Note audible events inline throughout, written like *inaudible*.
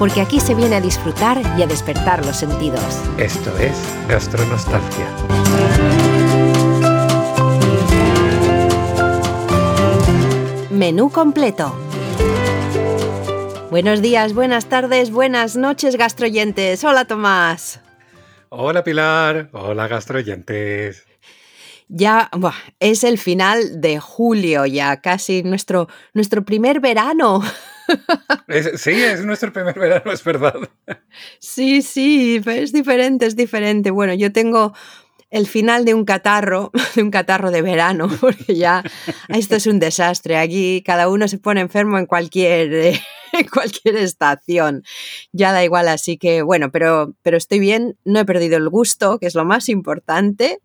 porque aquí se viene a disfrutar y a despertar los sentidos. Esto es Gastronostalgia. Menú completo. Buenos días, buenas tardes, buenas noches, gastroyentes. Hola, Tomás. Hola, Pilar. Hola, gastroyentes. Ya buah, es el final de julio, ya casi nuestro, nuestro primer verano. Sí, es nuestro primer verano, es verdad. Sí, sí, es diferente, es diferente. Bueno, yo tengo el final de un catarro, *laughs* de un catarro de verano, *laughs* porque ya esto es un desastre. Aquí cada uno se pone enfermo en cualquier, eh, *laughs* en cualquier estación. Ya da igual, así que bueno, pero, pero estoy bien, no he perdido el gusto, que es lo más importante.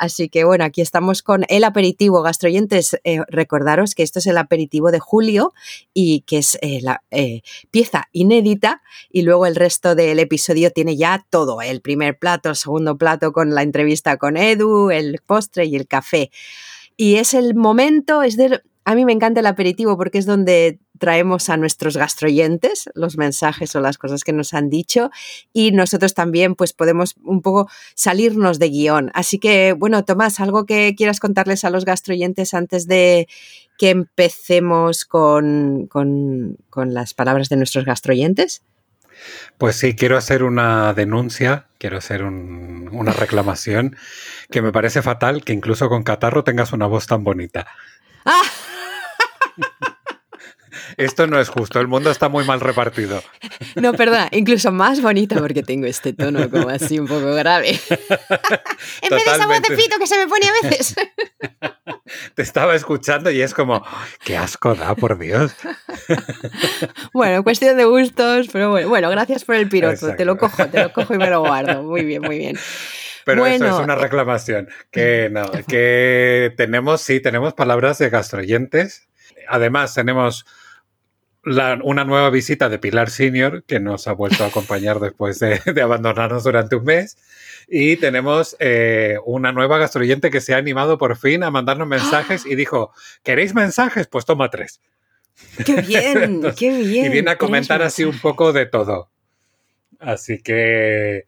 Así que bueno, aquí estamos con el aperitivo gastroyentes. Eh, recordaros que esto es el aperitivo de julio y que es eh, la eh, pieza inédita y luego el resto del episodio tiene ya todo, el primer plato, el segundo plato con la entrevista con Edu, el postre y el café. Y es el momento, es del, a mí me encanta el aperitivo porque es donde traemos a nuestros gastroyentes los mensajes o las cosas que nos han dicho y nosotros también pues podemos un poco salirnos de guion. Así que bueno, Tomás, algo que quieras contarles a los gastroyentes antes de que empecemos con, con, con las palabras de nuestros gastroyentes. Pues sí, quiero hacer una denuncia, quiero hacer un- una reclamación, que me parece fatal que incluso con catarro tengas una voz tan bonita. *laughs* ¡Ah! Esto no es justo, el mundo está muy mal repartido. No, perdona, incluso más bonita porque tengo este tono como así un poco grave. *laughs* en vez de esa voz de pito que se me pone a veces. *laughs* Te estaba escuchando y es como, qué asco da, por Dios. *laughs* Bueno, cuestión de gustos, pero bueno, bueno gracias por el piropo. Exacto. Te lo cojo, te lo cojo y me lo guardo. Muy bien, muy bien. Pero eso es una reclamación. Que no, que tenemos, sí, tenemos palabras de gastroyentes. Además, tenemos la- una nueva visita de Pilar Senior, que nos ha vuelto a acompañar *laughs* después de, de abandonarnos durante un mes. Y tenemos eh, una nueva gastroyente que se ha animado por fin a mandarnos mensajes y dijo, ¿queréis mensajes? Pues toma tres. Qué bien, *laughs* qué bien. y viene a comentar así un poco de todo. Así que,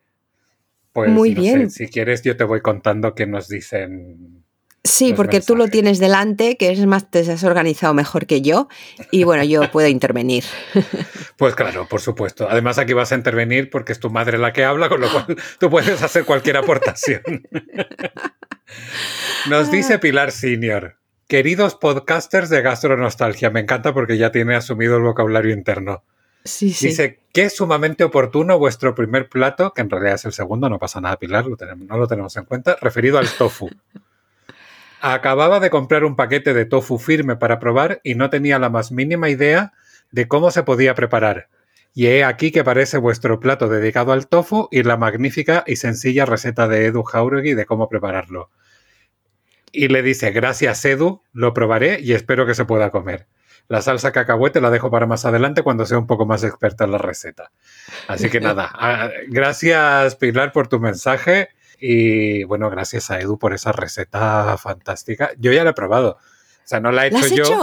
pues, Muy no bien. sé, si quieres yo te voy contando qué nos dicen. Sí, porque tú lo tienes delante, que es más, te has organizado mejor que yo. Y bueno, yo puedo intervenir. *laughs* Pues claro, por supuesto. Además aquí vas a intervenir porque es tu madre la que habla, con lo cual *laughs* tú puedes hacer cualquier aportación. *laughs* Nos dice Pilar Senior. Queridos podcasters de gastronostalgia, me encanta porque ya tiene asumido el vocabulario interno. Sí, sí. Dice que es sumamente oportuno vuestro primer plato, que en realidad es el segundo, no pasa nada, Pilar, lo tenemos- no lo tenemos en cuenta, referido al tofu. Acababa de comprar un paquete de tofu firme para probar y no tenía la más mínima idea de cómo se podía preparar. Y he aquí que parece vuestro plato dedicado al tofu y la magnífica y sencilla receta de Edu Jauregui de cómo prepararlo. Y le dice, gracias Edu, lo probaré y espero que se pueda comer. La salsa cacahuete la dejo para más adelante cuando sea un poco más experta en la receta. Así que *laughs* nada, ah, gracias Pilar por tu mensaje y bueno, gracias a Edu por esa receta fantástica. Yo ya la he probado. O sea, no la he ¿La hecho has yo. hecho?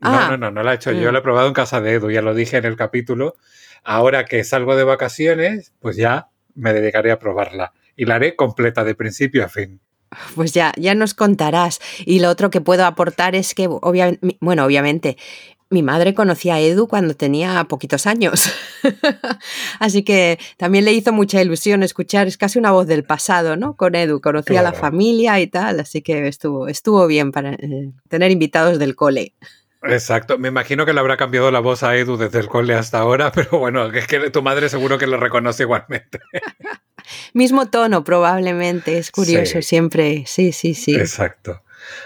No, Ah. no, no, no la he hecho yo. Mm. La he probado en casa de Edu, ya lo dije en el capítulo. Ahora que salgo de vacaciones, pues ya me dedicaré a probarla. Y la haré completa de principio a fin. Pues ya, ya nos contarás. Y lo otro que puedo aportar es que, obvia- bueno, obviamente, mi madre conocía a Edu cuando tenía poquitos años. *laughs* Así que también le hizo mucha ilusión escuchar, es casi una voz del pasado, ¿no? Con Edu, conocía a la familia y tal, así que estuvo, estuvo bien para eh, tener invitados del cole. Exacto. Me imagino que le habrá cambiado la voz a Edu desde el cole hasta ahora, *laughs* pero bueno, es que tu madre seguro que lo reconoce igualmente. *laughs* Mismo tono, probablemente, es curioso Sí. siempre. Sí, sí, sí. Exacto.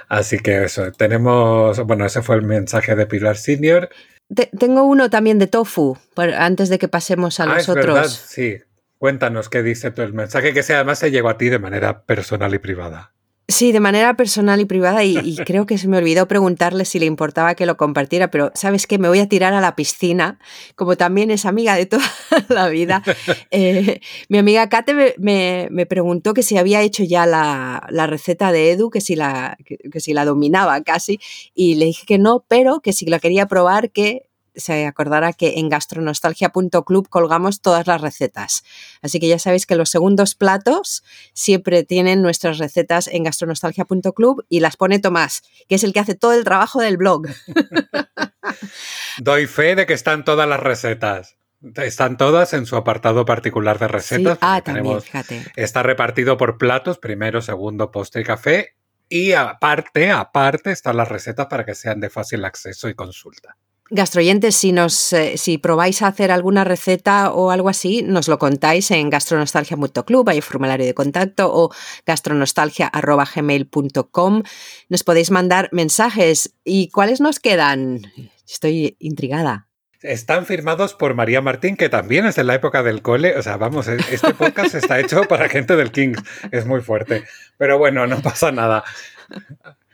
Así que eso, tenemos, bueno, ese fue el mensaje de Pilar Senior. Te- tengo uno también de tofu, por- antes de que pasemos a ah, los es otros. verdad, sí. Cuéntanos qué dice todo el mensaje, que sea además se llegó a ti de manera personal y privada. Sí, de manera personal y privada y, creo que se me olvidó preguntarle si le importaba que lo compartiera, pero sabes que me voy a tirar a la piscina, como también es amiga de toda *laughs* la vida. Eh, mi amiga Kate me, preguntó que si había hecho ya la, receta de Edu, que si, la, que si la dominaba casi, y le dije que no, pero que si la quería probar, que se acordará que en gastronostalgia.club colgamos todas las recetas. Así que ya sabéis que los segundos platos siempre tienen nuestras recetas en gastronostalgia.club y las pone Tomás, que es el que hace todo el trabajo del blog. *laughs* Doy fe de que están todas las recetas. Están todas en su apartado particular de recetas. Ah, también, fíjate. Está repartido por platos, primero, segundo, postre y café. Y aparte, aparte, están las recetas para que sean de fácil acceso y consulta. Gastroyentes, si, nos, eh, si probáis a hacer alguna receta o algo así, nos lo contáis en gastronostalgia.club, hay formulario de contacto o gastronostalgia.gmail.com. Nos podéis mandar mensajes. ¿Y cuáles nos quedan? Estoy intrigada. Están firmados por María Martín, que también es de la época del cole. O sea, vamos, e-, este podcast está hecho para gente del Kings. Es muy fuerte. Pero bueno, no pasa nada.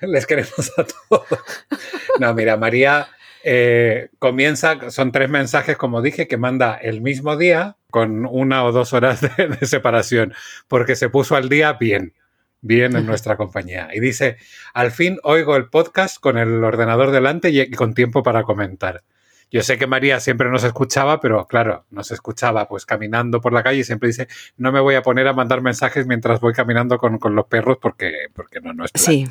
Les queremos a todos. No, mira, María eh, comienza, son tres mensajes, como dije, que manda el mismo día con una o dos horas de, separación, porque se puso al día bien, bien en nuestra compañía. Y dice, al fin oigo el podcast con el ordenador delante y con tiempo para comentar. Yo sé que María siempre nos escuchaba, pero claro, nos escuchaba pues caminando por la calle y siempre dice, no me voy a poner a mandar mensajes mientras voy caminando con, los perros porque, porque no, no es Sí.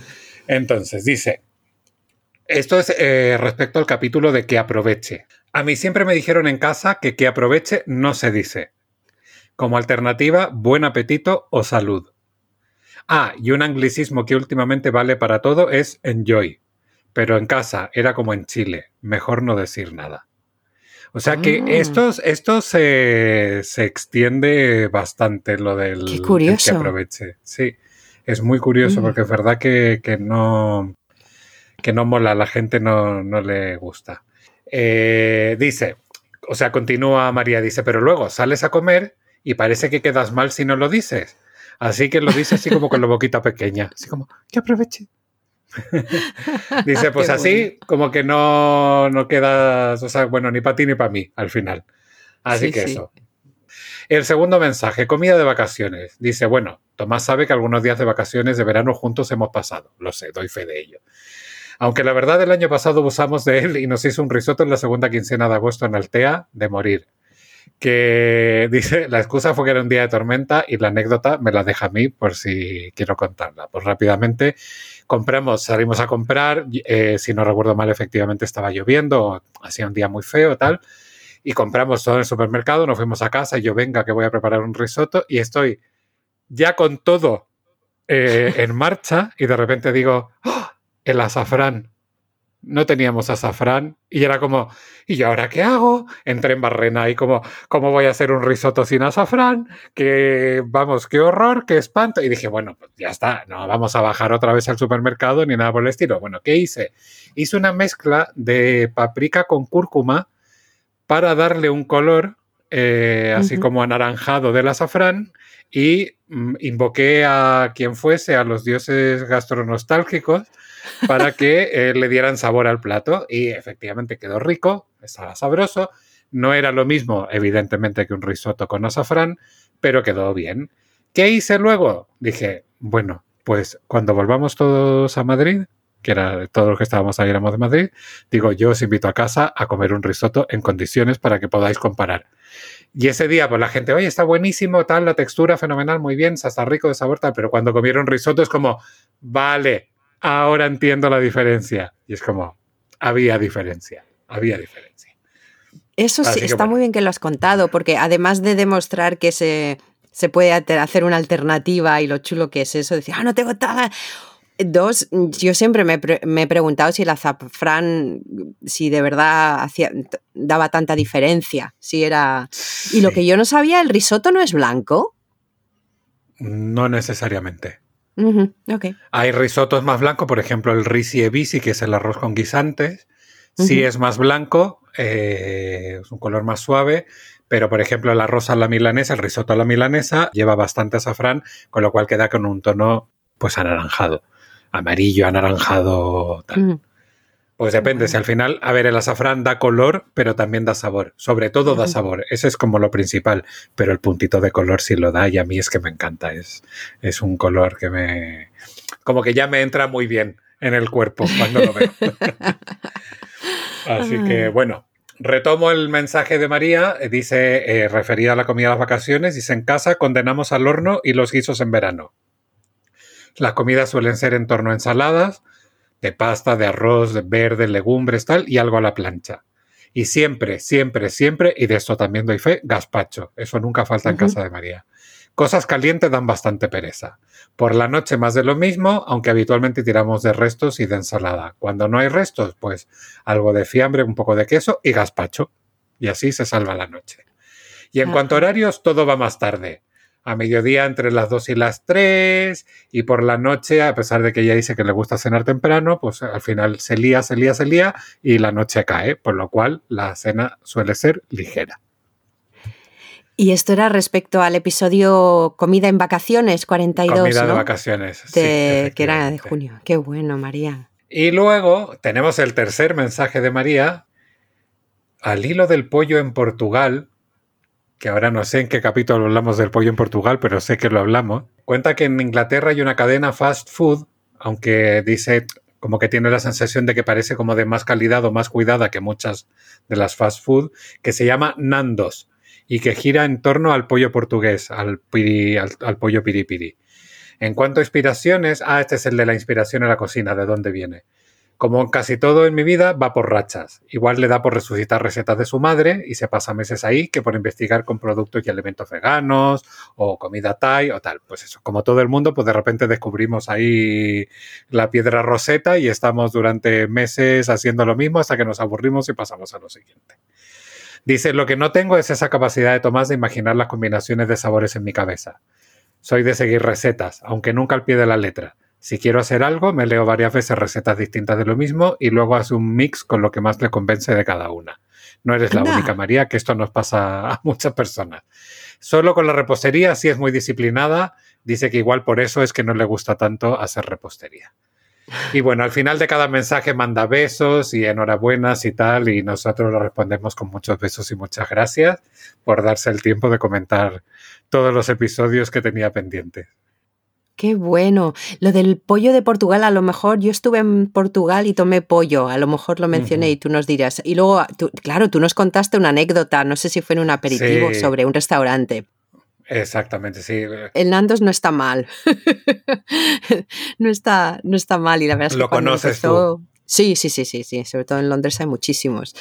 Entonces dice, esto es eh, respecto al capítulo de que aproveche. A mí siempre me dijeron en casa que que aproveche no se dice. Como alternativa, buen apetito o salud. Ah, y un anglicismo que últimamente vale para todo es enjoy. Pero en casa era como en Chile, mejor no decir nada. O sea que esto, ah. esto se, extiende bastante lo del que aproveche. Sí, es muy curioso mm. porque es verdad que, que no, que no mola, a la gente no, le gusta. Eh, dice, o sea, continúa María, dice, pero luego sales a comer y parece que quedas mal si no lo dices. Así que lo dice así como con la boquita pequeña, así como, que aproveche. *laughs* dice, *laughs* pues así como que no, no quedas, o sea, bueno, ni para ti ni para mí al final. Así que eso. El segundo mensaje, comida de vacaciones. Dice, bueno, Tomás sabe que algunos días de vacaciones de verano juntos hemos pasado. Lo sé, doy fe de ello. Aunque la verdad el año pasado usamos de él y nos hizo un risotto en la segunda quincena de agosto en Altea de morir. Que *laughs* dice, la excusa fue que era un día de tormenta y la anécdota me la deja a mí por si quiero contarla. Pues rápidamente compramos, salimos a comprar, eh, si no recuerdo mal efectivamente estaba lloviendo, hacía un día muy feo tal, y compramos todo en el supermercado, nos fuimos a casa y yo venga que voy a preparar un risotto y estoy ya con todo eh, en marcha y de repente digo, ¡Oh! El azafrán. No teníamos azafrán y era como, ¿y ahora qué hago? Entré en barrena y como, ¿cómo voy a hacer un risotto sin azafrán? Que, vamos, qué horror, qué espanto. Y dije, bueno, pues ya está, no vamos a bajar otra vez al supermercado ni nada por el estilo. Bueno, ¿qué hice? Hice una mezcla de paprika con cúrcuma para darle un color eh, así como anaranjado del azafrán y mm, invoqué a quien fuese, a los dioses gastronostálgicos para que eh, le dieran sabor al plato y efectivamente quedó rico, estaba sabroso. No era lo mismo, evidentemente, que un risotto con azafrán, pero quedó bien. ¿Qué hice luego? Dije, bueno, pues cuando volvamos todos a Madrid, que era todos los que estábamos ahí éramos de Madrid, digo, yo os invito a casa a comer un risotto en condiciones para que podáis comparar. Y ese día, pues la gente, oye, está buenísimo, tal, la textura fenomenal, muy bien, está rico de sabor, tal, pero cuando comieron risotto es como, vale, ahora entiendo la diferencia. Y es como, había diferencia, había diferencia. Eso sí, está muy bien que lo has contado, porque además de demostrar que se, se puede hacer una alternativa y lo chulo que es eso, decir, ah, no tengo tal. Dos, yo siempre me, he preguntado si el azafrán, si de verdad hacía, daba tanta diferencia, si era... Y lo que yo no sabía, ¿el risotto no es blanco? No necesariamente. Hay risotos más blancos, por ejemplo, el risi e bisi, que es el arroz con guisantes. Sí es más blanco, eh, es un color más suave, pero por ejemplo el arroz a la milanesa, el risotto a la milanesa, lleva bastante azafrán, con lo cual queda con un tono pues anaranjado, amarillo, anaranjado, tal. Pues depende, si al final, a ver, el azafrán da color, pero también da sabor. Sobre todo da sabor. Ese es como lo principal. Pero el puntito de color sí lo da y a mí es que me encanta. Es, es un color que me... Como que ya me entra muy bien en el cuerpo cuando lo veo. *laughs* Así que, bueno, retomo el mensaje de María. eh, Dice, eh, referida a la comida de las vacaciones, dice, en casa condenamos al horno y los guisos en verano. Las comidas suelen ser en torno a ensaladas, de pasta, de arroz, de verde, legumbres, tal, y algo a la plancha. Y siempre, siempre, siempre, y de esto también doy fe, gazpacho. Eso nunca falta en casa de María. Cosas calientes dan bastante pereza. Por la noche más de lo mismo, aunque habitualmente tiramos de restos y de ensalada. Cuando no hay restos, pues algo de fiambre, un poco de queso y gazpacho. Y así se salva la noche. Y en cuanto a horarios, todo va más tarde. A mediodía entre las 2 y las 3 y por la noche, a pesar de que ella dice que le gusta cenar temprano, pues al final se lía, se lía, se lía y la noche cae, por lo cual la cena suele ser ligera. Y esto era respecto al episodio Comida en Vacaciones 42, Comida de ¿no? vacaciones. sí, De- que era de junio. Qué bueno, María. Y luego tenemos el tercer mensaje de María. Al hilo del pollo en Portugal, que ahora no sé en qué capítulo hablamos del pollo en Portugal, pero sé que lo hablamos. Cuenta que en Inglaterra hay una cadena fast food, aunque dice como que tiene la sensación de que parece como de más calidad o más cuidada que muchas de las fast food, que se llama Nandos y que gira en torno al pollo portugués, al, piri- al, al pollo piripiri. En cuanto a inspiraciones, ah, este es el de la inspiración en la cocina, de dónde viene. Como casi todo en mi vida, va por rachas. Igual le da por resucitar recetas de su madre y se pasa meses ahí que por investigar con productos y alimentos veganos o comida thai o tal. Pues eso, como todo el mundo, pues de repente descubrimos ahí la piedra roseta y estamos durante meses haciendo lo mismo hasta que nos aburrimos y pasamos a lo siguiente. Dice, lo que no tengo es esa capacidad de Tomás de imaginar las combinaciones de sabores en mi cabeza. Soy de seguir recetas, aunque nunca al pie de la letra. Si quiero hacer algo, me leo varias veces recetas distintas de lo mismo y luego hace un mix con lo que más le convence de cada una. No eres la única, María, que esto nos pasa a *laughs* muchas personas. Solo con la repostería sí es muy disciplinada. Dice que igual por eso es que no le gusta tanto hacer repostería. Y bueno, al final de cada mensaje manda besos y enhorabuenas y tal, y nosotros lo respondemos con muchos besos y muchas gracias por darse el tiempo de comentar todos los episodios que tenía pendientes. Qué bueno. Lo del pollo de Portugal, a lo mejor yo estuve en Portugal y tomé pollo, a lo mejor lo mencioné y tú nos dirás. Y luego, tú- claro, tú nos contaste una anécdota, no sé si fue en un aperitivo Sí. sobre un restaurante. Exactamente, sí. El Nandos no está mal. *laughs* no, está, no está mal y la verdad es que ¿Lo conoces empezó- Sí, sí, sí, sí, sí. Sobre todo en Londres hay muchísimos.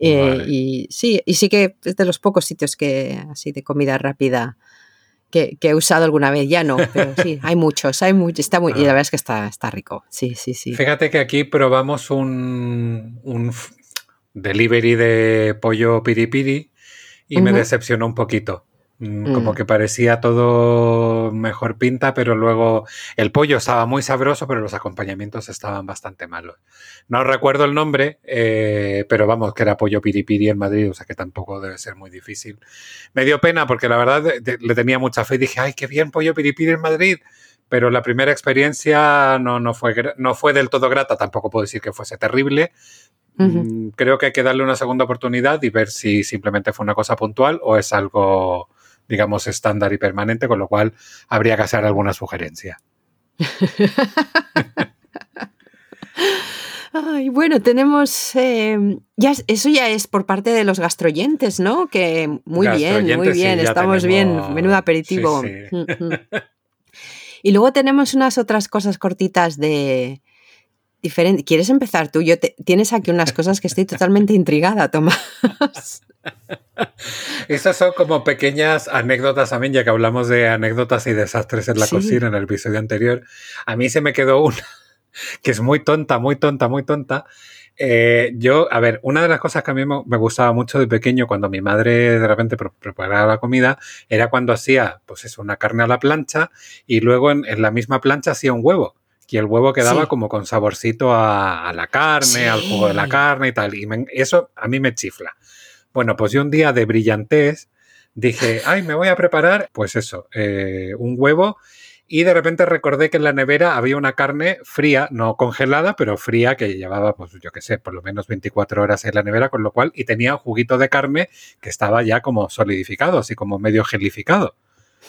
Eh. Y sí, y sí que es de los pocos sitios que así de comida rápida que, que he usado alguna vez. Ya no, *laughs* pero sí, hay muchos, hay muchos. Está muy, y la Ah. verdad es que está, está rico. Sí, sí, sí. Fíjate que aquí probamos un, un delivery de pollo piripiri y me decepcionó un poquito. Mm, Como Mm. que parecía todo mejor pinta, pero luego el pollo estaba muy sabroso, pero los acompañamientos estaban bastante malos. No recuerdo el nombre, eh, pero vamos, que era pollo piripiri en Madrid, o sea que tampoco debe ser muy difícil. Me dio pena porque la verdad de- de- le tenía mucha fe y dije, ay, qué bien pollo piripiri en Madrid. Pero la primera experiencia no, no, fue, no fue del todo grata, tampoco puedo decir que fuese terrible. Mm, Creo que hay que darle una segunda oportunidad y ver si simplemente fue una cosa puntual o es algo, digamos, estándar y permanente, con lo cual habría que hacer alguna sugerencia. *laughs* Ay, bueno, tenemos. eh, ya, es- eso ya es por parte de los gastroyentes, ¿no? Que muy bien, muy sí, bien, estamos tenemos- bien. Menudo aperitivo. sí, sí. *laughs* Y luego tenemos unas otras cosas cortitas de. Diferente. ¿Quieres empezar tú? Yo te- tienes aquí unas cosas que estoy totalmente intrigada, Tomás. Estas son como pequeñas anécdotas también, ya que hablamos de anécdotas y desastres en la Sí. cocina en el episodio anterior. A mí se me quedó una *laughs* que es muy tonta, muy tonta, muy tonta. Eh, yo, a ver, una de las cosas que a mí me gustaba mucho de pequeño, cuando mi madre de repente pre- preparaba la comida, era cuando hacía, pues eso, una carne a la plancha y luego en, en la misma plancha hacía un huevo. Y el huevo quedaba Sí. como con saborcito a, a la carne, al jugo de la carne y tal. Y me- eso a mí me chifla. Bueno, pues yo un día de brillantez dije, ay, me voy a preparar, pues eso, eh, un huevo y de repente recordé que en la nevera había una carne fría, no congelada, pero fría, que llevaba, pues yo qué sé, por lo menos 24 horas en la nevera, con lo cual, y tenía un juguito de carne que estaba ya como solidificado, así como medio gelificado.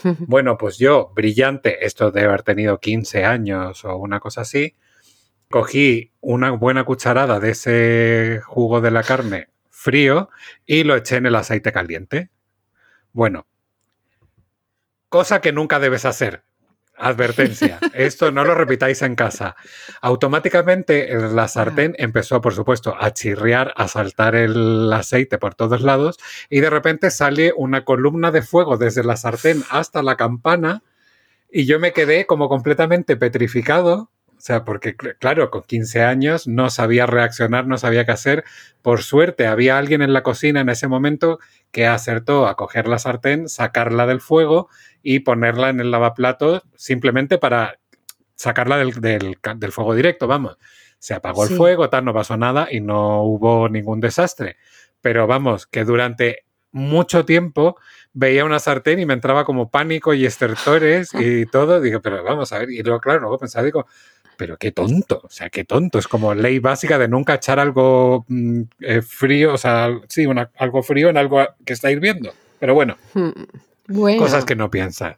*laughs* Bueno, pues yo, brillante, esto debe haber tenido 15 años o una cosa así, cogí una buena cucharada de ese jugo de la carne frío y lo eché en el aceite caliente. Bueno, cosa que nunca debes hacer. Advertencia, esto no lo repitáis en casa. Automáticamente la sartén empezó, por supuesto, a chirriar, a saltar el aceite por todos lados y de repente sale una columna de fuego desde la sartén hasta la campana y yo me quedé como completamente petrificado o sea, porque claro, con 15 años no sabía reaccionar, no sabía qué hacer. Por suerte, había alguien en la cocina en ese momento que acertó a coger la sartén, sacarla del fuego y ponerla en el lavaplato simplemente para sacarla del, fuego directo, vamos. Se apagó el fuego, tal, no pasó nada y no hubo ningún desastre. Pero vamos, que durante mucho tiempo veía una sartén y me entraba como pánico y estertores y *laughs* todo. Digo, pero vamos a ver. Y luego, claro, luego pensaba, digo, pero qué tonto, o sea, qué tonto. Es como ley básica de nunca echar algo mm, eh, frío, o sea, sí, algo frío en algo que está hirviendo. Pero bueno, hmm, cosas que no piensas.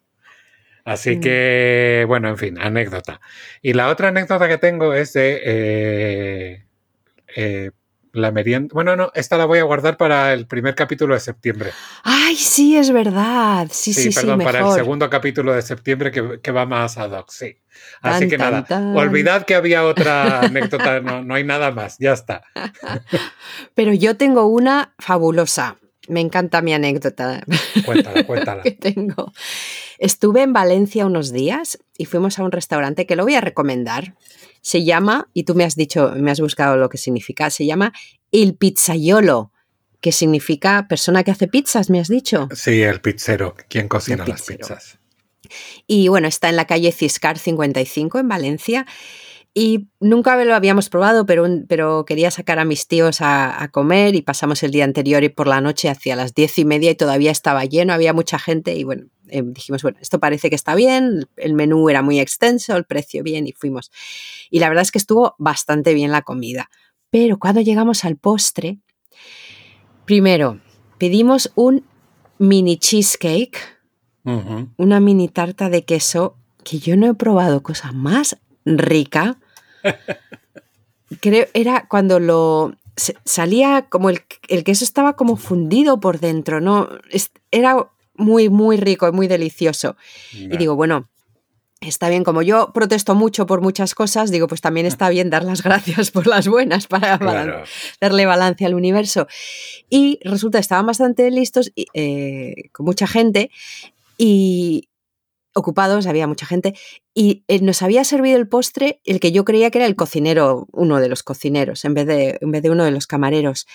Así hmm. que, bueno, en fin, anécdota. Y la otra anécdota que tengo es de eh, eh, la merienda. Bueno, no, esta la voy a guardar para el primer capítulo de septiembre. Ay, sí, es verdad. Sí, sí, sí. Perdón, para el segundo capítulo de septiembre que, va más ad hoc, sí. Así que nada, olvidad que había otra anécdota, no, no hay nada más, ya está. *laughs* Pero yo tengo una fabulosa. Me encanta mi anécdota. Cuéntala, *laughs* cuéntala. que tengo. Estuve en Valencia unos días y fuimos a un restaurante que lo voy a recomendar se llama, y tú me has dicho, me has buscado lo que significa, se llama el pizzaiolo, que significa persona que hace pizzas, me has dicho. Sí, el pizzero, quien cocina las pizzas. Y bueno, está en la calle Ciscar 55 en Valencia. Y nunca lo habíamos probado, pero, pero quería sacar a mis tíos a, a, comer y pasamos el día anterior y por la noche hacia las diez y media y todavía estaba lleno, había mucha gente y bueno, eh, dijimos, bueno, esto parece que está bien, el menú era muy extenso, el precio bien y fuimos. Y la verdad es que estuvo bastante bien la comida. Pero cuando llegamos al postre, primero pedimos un mini cheesecake, una mini tarta de queso, que yo no he probado cosa más rica. Creo, era cuando lo salía como el, el, queso estaba como fundido por dentro, ¿no? Era muy, muy rico y muy delicioso. Y digo, bueno, está bien, como yo protesto mucho por muchas cosas, digo, pues también está bien dar las *laughs* gracias por las buenas para darle balance al universo. Y resulta, estaban bastante listos, eh, con mucha gente, y ocupados, había mucha gente, y eh, nos había servido el postre el que yo creía que era el cocinero, uno de los cocineros, en vez de, en vez de uno de los camareros.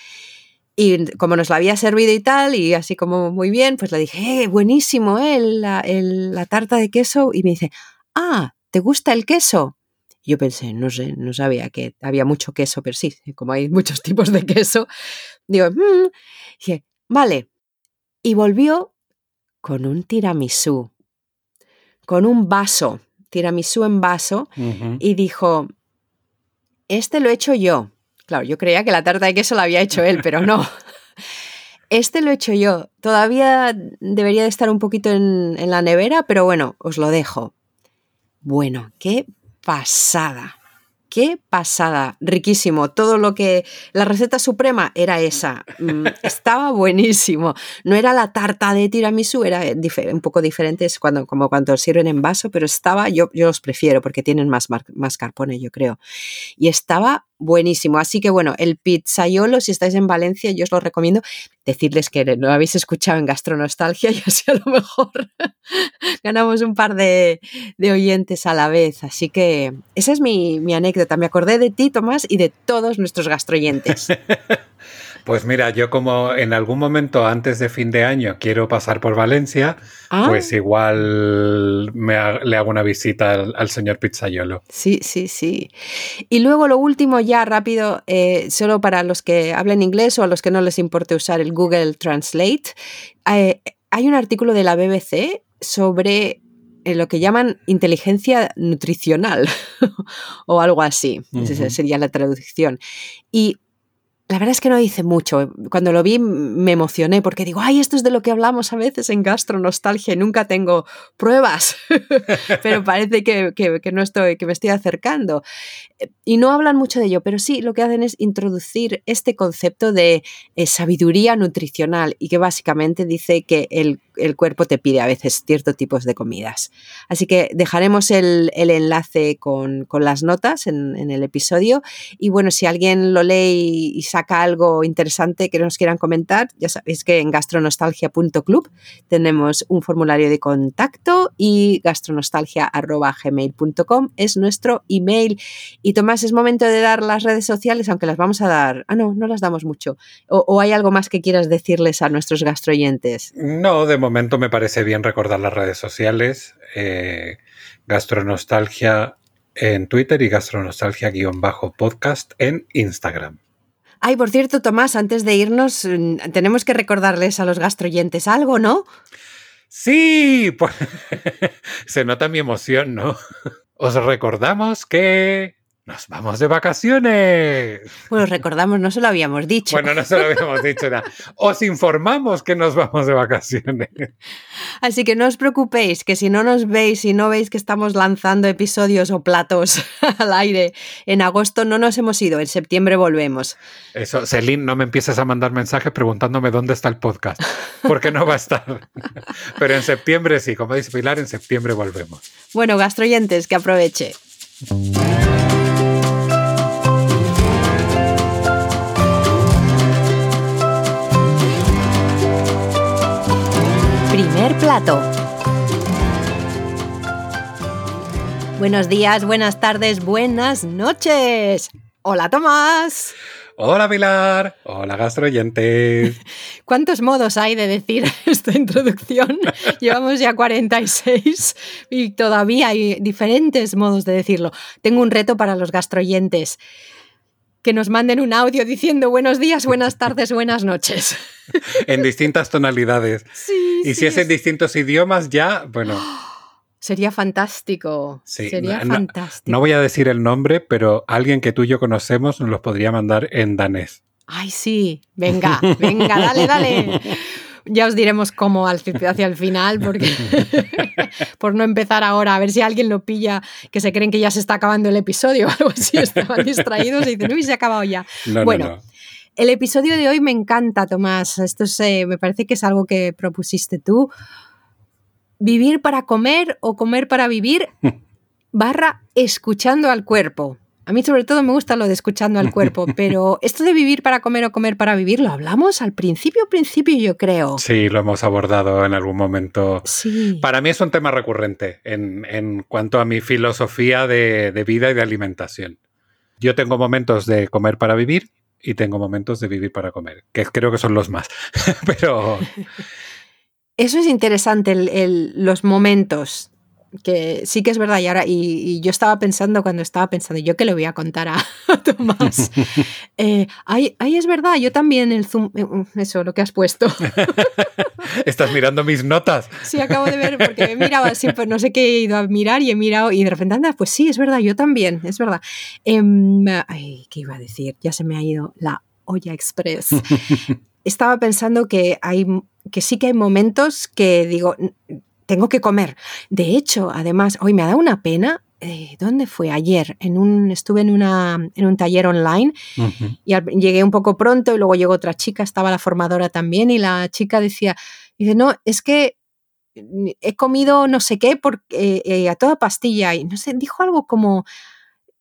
Y como nos la había servido y tal, y así como muy bien, pues le dije, eh, buenísimo, eh, la, la, tarta de queso. Y me dice, ah, ¿te gusta el queso? Y yo pensé, no sé, no sabía que había mucho queso, pero sí, como hay muchos *laughs* tipos de queso. Digo, mmm. dije, vale. Y volvió con un tiramisú, con un vaso, tiramisú en vaso, y dijo, este lo he hecho yo. Claro, yo creía que la tarta de queso la había hecho él, pero no. *laughs* Este lo he hecho yo. Todavía debería de estar un poquito en, en la nevera, pero bueno, os lo dejo. Bueno, qué pasada qué pasada, riquísimo. Todo lo que la receta suprema era esa. Mm, estaba buenísimo. No era la tarta de tiramisú, era un poco diferente, es cuando, como cuando sirven en vaso, pero estaba, yo, yo los prefiero porque tienen más, más carpone, yo creo. Y estaba buenísimo. Así que bueno, el pizzaiolo, si estáis en Valencia, yo os lo recomiendo. Decirles que lo habéis escuchado en Gastronostalgia *laughs* y así a lo mejor *laughs* ganamos un par de, oyentes a la vez. Así que esa es mi, mi anécdota. Me acordé de ti, Tomás, y de todos nuestros gastroyentes. *laughs* Pues mira, yo como en algún momento antes de fin de año quiero pasar por Valencia, ah. pues igual le hago una visita al, señor Pizzaiolo. Sí, sí, sí. Y luego lo último ya rápido, eh, solo para los que hablen inglés o a los que no les importe usar el Google Translate. Eh, hay un artículo de la BBC sobre eh, lo que llaman inteligencia nutricional *laughs* o algo así, esa sería la traducción. Y la verdad es que no dice mucho. Cuando lo vi me emocioné porque digo, ay, esto es de lo que hablamos a veces en gastronostalgia nunca tengo pruebas, *laughs* pero parece que, que, no estoy, que me estoy acercando. Y no hablan mucho de ello, pero sí lo que hacen es introducir este concepto de eh, sabiduría nutricional y que básicamente dice que el, el, cuerpo te pide a veces ciertos tipos de comidas. Así que dejaremos el, el enlace con, con, las notas en, en, el episodio y bueno, si alguien lo lee y, saca algo interesante que nos quieran comentar, ya sabéis que en gastronostalgia.club tenemos un formulario de contacto y gastronostalgia.gmail.com es nuestro email y Tomás, es momento de dar las redes sociales, aunque las vamos a dar. Ah, no, no las damos mucho. ¿O, hay algo más que quieras decirles a nuestros gastroyentes? No, de momento me parece bien recordar las redes sociales. Eh, gastronostalgia en Twitter y gastronostalgia-podcast en Instagram. Ay, por cierto, Tomás, antes de irnos, mm, tenemos que recordarles a los gastroyentes algo, ¿no? Sí, pues *laughs* se nota mi emoción, ¿no? *laughs* Os recordamos que nos vamos de vacaciones. Bueno, recordamos, no se lo habíamos dicho. Bueno, no se lo habíamos dicho nada. Os informamos que nos vamos de vacaciones. Así que no os preocupéis, que si no nos veis y no veis que estamos lanzando episodios o platos *laughs* al aire en agosto, no nos hemos ido. En septiembre volvemos. Eso, Celine, no me empieces a mandar mensajes preguntándome dónde está el podcast, porque no va a estar. Pero en septiembre sí, como dice Pilar, en septiembre volvemos. Bueno, gastroyentes, que aproveche. Primer plato. Buenos días, buenas tardes, buenas noches. Hola Tomás. Hola Pilar. Hola gastroyentes. *laughs* ¿Cuántos modos hay de decir *laughs* esta introducción? *laughs* Llevamos ya 46 y todavía hay diferentes modos de decirlo. Tengo un reto para los gastroyentes que nos manden un audio diciendo buenos días, buenas tardes, buenas noches. *laughs* en distintas tonalidades. Sí. Y si es en distintos idiomas, ya, bueno. *gasps* Sería fantástico. Sería fantástico. No voy a decir el nombre, pero alguien que tú y yo conocemos nos los podría mandar en danés. Ay, sí. Venga, venga, dale, dale. *laughs* Ya os diremos cómo hacia el final, porque *laughs* por no empezar ahora, a ver si alguien lo pilla, que se creen que ya se está acabando el episodio o algo así, *laughs* estaban distraídos y dicen, uy, se ha acabado ya. bueno, el episodio de hoy me encanta, Tomás. Esto eh, me parece que es algo que propusiste tú. Vivir para comer o comer para vivir, *laughs* barra escuchando al cuerpo. A mí sobre todo me gusta lo de escuchando al cuerpo, *laughs* pero esto de vivir para comer o comer para vivir, lo hablamos al principio, principio yo creo. Sí, lo hemos abordado en algún momento. Sí. Para mí es un tema recurrente en, cuanto a mi filosofía de, de vida y de alimentación. Yo tengo momentos de comer para vivir y tengo momentos de vivir para comer, que creo que son los más. *laughs* pero... Eso es interesante, el, los momentos que sí que es verdad. Y ahora, y, yo estaba pensando cuando estaba pensando, yo que le voy a contar a, *laughs* Tomás. *laughs* Eh, ahí, es verdad, yo también el Zoom, eh, eso, lo que has puesto. *laughs* ¿Estás mirando mis notas? Sí, acabo de ver, porque he mirado así, pues no sé qué he ido a mirar y he mirado y de repente anda, pues sí, es verdad, yo también, es verdad. Em, ay, ¿qué iba a decir? Ya se me ha ido la olla express. estaba pensando que hay que sí que hay momentos que digo, tengo que comer. De hecho, además, hoy me ha dado una pena. Eh, ¿Dónde fue? Ayer. En un, estuve en, una, en un taller online y llegué un poco pronto y luego llegó otra chica, estaba la formadora también y la chica decía, dice, no, es que he comido no sé qué porque, eh, a toda pastilla y no sé, dijo algo como,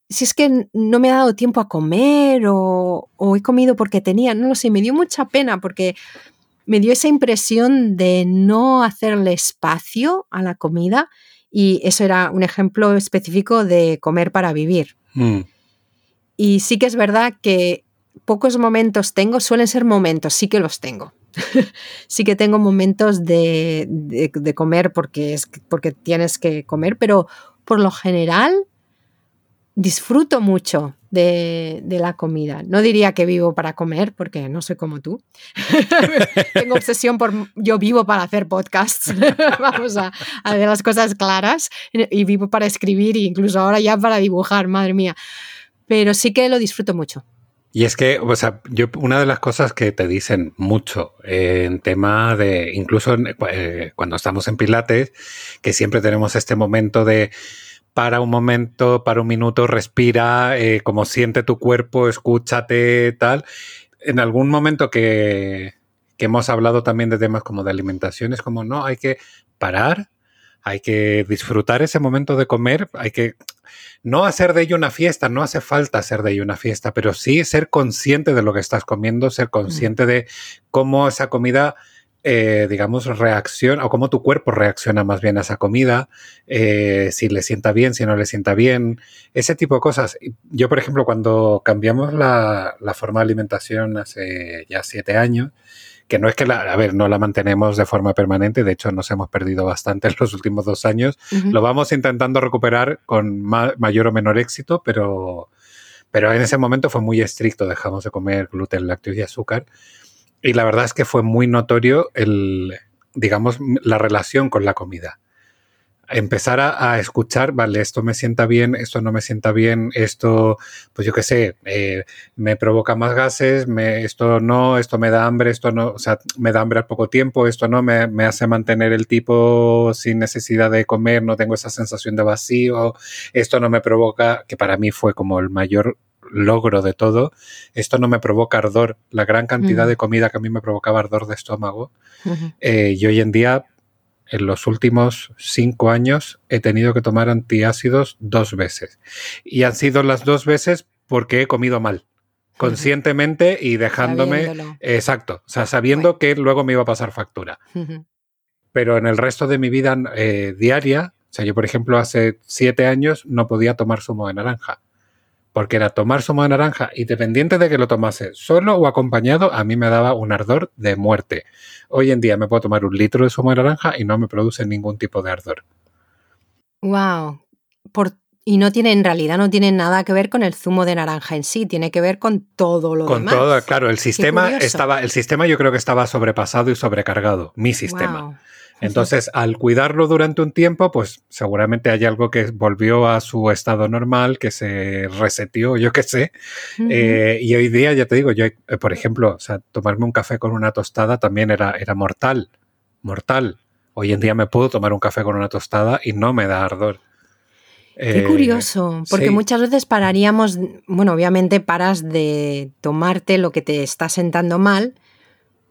si es que no me ha dado tiempo a comer o, o he comido porque tenía, no lo sé, me dio mucha pena porque me dio esa impresión de no hacerle espacio a la comida y eso era un ejemplo específico de comer para vivir. Mm. Y sí que es verdad que pocos momentos tengo, suelen ser momentos, sí que los tengo. *laughs* sí que tengo momentos de, comer porque, es, porque tienes que comer, pero por lo general disfruto mucho de, la comida. No diría que vivo para comer, porque no soy como tú. *laughs* Tengo obsesión por... Yo vivo para hacer podcasts, *laughs* vamos a, a ver las cosas claras, y vivo para escribir, e incluso ahora ya para dibujar, madre mía. Pero sí que lo disfruto mucho. Y es que, o sea, yo, una de las cosas que te dicen mucho en tema de, incluso eh, cuando estamos en Pilates, que siempre tenemos este momento de para un momento, para un minuto, respira, eh, como siente tu cuerpo, escúchate, tal. En algún momento que, que hemos hablado también de temas como de alimentación, es como, no, hay que parar, hay que disfrutar ese momento de comer, hay que no hacer de ello una fiesta, no hace falta hacer de ello una fiesta, pero sí ser consciente de lo que estás comiendo, ser consciente de cómo esa comida, eh, digamos, reacciona o cómo tu cuerpo reacciona más bien a esa comida, eh, si le sienta bien, si no le sienta bien, ese tipo de cosas. Yo, por ejemplo, cuando cambiamos la, la forma de alimentación hace ya siete años, que no es que la, a ver, no la mantenemos de forma permanente, de hecho nos hemos perdido bastante *laughs* en los últimos dos años, lo vamos intentando recuperar con mayor o menor éxito, pero, pero en ese momento fue muy estricto, dejamos de comer gluten, lácteos y azúcar, y la verdad es que fue muy notorio el, digamos, la relación con la comida. Empezar a, escuchar, vale, esto me sienta bien, esto no me sienta bien, esto, pues yo qué sé, eh, me provoca más gases, me, esto no, esto me da hambre, esto no, o sea, me da hambre al poco tiempo, esto no, me, me hace mantener el tipo sin necesidad de comer, no tengo esa sensación de vacío, esto no me provoca, que para mí fue como el mayor logro de todo, esto no me provoca ardor, la gran cantidad de comida que a mí me provocaba ardor de estómago, eh, y hoy en día en los últimos cinco años he tenido que tomar antiácidos dos veces. Y han sido las dos veces porque he comido mal, conscientemente y dejándome... Exacto, o sea, sabiendo que luego me iba a pasar factura. Pero en el resto de mi vida eh, diaria, o sea, yo por ejemplo hace siete años no podía tomar zumo de naranja porque era tomar zumo de naranja y dependiente de que lo tomase solo o acompañado, a mí me daba un ardor de muerte. Hoy en día me puedo tomar un litro de zumo de naranja y no me produce ningún tipo de ardor. Wow. y no tiene, en realidad no tiene nada que ver con el zumo de naranja en sí, tiene que ver con todo lo demás. Con todo, claro, el sistema estaba, el sistema yo creo que estaba sobrepasado y sobrecargado, mi sistema. Entonces, al cuidarlo durante un tiempo, pues seguramente hay algo que volvió a su estado normal, que se reseteó, yo qué sé. Eh, y hoy día, ya te digo, yo, eh, por ejemplo, o sea, tomarme un café con una tostada también era, era mortal, mortal. Hoy en día me puedo tomar un café con una tostada y no me da ardor. Qué eh, curioso, porque muchas veces pararíamos, bueno, obviamente paras de tomarte lo que te está sentando mal,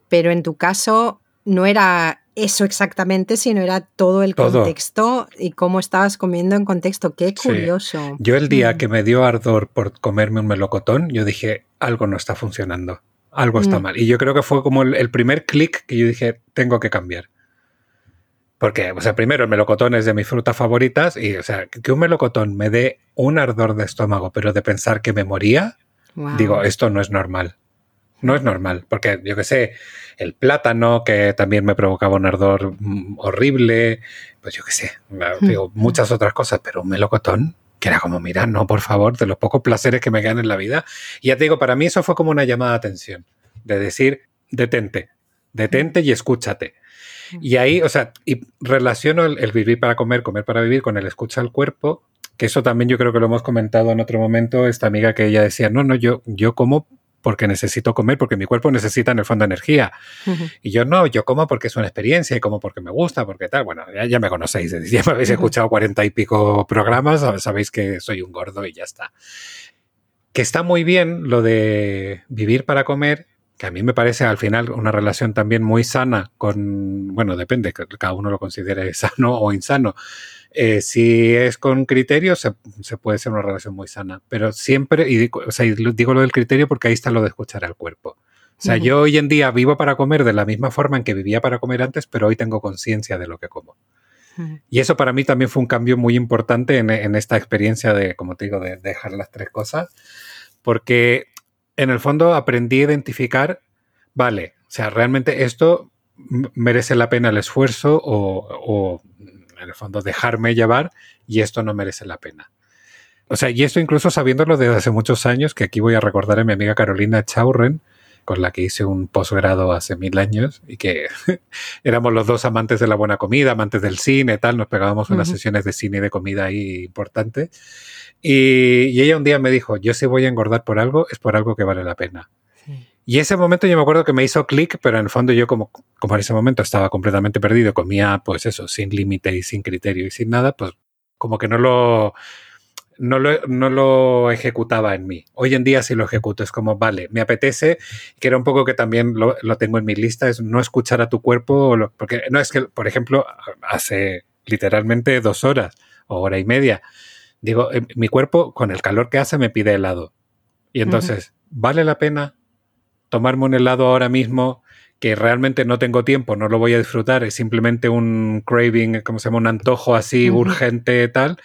pero en tu caso no era eso exactamente, sino era todo el contexto y cómo estabas comiendo en contexto. Qué curioso. Yo el día mm. que me dio ardor por comerme un melocotón, yo dije, algo no está funcionando, algo está mm. mal. Y yo creo que fue como el, primer clic que yo dije, tengo que cambiar. Porque, o sea, primero el melocotón es de mis frutas favoritas y, o sea, que un melocotón me dé un ardor de estómago, pero de pensar que me moría, digo, esto no es normal. No es normal, porque yo que sé, el plátano, que también me provocaba un ardor mm, horrible, pues yo qué sé, hmm. digo, muchas otras cosas, pero un melocotón, que era como, mira, no, por favor, de los pocos placeres que me quedan en la vida. Y ya te digo, para mí eso fue como una llamada de atención, de decir, detente, detente y escúchate. Hmm. Y ahí, o sea, y relaciono el, vivir para comer, comer para vivir con el escucha al cuerpo, que eso también yo creo que lo hemos comentado en otro momento, esta amiga que ella decía, no, no, yo, yo como porque necesito comer, porque mi cuerpo necesita en el fondo energía. Y yo no, yo como porque es una experiencia y como porque me gusta, porque tal. Bueno, ya, me conocéis, ya me habéis escuchado cuarenta y pico programas, sabéis que soy un gordo y ya está. Que está muy bien lo de vivir para comer, que a mí me parece al final una relación también muy sana con, bueno, depende, que cada uno lo considere *laughs* sano o insano, eh, si es con criterio, se, puede ser una relación muy sana, pero siempre, y digo, digo lo del criterio porque ahí está lo de escuchar al cuerpo. O sea, yo hoy en día vivo para comer de la misma forma en que vivía para comer antes, pero hoy tengo conciencia de lo que como. Y eso para mí también fue un cambio muy importante en, en, esta experiencia de, como te digo, de dejar las tres cosas, porque en el fondo aprendí a identificar, vale, o sea, realmente esto merece la pena el esfuerzo o, o en el fondo dejarme llevar y esto no merece la pena. O sea, y esto incluso sabiéndolo desde hace muchos años, que aquí voy a recordar a mi amiga Carolina Chaurren, con la que hice un posgrado hace mil años y que *laughs* éramos los dos amantes de la buena comida, amantes del cine, tal, nos pegábamos unas sesiones de cine y de comida ahí importantes. Y, y, ella un día me dijo, yo si voy a engordar por algo, es por algo que vale la pena. Y ese momento yo me acuerdo que me hizo clic, pero en el fondo yo como, como en ese momento estaba completamente perdido, comía pues eso, sin límite y sin criterio y sin nada, pues como que no lo, no lo, no lo, ejecutaba en mí. Hoy en día sí lo ejecuto, es como, vale, me apetece, que era un poco que también lo, lo tengo en mi lista, es no escuchar a tu cuerpo, porque no es que, por ejemplo, hace literalmente dos horas o hora y media, digo, eh, mi cuerpo con el calor que hace me pide helado. Y entonces, ¿vale la pena tomarme un helado ahora mismo que realmente no tengo tiempo, no lo voy a disfrutar, es simplemente un craving, como se llama, un antojo así urgente tal,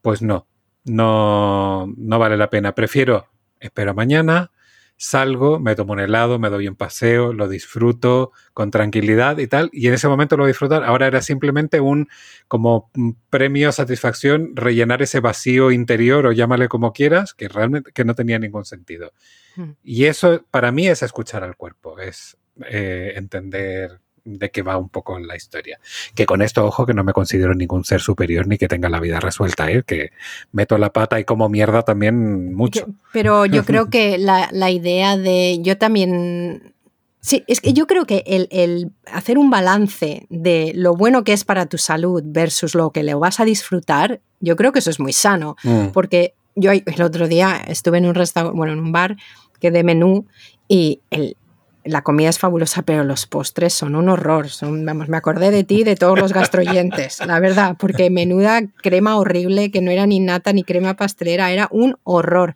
pues no, no, no vale la pena. Prefiero, espero mañana, salgo, me tomo un helado, me doy un paseo, lo disfruto con tranquilidad y tal, y en ese momento lo disfrutar. Ahora era simplemente un como premio, satisfacción, rellenar ese vacío interior o llámale como quieras, que realmente que no tenía ningún sentido. Hmm. Y eso para mí es escuchar al cuerpo, es eh, entender de qué va un poco la historia. Que con esto, ojo, que no me considero ningún ser superior ni que tenga la vida resuelta, ¿eh? que meto la pata y como mierda también mucho. pero yo *laughs* creo que la, idea de. Yo también. Sí, es que yo creo que el, hacer un balance de lo bueno que es para tu salud versus lo que le vas a disfrutar, yo creo que eso es muy sano. Mm. Porque yo el otro día estuve en un restaurante, bueno, en un bar que de menú y el, la comida es fabulosa, pero los postres son un horror. Son, vamos, me acordé de ti, de todos los gastroyentes, la verdad, porque menuda crema horrible que no era ni nata ni crema pastelera, era un horror.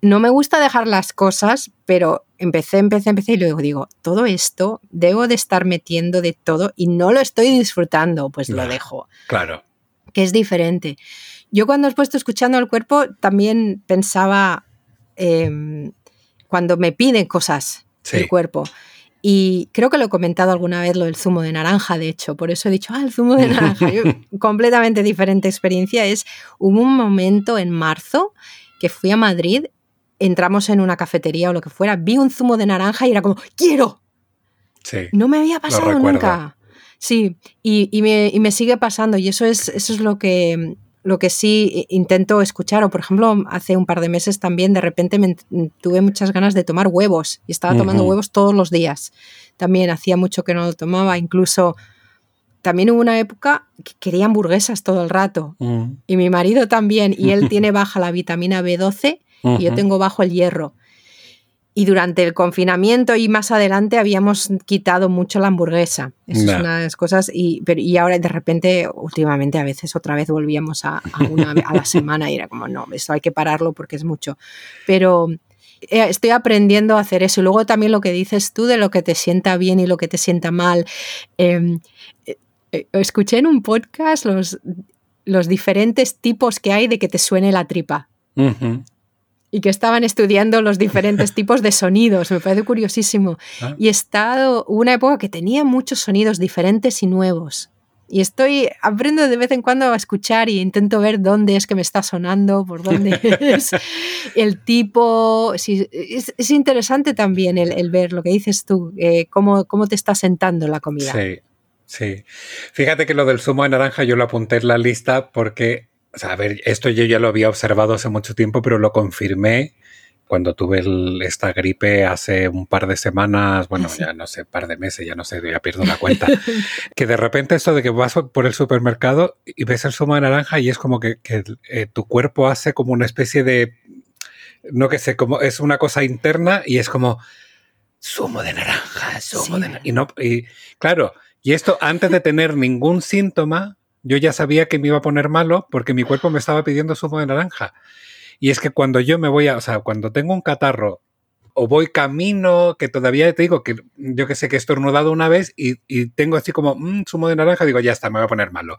No me gusta dejar las cosas, pero empecé, empecé, empecé y luego digo, todo esto debo de estar metiendo de todo y no lo estoy disfrutando, pues lo dejo. Claro. Que es diferente. Yo cuando he puesto escuchando al cuerpo también pensaba em, cuando me piden cosas el cuerpo. Y creo que lo he comentado alguna vez lo del zumo de naranja, de hecho, por eso he dicho, ah, el zumo de naranja. *laughs* completamente diferente experiencia es, hubo un momento en marzo que fui a Madrid, entramos en una cafetería o lo que fuera, vi un zumo de naranja y era como, quiero. Sí, no me había pasado nunca. Sí, y, y, me, y, me, sigue pasando y eso es, eso es lo que lo que sí intento escuchar, o por ejemplo, hace un par de meses también de repente me, tuve muchas ganas de tomar huevos y estaba tomando huevos todos los días. También hacía mucho que no lo tomaba, incluso también hubo una época que quería hamburguesas todo el rato. Mm. Y mi marido también, y él *laughs* tiene baja la vitamina B12 y yo tengo bajo el hierro. Y durante el confinamiento y más adelante habíamos quitado mucho la hamburguesa. Eso es una de las cosas. Y, pero, y ahora de repente, últimamente a veces otra vez volvíamos a, una a la semana y era como, no, esto hay que pararlo porque es mucho. Pero eh, estoy aprendiendo a hacer eso. Y luego también lo que dices tú de lo que te sienta bien y lo que te sienta mal. Em, eh, eh, escuché en un podcast los, los diferentes tipos que hay de que te suene la tripa y que estaban estudiando los diferentes *laughs* tipos de sonidos. Me parece curiosísimo. Ah. Y he estado una época que tenía muchos sonidos diferentes y nuevos. Y estoy, aprendo de vez en cuando a escuchar y intento ver dónde es que me está sonando, por dónde *laughs* es el tipo. Sí, es, interesante también el, ver lo que dices tú, eh, cómo, cómo te está sentando la comida. Sí, sí. Fíjate que lo del zumo de naranja yo lo apunté en la lista porque o sea, a ver, esto yo ya lo había observado hace mucho tiempo, pero lo confirmé cuando tuve esta gripe hace un par de semanas, bueno, ya no sé, par de meses, ya no sé, ya pierdo la cuenta, *laughs* que de repente esto de que vas por el supermercado y ves el zumo de naranja y es como que, eh, tu cuerpo hace como una especie de, no que sé, como es una cosa interna y es como zumo de naranja, zumo de naranja. Y, no, y claro, y esto antes de tener ningún síntoma, yo ya sabía que me iba a poner malo porque mi cuerpo me estaba pidiendo zumo de naranja. Y es que cuando yo me voy a, o sea, cuando tengo un catarro o voy camino, que todavía te digo que yo que sé que he estornudado una vez y, tengo así como mm, zumo de naranja, digo, ya está, me voy a poner malo.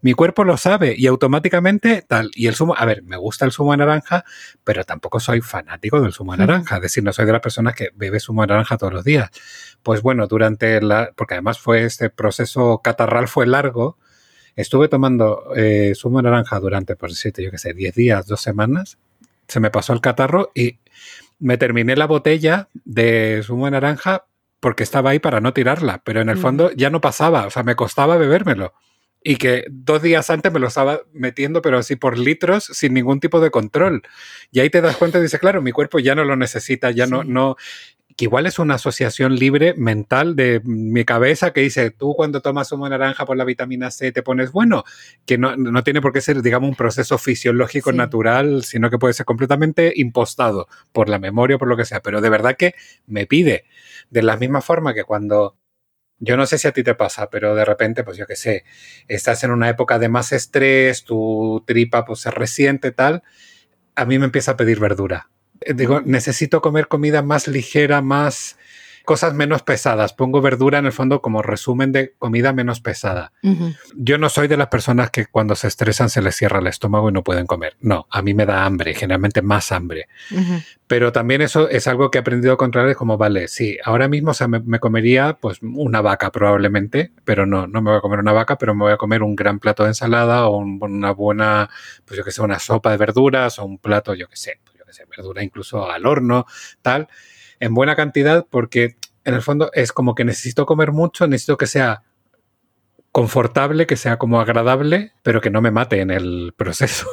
Mi cuerpo lo sabe y automáticamente tal. Y el zumo, a ver, me gusta el zumo de naranja, pero tampoco soy fanático del zumo de naranja. Es decir, no soy de las personas que bebe zumo de naranja todos los días. Pues bueno, durante la, porque además fue este proceso catarral fue largo, estuve tomando eh, zumo de naranja durante, por decirte, yo qué sé, 10 días, dos semanas, se me pasó el catarro y me terminé la botella de zumo de naranja porque estaba ahí para no tirarla, pero en el fondo ya no pasaba, o sea, me costaba bebérmelo. Y que dos días antes me lo estaba metiendo, pero así por litros, sin ningún tipo de control. Y ahí te das cuenta y dices, claro, mi cuerpo ya no lo necesita, ya no, no, que igual es una asociación libre mental de mi cabeza que dice, tú cuando tomas zumo de naranja por la vitamina C te pones bueno, que no, no tiene por qué ser, digamos, un proceso fisiológico natural, sino que puede ser completamente impostado por la memoria o por lo que sea, pero de verdad que me pide, de la misma forma que cuando... Yo no sé si a ti te pasa, pero de repente, pues yo qué sé, estás en una época de más estrés, tu tripa pues se resiente tal, a mí me empieza a pedir verdura digo, necesito comer comida más ligera, más cosas menos pesadas. Pongo verdura en el fondo como resumen de comida menos pesada. Yo no soy de las personas que cuando se estresan se les cierra el estómago y no pueden comer. No, a mí me da hambre, generalmente más hambre. Pero también eso es algo que he aprendido a controlar, como, vale, sí, ahora mismo me, comería pues una vaca probablemente, pero no, no me voy a comer una vaca, pero me voy a comer un gran plato de ensalada o una buena, pues yo que sé, una sopa de verduras o un plato, yo que sé, verdura incluso al horno, tal, en buena cantidad, porque en el fondo es como que necesito comer mucho, necesito que sea confortable, que sea como agradable, pero que no me mate en el proceso.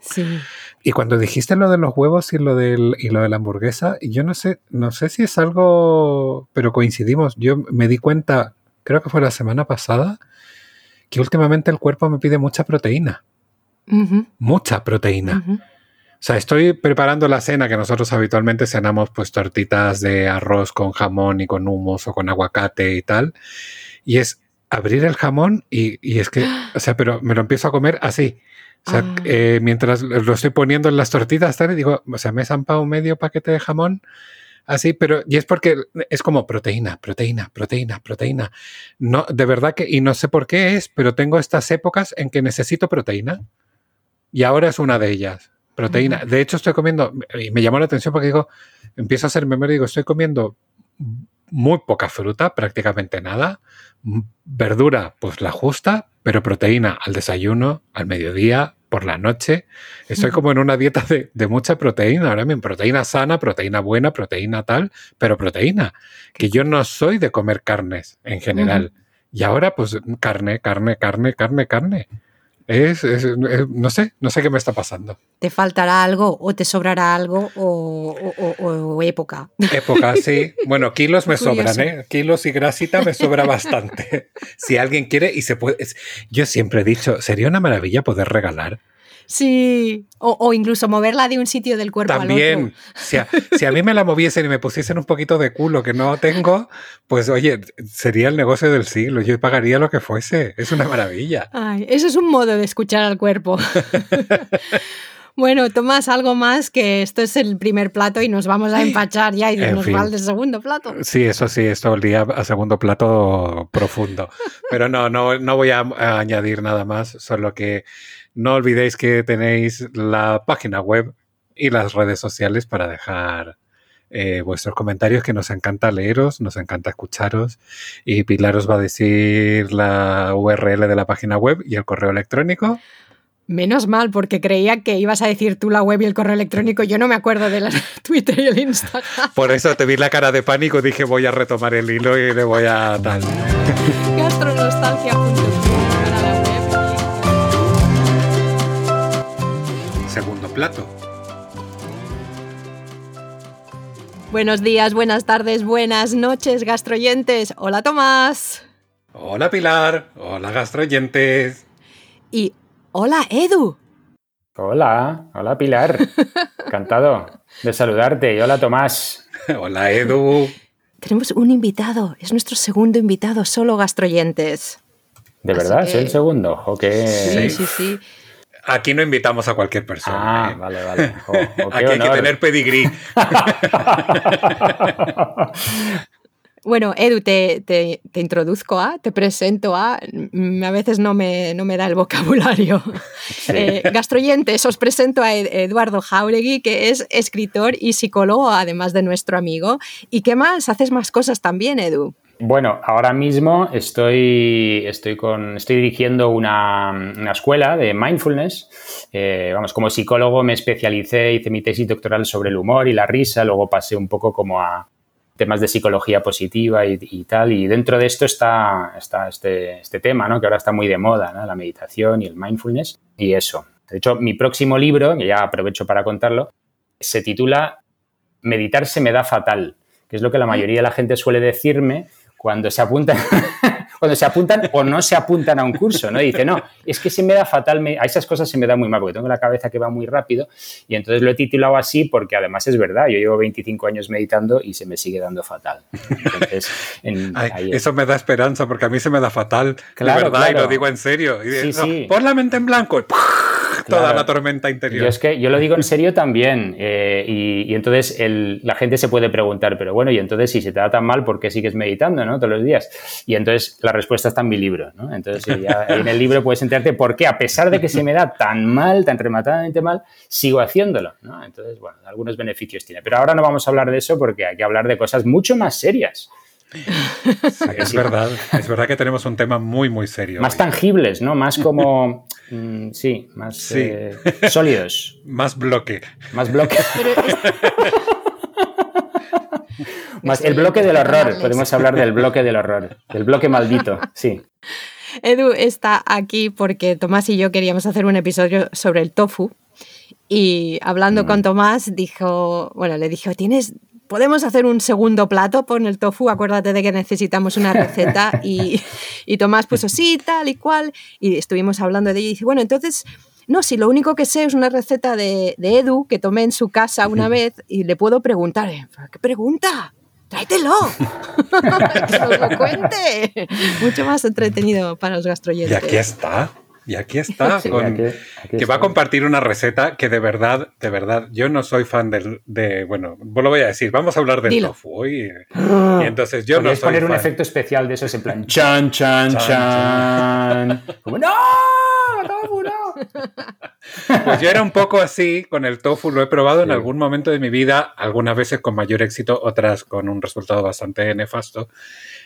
Sí. *laughs* Y cuando dijiste lo de los huevos y lo, del, y lo de la hamburguesa, yo no sé, no sé si es algo, pero coincidimos. Yo me di cuenta, creo que fue la semana pasada, que últimamente el cuerpo me pide mucha proteína. Mucha proteína. O sea, estoy preparando la cena que nosotros habitualmente cenamos pues tortitas de arroz con jamón y con hummus o con aguacate y tal. Y es abrir el jamón y, es que, o sea, pero me lo empiezo a comer así. O sea, ah. eh, mientras lo estoy poniendo en las tortitas, tal, y digo, o sea, me he zampado medio paquete de jamón así, pero y es porque es como proteína, proteína, proteína, proteína. No, de verdad que, y no sé por qué es, pero tengo estas épocas en que necesito proteína y ahora es una de ellas proteína. De hecho, estoy comiendo, y me llamó la atención porque digo, empiezo a hacer memoria y digo, estoy comiendo muy poca fruta, prácticamente nada. Verdura, pues la justa, pero proteína al desayuno, al mediodía, por la noche. Estoy como en una dieta de, mucha proteína. Ahora mismo, proteína sana, proteína buena, proteína tal, pero proteína. Que yo no soy de comer carnes en general. Y ahora, pues carne, carne, carne, carne, carne. Es, no sé, no sé qué me está pasando. ¿Te faltará algo o te sobrará algo o, época? Época, sí. Bueno, kilos me sobran, ¿eh? Kilos y grasita me sobra bastante. *laughs* Si alguien quiere y se puede... Yo siempre he dicho, sería una maravilla poder regalar Sí, o, incluso moverla de un sitio del cuerpo También, al otro. Si a, si a mí me la moviesen y me pusiesen un poquito de culo que no tengo, pues oye, sería el negocio del siglo. Yo pagaría lo que fuese. Es una maravilla. Ay, eso es un modo de escuchar al cuerpo. *laughs* Bueno, Tomás, algo más que esto es el primer plato y nos vamos a empachar ya y nos va el segundo plato. Sí, eso sí, esto día a segundo plato profundo. Pero no, no, no voy a, añadir nada más, solo que no olvidéis que tenéis la página web y las redes sociales para dejar eh, vuestros comentarios, que nos encanta leeros, nos encanta escucharos. Y Pilar os va a decir la URL de la página web y el correo electrónico. Menos mal, porque creía que ibas a decir tú la web y el correo electrónico. Yo no me acuerdo de la *laughs* Twitter y el Instagram. Por eso te vi la cara de pánico, dije voy a retomar el hilo y le voy a tal. *laughs* Gastronostalgia.com plato. Buenos días, buenas tardes, buenas noches, gastroyentes. Hola Tomás. Hola Pilar. Hola gastroyentes. Y Hola, Edu. Hola, hola Pilar. *laughs* Encantado de saludarte. Y hola Tomás. *laughs* hola Edu. Tenemos un invitado, es nuestro segundo invitado, solo gastroyentes. ¿De verdad? ¿Es el segundo? ¿O Sí, sí, sí. Aquí no invitamos a cualquier persona. Ah, ¿eh? vale, vale. *laughs* Aquí hay que tener pedigrí. *laughs* Bueno, Edu, te, te, introduzco a, te presento a, mm, a veces no me, no me da el vocabulario. Eh, gastroyentes, os presento a Eduardo Jauregui, que es escritor y psicólogo, además de nuestro amigo. ¿Y qué más? Haces más cosas también, Edu. Bueno, ahora mismo estoy, estoy, con, estoy dirigiendo una, escuela de mindfulness. Eh, vamos, como psicólogo me especialicé, hice mi tesis doctoral sobre el humor y la risa, luego pasé un poco como a temas de psicología positiva y, tal, y dentro de esto está, está este, este, tema, ¿no? que ahora está muy de moda, ¿no? la meditación y el mindfulness, y eso. De hecho, mi próximo libro, que ya aprovecho para contarlo, se titula Meditar se me da fatal, que es lo que la mayoría de la gente suele decirme cuando se apuntan, *laughs* cuando se apuntan o no se apuntan a un curso, ¿no? dice, no, es que se me da fatal, a esas cosas se me da muy mal, porque tengo la cabeza que va muy rápido, y entonces lo he titulado así porque además es verdad, yo llevo 25 años meditando y se me sigue dando fatal. *laughs* eso me da esperanza, porque a mí se me da fatal, claro, verdad, y lo digo en serio. Y Pon la mente en blanco. Y toda la tormenta interior. Yo es que yo lo digo en serio también. Eh, y, entonces la gente se puede preguntar, pero bueno, y entonces si se te da tan mal, ¿por qué sigues meditando ¿no? todos los días? Y entonces la respuesta está en mi libro. ¿no? Entonces ya en el libro puedes enterarte por qué, a pesar de que se me da tan mal, tan rematadamente mal, sigo haciéndolo. ¿no? Entonces, bueno, algunos beneficios tiene. Pero ahora no vamos a hablar de eso porque hay que hablar de cosas mucho más serias es verdad, es verdad que tenemos un tema muy, muy serio. Más tangibles, ¿no? Más como, mm, sí, más eh, sólidos. *laughs* Más bloque. Más bloque. *laughs* *laughs* más el bloque del horror, podemos hablar del bloque del horror, del bloque maldito, sí. Edu está aquí porque Tomás y yo queríamos hacer un episodio sobre el tofu. Y hablando con mm. Tomás, dijo, bueno, le dijo, ¿tienes podemos hacer un segundo plato con el tofu, acuérdate de que necesitamos una receta *laughs* y, y Tomás puso sí, tal y cual, y estuvimos hablando de ello y dice, bueno, entonces... No, si lo único que sé es una receta de, de Edu que tomé en su casa una vez y le puedo preguntar, eh, ¿qué pregunta? tráetelo, *laughs* *laughs* que nos lo cuente. Mucho más entretenido para los gastroyentes. Y aquí está. Y aquí está, *laughs* que va a compartir una receta que de verdad, de verdad, yo no soy fan del, de, bueno, vos lo voy a decir, vamos a hablar del tofu hoy. *gasps* Y, entonces yo no soy poner un efecto especial de esos en plan chan, chan, chan. *laughs* Como, ¡No! ¡Tofu, no! *laughs* Pues yo era un poco así con el tofu, lo he probado en algún momento de mi vida, algunas veces con mayor éxito, otras con un resultado bastante nefasto.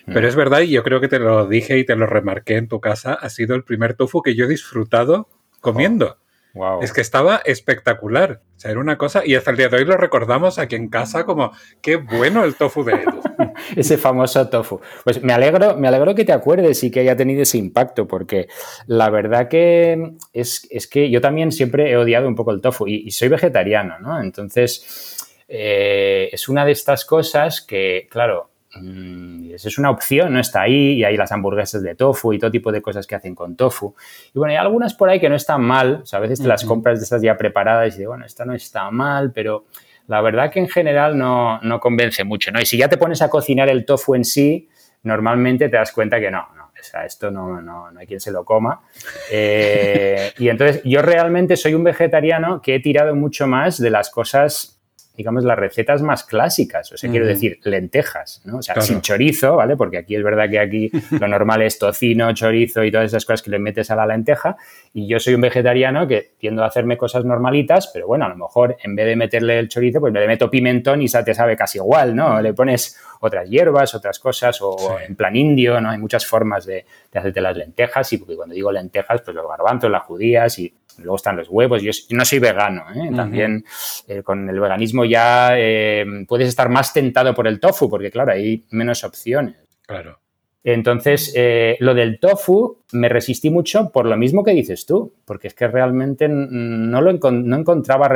Pero mm. es verdad, y yo creo que te lo dije y te lo remarqué en tu casa, ha sido el primer tofu que yo he disfrutado comiendo. Wow. Es que estaba espectacular. O sea, era una cosa, y hasta el día de hoy lo recordamos aquí en casa como qué bueno el tofu de Edu. *laughs* ese famoso tofu. Pues me alegro, me alegro que te acuerdes y que haya tenido ese impacto, porque la verdad que es, que yo también siempre he odiado un poco el tofu y, soy vegetariano, ¿no? Entonces, eh, es una de estas cosas que, claro, Mm, es una opción, no está ahí, y hay las hamburguesas de tofu y todo tipo de cosas que hacen con tofu. Y bueno, hay algunas por ahí que no están mal, o sea, a veces te las compras de estas ya preparadas y dices, bueno, esta no está mal, pero la verdad que en general no, no convence mucho, ¿no? Y si ya te pones a cocinar el tofu en sí, normalmente te das cuenta que no, no, o sea, esto no, no, no hay quien se lo coma. Eh, *laughs* y entonces yo realmente soy un vegetariano que he tirado mucho más de las cosas digamos, las recetas más clásicas, o sea, quiero decir, lentejas, ¿no? O sea, sin chorizo, ¿vale? Porque aquí es verdad que aquí *laughs* lo normal es tocino, chorizo y todas esas cosas que le metes a la lenteja, y yo soy un vegetariano que tiendo a hacerme cosas normalitas, pero bueno, a lo mejor en vez de meterle el chorizo, pues le meto pimentón y te sabe casi igual, ¿no? Le pones otras hierbas, otras cosas, o en plan indio, ¿no? Hay muchas formas de, de hacerte las lentejas, y cuando digo lentejas, pues los garbanzos, las judías y Luego están los huevos. Yo, no soy vegano. ¿eh? También eh, con el veganismo ya eh, puedes estar más tentado por el tofu, porque claro, hay menos opciones. Claro. Entonces, lo del tofu me resistí mucho por lo mismo que dices tú, porque es que realmente no, lo no encontraba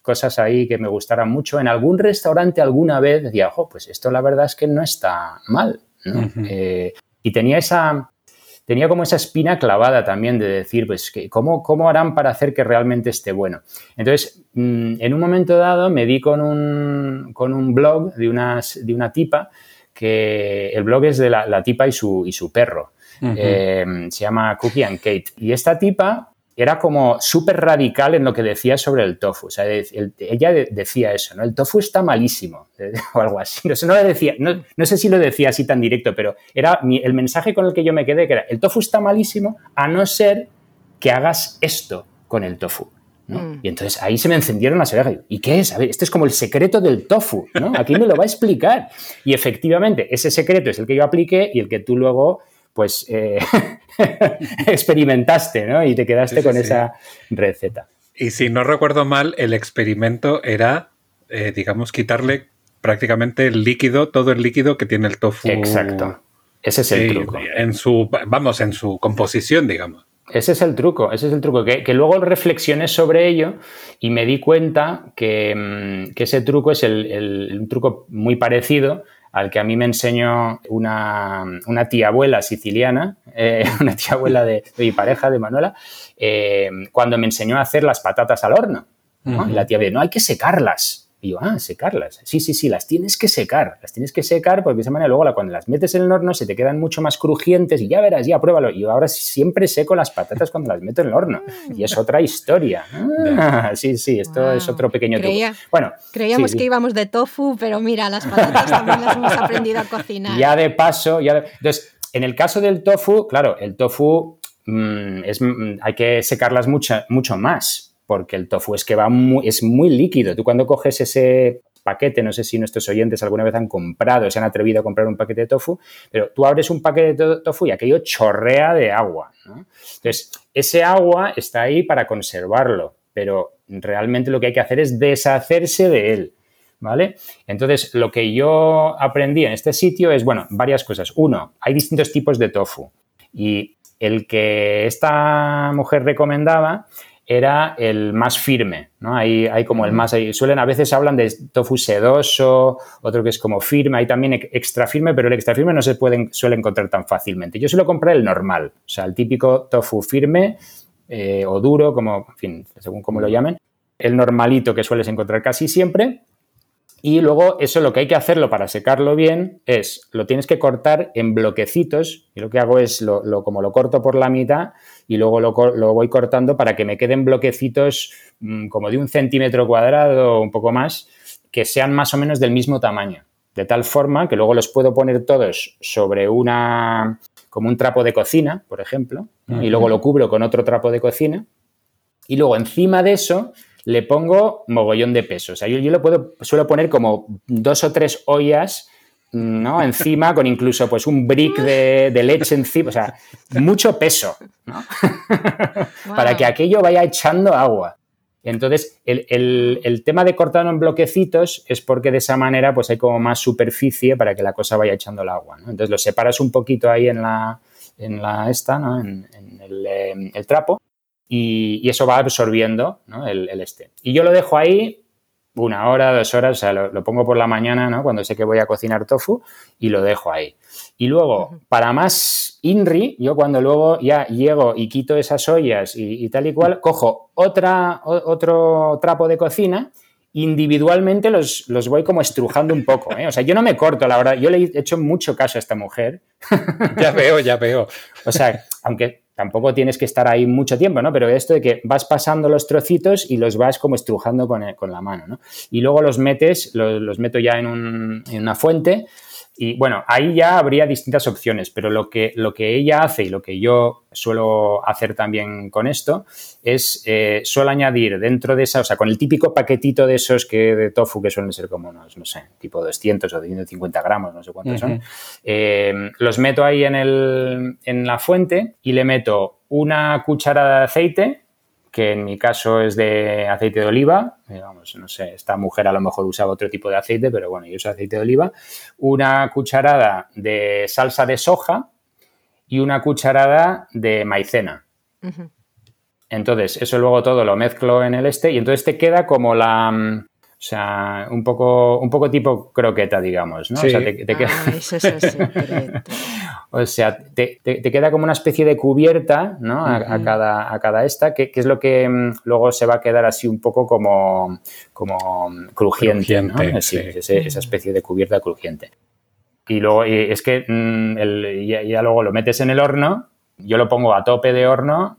cosas ahí que me gustaran mucho. En algún restaurante alguna vez decía, ojo, pues esto la verdad es que no está mal. y tenía esa, tenía como esa espina clavada también de decir, pues, ¿cómo, ¿cómo harán para hacer que realmente esté bueno? Entonces, mm, en un momento dado me di con un, con un blog de, unas, de una tipa, que el blog es de la, tipa y su, y su perro. Eh, se llama Cookie and Kate. Y esta tipa era como súper radical en lo que decía sobre el tofu. O sea, ella decía eso, ¿no? El tofu está malísimo, *laughs* o algo así. No sé, no, decía, no, sé si lo decía así tan directo, pero era el mensaje con el que yo me quedé, que era, el tofu está malísimo a no ser que hagas esto con el tofu. Mm. Y entonces ahí se me encendieron las orejas. ¿Y qué es? A ver, este es como el secreto del tofu, ¿no? Aquí me lo va a explicar. Y efectivamente, ese secreto es el que yo apliqué y el que tú luego, pues, eh, *laughs* experimentaste, ¿no? Y te quedaste con esa receta. Y si no recuerdo mal, el experimento era, eh, digamos, quitarle prácticamente el líquido, todo el líquido que tiene el tofu. Exacto. Ese es el truco. En su, vamos, en su composición, digamos. Ese es el truco, ese es el truco. Que, luego reflexioné sobre ello y me di cuenta que, mm, ese truco es el, un truco muy parecido al que a mí me enseñó una, tía abuela siciliana, eh, *laughs* una tía abuela de, mi pareja, de Manuela, eh, cuando me enseñó a hacer las patatas al horno. Y la tía me dijo, no, hay que secarlas. Y yo, ah, secarlas. Sí, sí, sí, las tienes que secar. Las tienes que secar porque de esa manera luego cuando las metes en el horno se te quedan mucho más crujientes y ya verás, ya pruébalo. Y yo ahora siempre seco las patatas cuando las meto en el horno. Y es otra historia. *laughs* Ah, sí, sí, esto es otro pequeño truco. Bueno, creíamos que íbamos de tofu, pero mira, las patatas también las hemos aprendido a cocinar. Ya de paso, ya entonces, en el caso del tofu, claro, el tofu mm, es, mm, hay que secarlas mucho, mucho más porque el tofu es que va muy, es muy líquido. Tú cuando coges ese paquete, no sé si nuestros oyentes alguna vez han comprado, se han atrevido a comprar un paquete de tofu, pero tú abres un paquete de tofu y aquello chorrea de agua. Entonces, ese agua está ahí para conservarlo, pero realmente lo que hay que hacer es deshacerse de él. ¿Vale? Entonces, lo que yo aprendí en este sitio es, bueno, varias cosas. Uno, hay distintos tipos de tofu y el que esta mujer recomendaba era el más firme, ¿no? Hay, hay como el más, suelen a veces hablan de tofu sedoso, otro que es como firme, hay también extra firme, pero el extra firme no se puede, suele encontrar tan fácilmente. Yo suelo comprar el normal, o sea, el típico tofu firme eh, o duro, como, en fin, según como lo llamen, el normalito que sueles encontrar casi siempre. Y luego eso lo que hay que hacerlo para secarlo bien es, lo tienes que cortar en bloquecitos, y lo que hago es, lo, lo como lo corto por la mitad, y luego lo, voy cortando para que me queden bloquecitos mm, como de un centímetro cuadrado o un poco más, que sean más o menos del mismo tamaño. De tal forma que luego los puedo poner todos sobre una, como un trapo de cocina, por ejemplo, y luego lo cubro con otro trapo de cocina. Y luego encima de eso le pongo mogollón de peso. O sea, yo, yo lo puedo, suelo poner como dos o tres ollas ¿no? Encima, con incluso pues un brick de, leche encima, o sea, mucho peso, ¿no? *laughs* Para que aquello vaya echando agua. Entonces, el, tema de cortarlo en bloquecitos es porque de esa manera pues hay como más superficie para que la cosa vaya echando el agua, Entonces lo separas un poquito ahí en la, en la esta, ¿no? En, em, el, trapo y, eso va absorbiendo el, el este. Y yo lo dejo ahí una hora, dos horas, o sea, lo, pongo por la mañana, ¿no? Cuando sé que voy a cocinar tofu y lo dejo ahí. Y luego, para más INRI, yo cuando luego ya llego y quito esas ollas y, tal y cual, cojo otra, otro trapo de cocina individualmente los, los, voy como estrujando un poco. ¿eh? O sea, yo no me corto, la verdad. Yo le he hecho mucho caso a esta mujer. Ya veo, ya veo. *laughs* O sea, aunque tampoco tienes que estar ahí mucho tiempo, ¿no? Pero esto de que vas pasando los trocitos y los vas como estrujando con, con la mano, ¿no? Y luego los metes, los, los meto ya en, un, en una fuente y bueno, ahí ya habría distintas opciones, pero lo que, lo que ella hace y lo que yo suelo hacer también con esto es, eh, suelo añadir dentro de esa, o sea, con el típico paquetito de esos que de tofu que suelen ser como unos, no sé, tipo 200 o 250 gramos, no sé cuántos son, eh, los meto ahí en, el, en la fuente y le meto una cucharada de aceite, que en mi caso es de aceite de oliva, digamos, no sé, esta mujer a lo mejor usaba otro tipo de aceite, pero bueno, yo uso aceite de oliva, una cucharada de salsa de soja y una cucharada de maicena. Entonces, eso luego todo lo mezclo en el este y entonces te queda como la, mm, o sea, un poco, un poco tipo croqueta, digamos, ¿no? O sea, te, queda... *laughs* o sea, te, queda como una especie de cubierta, ¿no? A, cada, a cada esta, que, es lo que mm, luego se va a quedar así un poco como, como crujiente, ¿no? Sí, esa especie de cubierta crujiente. Y luego, es que mm, el, ya, luego lo metes en el horno, yo lo pongo a tope de horno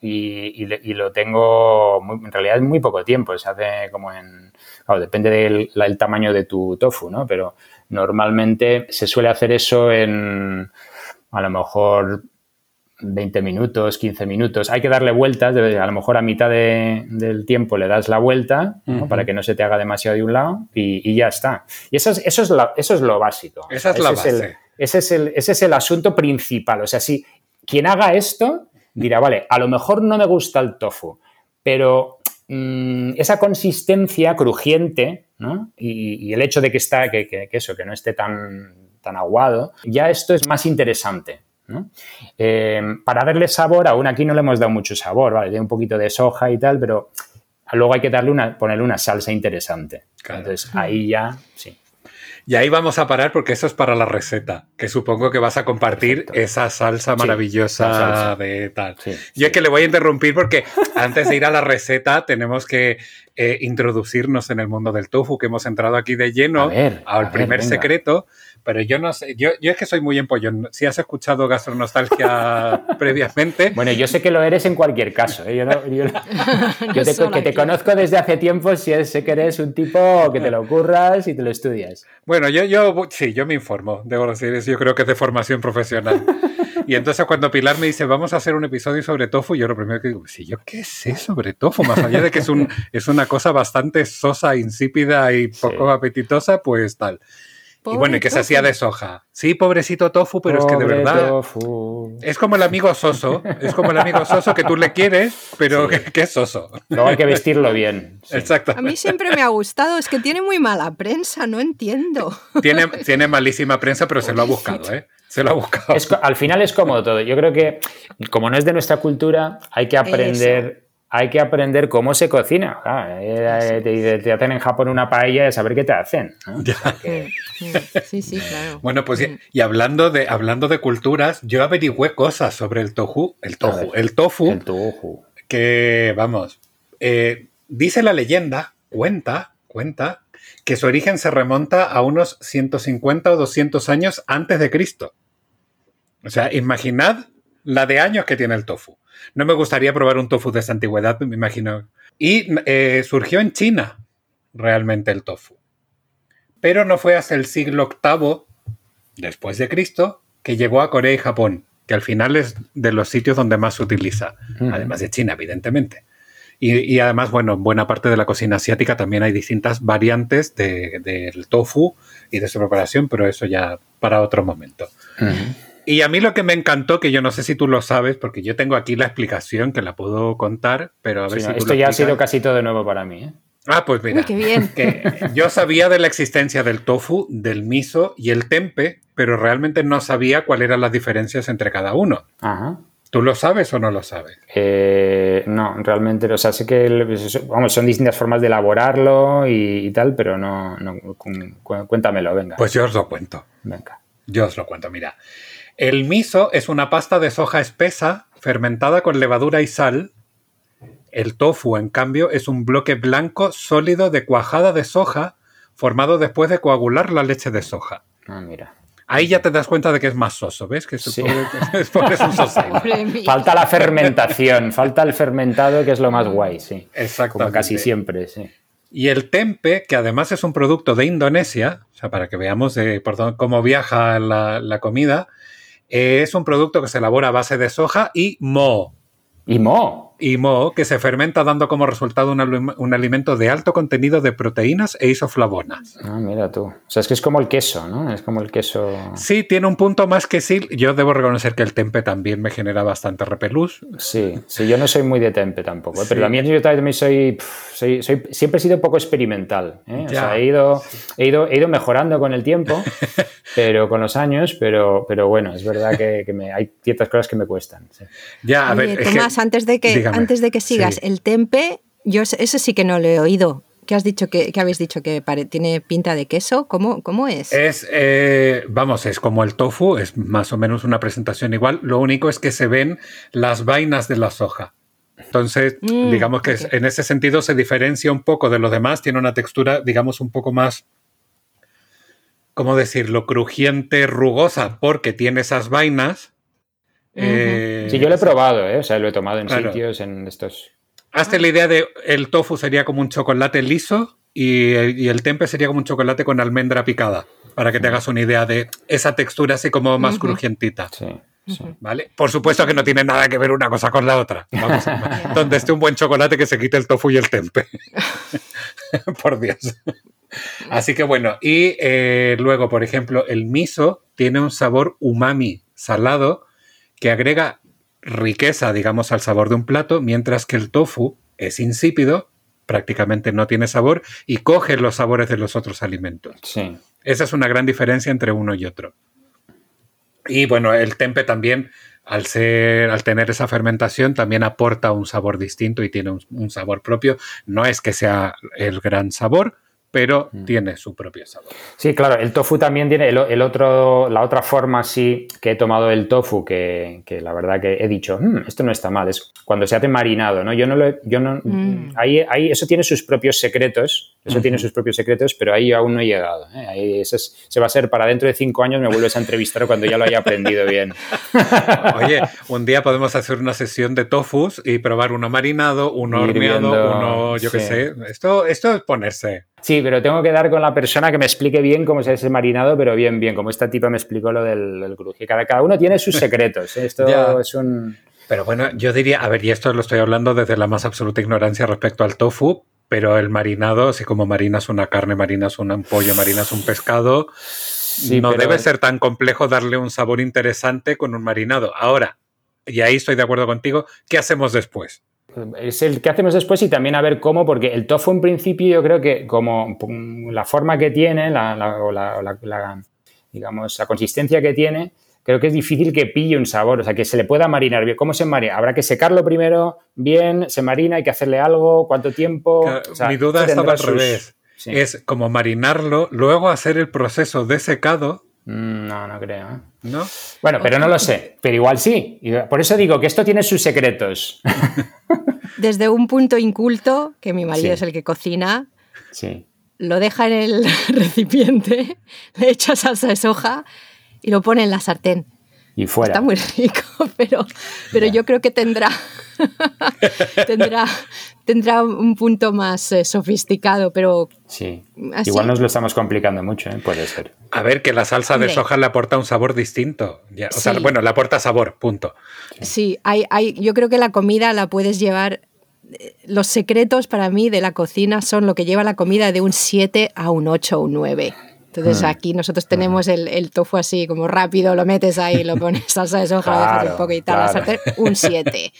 y, lo tengo, en realidad, en muy poco tiempo. Se hace como en Claro, depende del tamaño de tu tofu, ¿no? Pero normalmente se suele hacer eso en a lo mejor 20 minutos, 15 minutos. Hay que darle vueltas, a lo mejor a mitad del tiempo le das la vuelta para que no se te haga demasiado de un lado y, ya está. Y eso es, eso es, eso es lo básico. Esa es la base. ese, es el, ese es el asunto principal. O sea, si quien haga esto dirá, vale, a lo mejor no me gusta el tofu, pero mm, esa consistencia crujiente y, el hecho de que, está, que, eso, que no esté tan, tan aguado, ya esto es más interesante. Eh, para darle sabor, aún aquí no le hemos dado mucho sabor, ¿vale? Tiene un poquito de soja y tal, pero luego hay que darle una, ponerle una salsa interesante. Entonces ahí ya, sí. Y ahí vamos a parar porque eso es para la receta, que supongo que vas a compartir esa salsa maravillosa de tal. Yo es que le voy a interrumpir porque antes de ir a la receta tenemos que eh, introducirnos en el mundo del tofu, que hemos entrado aquí de lleno al primer secreto, pero yo no sé, yo, yo es que soy muy empollón. Si has escuchado Gastronostalgia *laughs* previamente. Bueno, yo sé que lo eres en cualquier caso. ¿eh? Yo, *laughs* *laughs* te, que te conozco desde hace tiempo, si sé que eres un tipo que te lo curras y te lo estudias. Bueno, yo, yo sí, yo me informo, debo decir, yo creo que es de formación profesional. Y entonces cuando Pilar me dice, vamos a hacer un episodio sobre tofu, yo lo primero que digo, sí, yo qué sé sobre tofu, más allá de que es, un, es una cosa bastante sosa, insípida y poco apetitosa, pues tal y bueno, y que se hacía de soja. Sí, pobrecito tofu, pero es que de verdad. Es como el amigo soso. Es como el amigo soso que tú le quieres, pero *laughs* que, es soso. No hay que vestirlo bien. Exacto. A mí siempre me ha gustado. Es que tiene muy mala prensa, no entiendo. Tiene, tiene malísima prensa, pero se lo ha buscado, ¿eh? Se lo ha buscado. al final es cómodo todo. Yo creo que, como no es de nuestra cultura, hay que aprender hay que aprender cómo se cocina. Eh, te, hacen en Japón una paella y saber qué te hacen. Sí, sí, claro. Bueno, pues y, hablando, de, hablando de culturas, yo averigüé cosas sobre el tofu, el tofu, el tofu, el tofu. que vamos, eh, dice la leyenda, cuenta, cuenta, que su origen se remonta a unos 150 o 200 años antes de Cristo. O sea, imaginad la de años que tiene el tofu. No me gustaría probar un tofu de esa antigüedad, me imagino. Y eh, surgió en China, realmente, el tofu. Pero no fue hasta el siglo VIII, después de Cristo, que llegó a Corea y Japón, que al final es de los sitios donde más se utiliza, además de China, evidentemente. Y, además, bueno, en buena parte de la cocina asiática también hay distintas variantes del tofu y de su preparación, pero eso ya para otro momento. Y a mí lo que me encantó, que yo no sé si tú lo sabes, porque yo tengo aquí la explicación que la puedo contar, pero a ver si. esto ya ha sido casi todo de nuevo para mí. ¿eh? Ah, pues mira. qué bien. yo sabía de la existencia del tofu, del miso y el tempe, pero realmente no sabía cuáles eran las diferencias entre cada uno. Ajá. ¿Tú lo sabes o no lo sabes? Eh, no, realmente, o sea, sé que vamos, son distintas formas de elaborarlo y, tal, pero no, no, cuéntamelo, venga. Pues yo os lo cuento. Venga. Yo os lo cuento, mira. El miso es una pasta de soja espesa fermentada con levadura y sal. El tofu, en cambio, es un bloque blanco sólido de cuajada de soja formado después de coagular la leche de soja. Ah, mira. Ahí ya te das cuenta de que es más soso, ¿ves? Que sí. es, *laughs* un soso. *laughs* falta la fermentación, falta el fermentado, que es lo más guay, sí. Exacto. Como casi siempre, sí. Y el tempe, que además es un producto de Indonesia, o sea, para que veamos de, por cómo viaja la comida, es un producto que se elabora a base de soja y moho. ¿Y moho? Y moho que se fermenta dando como resultado un, alimento de alto contenido de proteínas e isoflavonas. Ah, mira tú. O sea, es que es como el queso, ¿no? Es como el queso. Sí, tiene un punto más que sí. Yo debo reconocer que el tempe también me genera bastante repelús. Sí, sí, yo no soy muy de tempe tampoco, ¿eh? pero también yo también soy, soy, siempre he sido un poco experimental. ¿eh? O sea, he ido, he, ido, he ido mejorando con el tiempo, *laughs* pero con los años, pero, pero bueno, es verdad que, me, hay ciertas cosas que me cuestan. Ya, a ver, Tomás, antes de que antes de que sigas, el tempe, yo eso sí que no lo he oído. ¿Qué has dicho que, habéis dicho que tiene pinta de queso? ¿Cómo, cómo es? Es, eh, vamos, es como el tofu, es más o menos una presentación igual. Lo único es que se ven las vainas de la soja. Entonces, mm, digamos que en ese sentido se diferencia un poco de los demás, tiene una textura, digamos, un poco más, ¿cómo decirlo?, crujiente, rugosa, porque tiene esas vainas eh, sí, yo lo he probado, ¿eh? o sea, lo he tomado en sitios, en estos. Hazte la idea de el tofu sería como un chocolate liso y el, tempe sería como un chocolate con almendra picada, para que te hagas una idea de esa textura así como más crujientita. Sí. ¿Vale? Por supuesto que no tiene nada que ver una cosa con la otra. Vamos, *laughs* donde esté un buen chocolate que se quite el tofu y el tempe. *laughs* por Dios. Así que bueno, y eh, luego, por ejemplo, el miso tiene un sabor umami salado que agrega riqueza, digamos, al sabor de un plato, mientras que el tofu es insípido, prácticamente no tiene sabor y coge los sabores de los otros alimentos. Sí. Esa es una gran diferencia entre uno y otro. Y bueno, el tempe también, al ser, al tener esa fermentación, también aporta un sabor distinto y tiene un, un sabor propio. No es que sea el gran sabor, pero mm. tiene su propio sabor. Sí, claro, el tofu también tiene el, otro, la otra forma sí que he tomado el tofu, que, la verdad que he dicho, mm, esto no está mal, es cuando se hace marinado, ¿no? Yo no lo, yo no, mm. ahí, ahí, eso tiene sus propios secretos, eso tiene sus propios secretos, pero ahí aún no he llegado. ¿eh? Ahí se va a ser para dentro de cinco años me vuelves a entrevistar cuando ya lo haya aprendido bien. *laughs* Oye, un día podemos hacer una sesión de tofus y probar uno marinado, uno horneado, uno, yo qué sé. Esto, esto es ponerse. Sí, pero tengo que dar con la persona que me explique bien cómo se hace marinado, pero bien, bien, como esta tipa me explicó lo del, del Cada, cada, uno tiene sus secretos. ¿eh? Esto *laughs* es un... Pero bueno, yo diría, a ver, y esto lo estoy hablando desde la más absoluta ignorancia respecto al tofu, pero el marinado, si como marinas una carne, marinas un pollo, marinas un pescado, no debe ser tan complejo darle un sabor interesante con un marinado. Ahora, y ahí estoy de acuerdo contigo, ¿qué hacemos después? Es el que hacemos después y también a ver cómo, porque el tofu en principio yo creo que como la forma que tiene, la, digamos, la consistencia que tiene, creo que es difícil que pille un sabor, o sea, que se le pueda marinar bien. ¿Cómo se marina? Habrá que secarlo primero, bien, se marina, hay que hacerle algo, cuánto tiempo. mi duda estaba al revés. Es como marinarlo, luego hacer el proceso de secado no, no creo. ¿eh? ¿No? Bueno, pero no lo sé. Pero igual sí. Por eso digo que esto tiene sus secretos. *laughs* Desde un punto inculto, que mi marido es el que cocina, sí. lo deja en el *laughs* recipiente, le echa salsa de soja y lo pone en la sartén. Y fuera. Está muy rico, *laughs* pero, pero yo creo que tendrá, tendrá, tendrá un punto más eh, sofisticado, pero... Sí, igual nos lo estamos complicando mucho, ¿eh? puede ser. A ver, que la salsa de soja le aporta un sabor distinto. o sea, bueno, le aporta sabor, punto. Sí, hay, hay, yo creo que la comida la puedes llevar... Eh, los secretos para mí de la cocina son lo que lleva la comida de un 7 a un 8 o un 9. Entonces hmm. aquí nosotros tenemos el, el, tofu así como rápido, lo metes ahí, lo pones salsa de soja, lo dejas un poco y tal, un 7.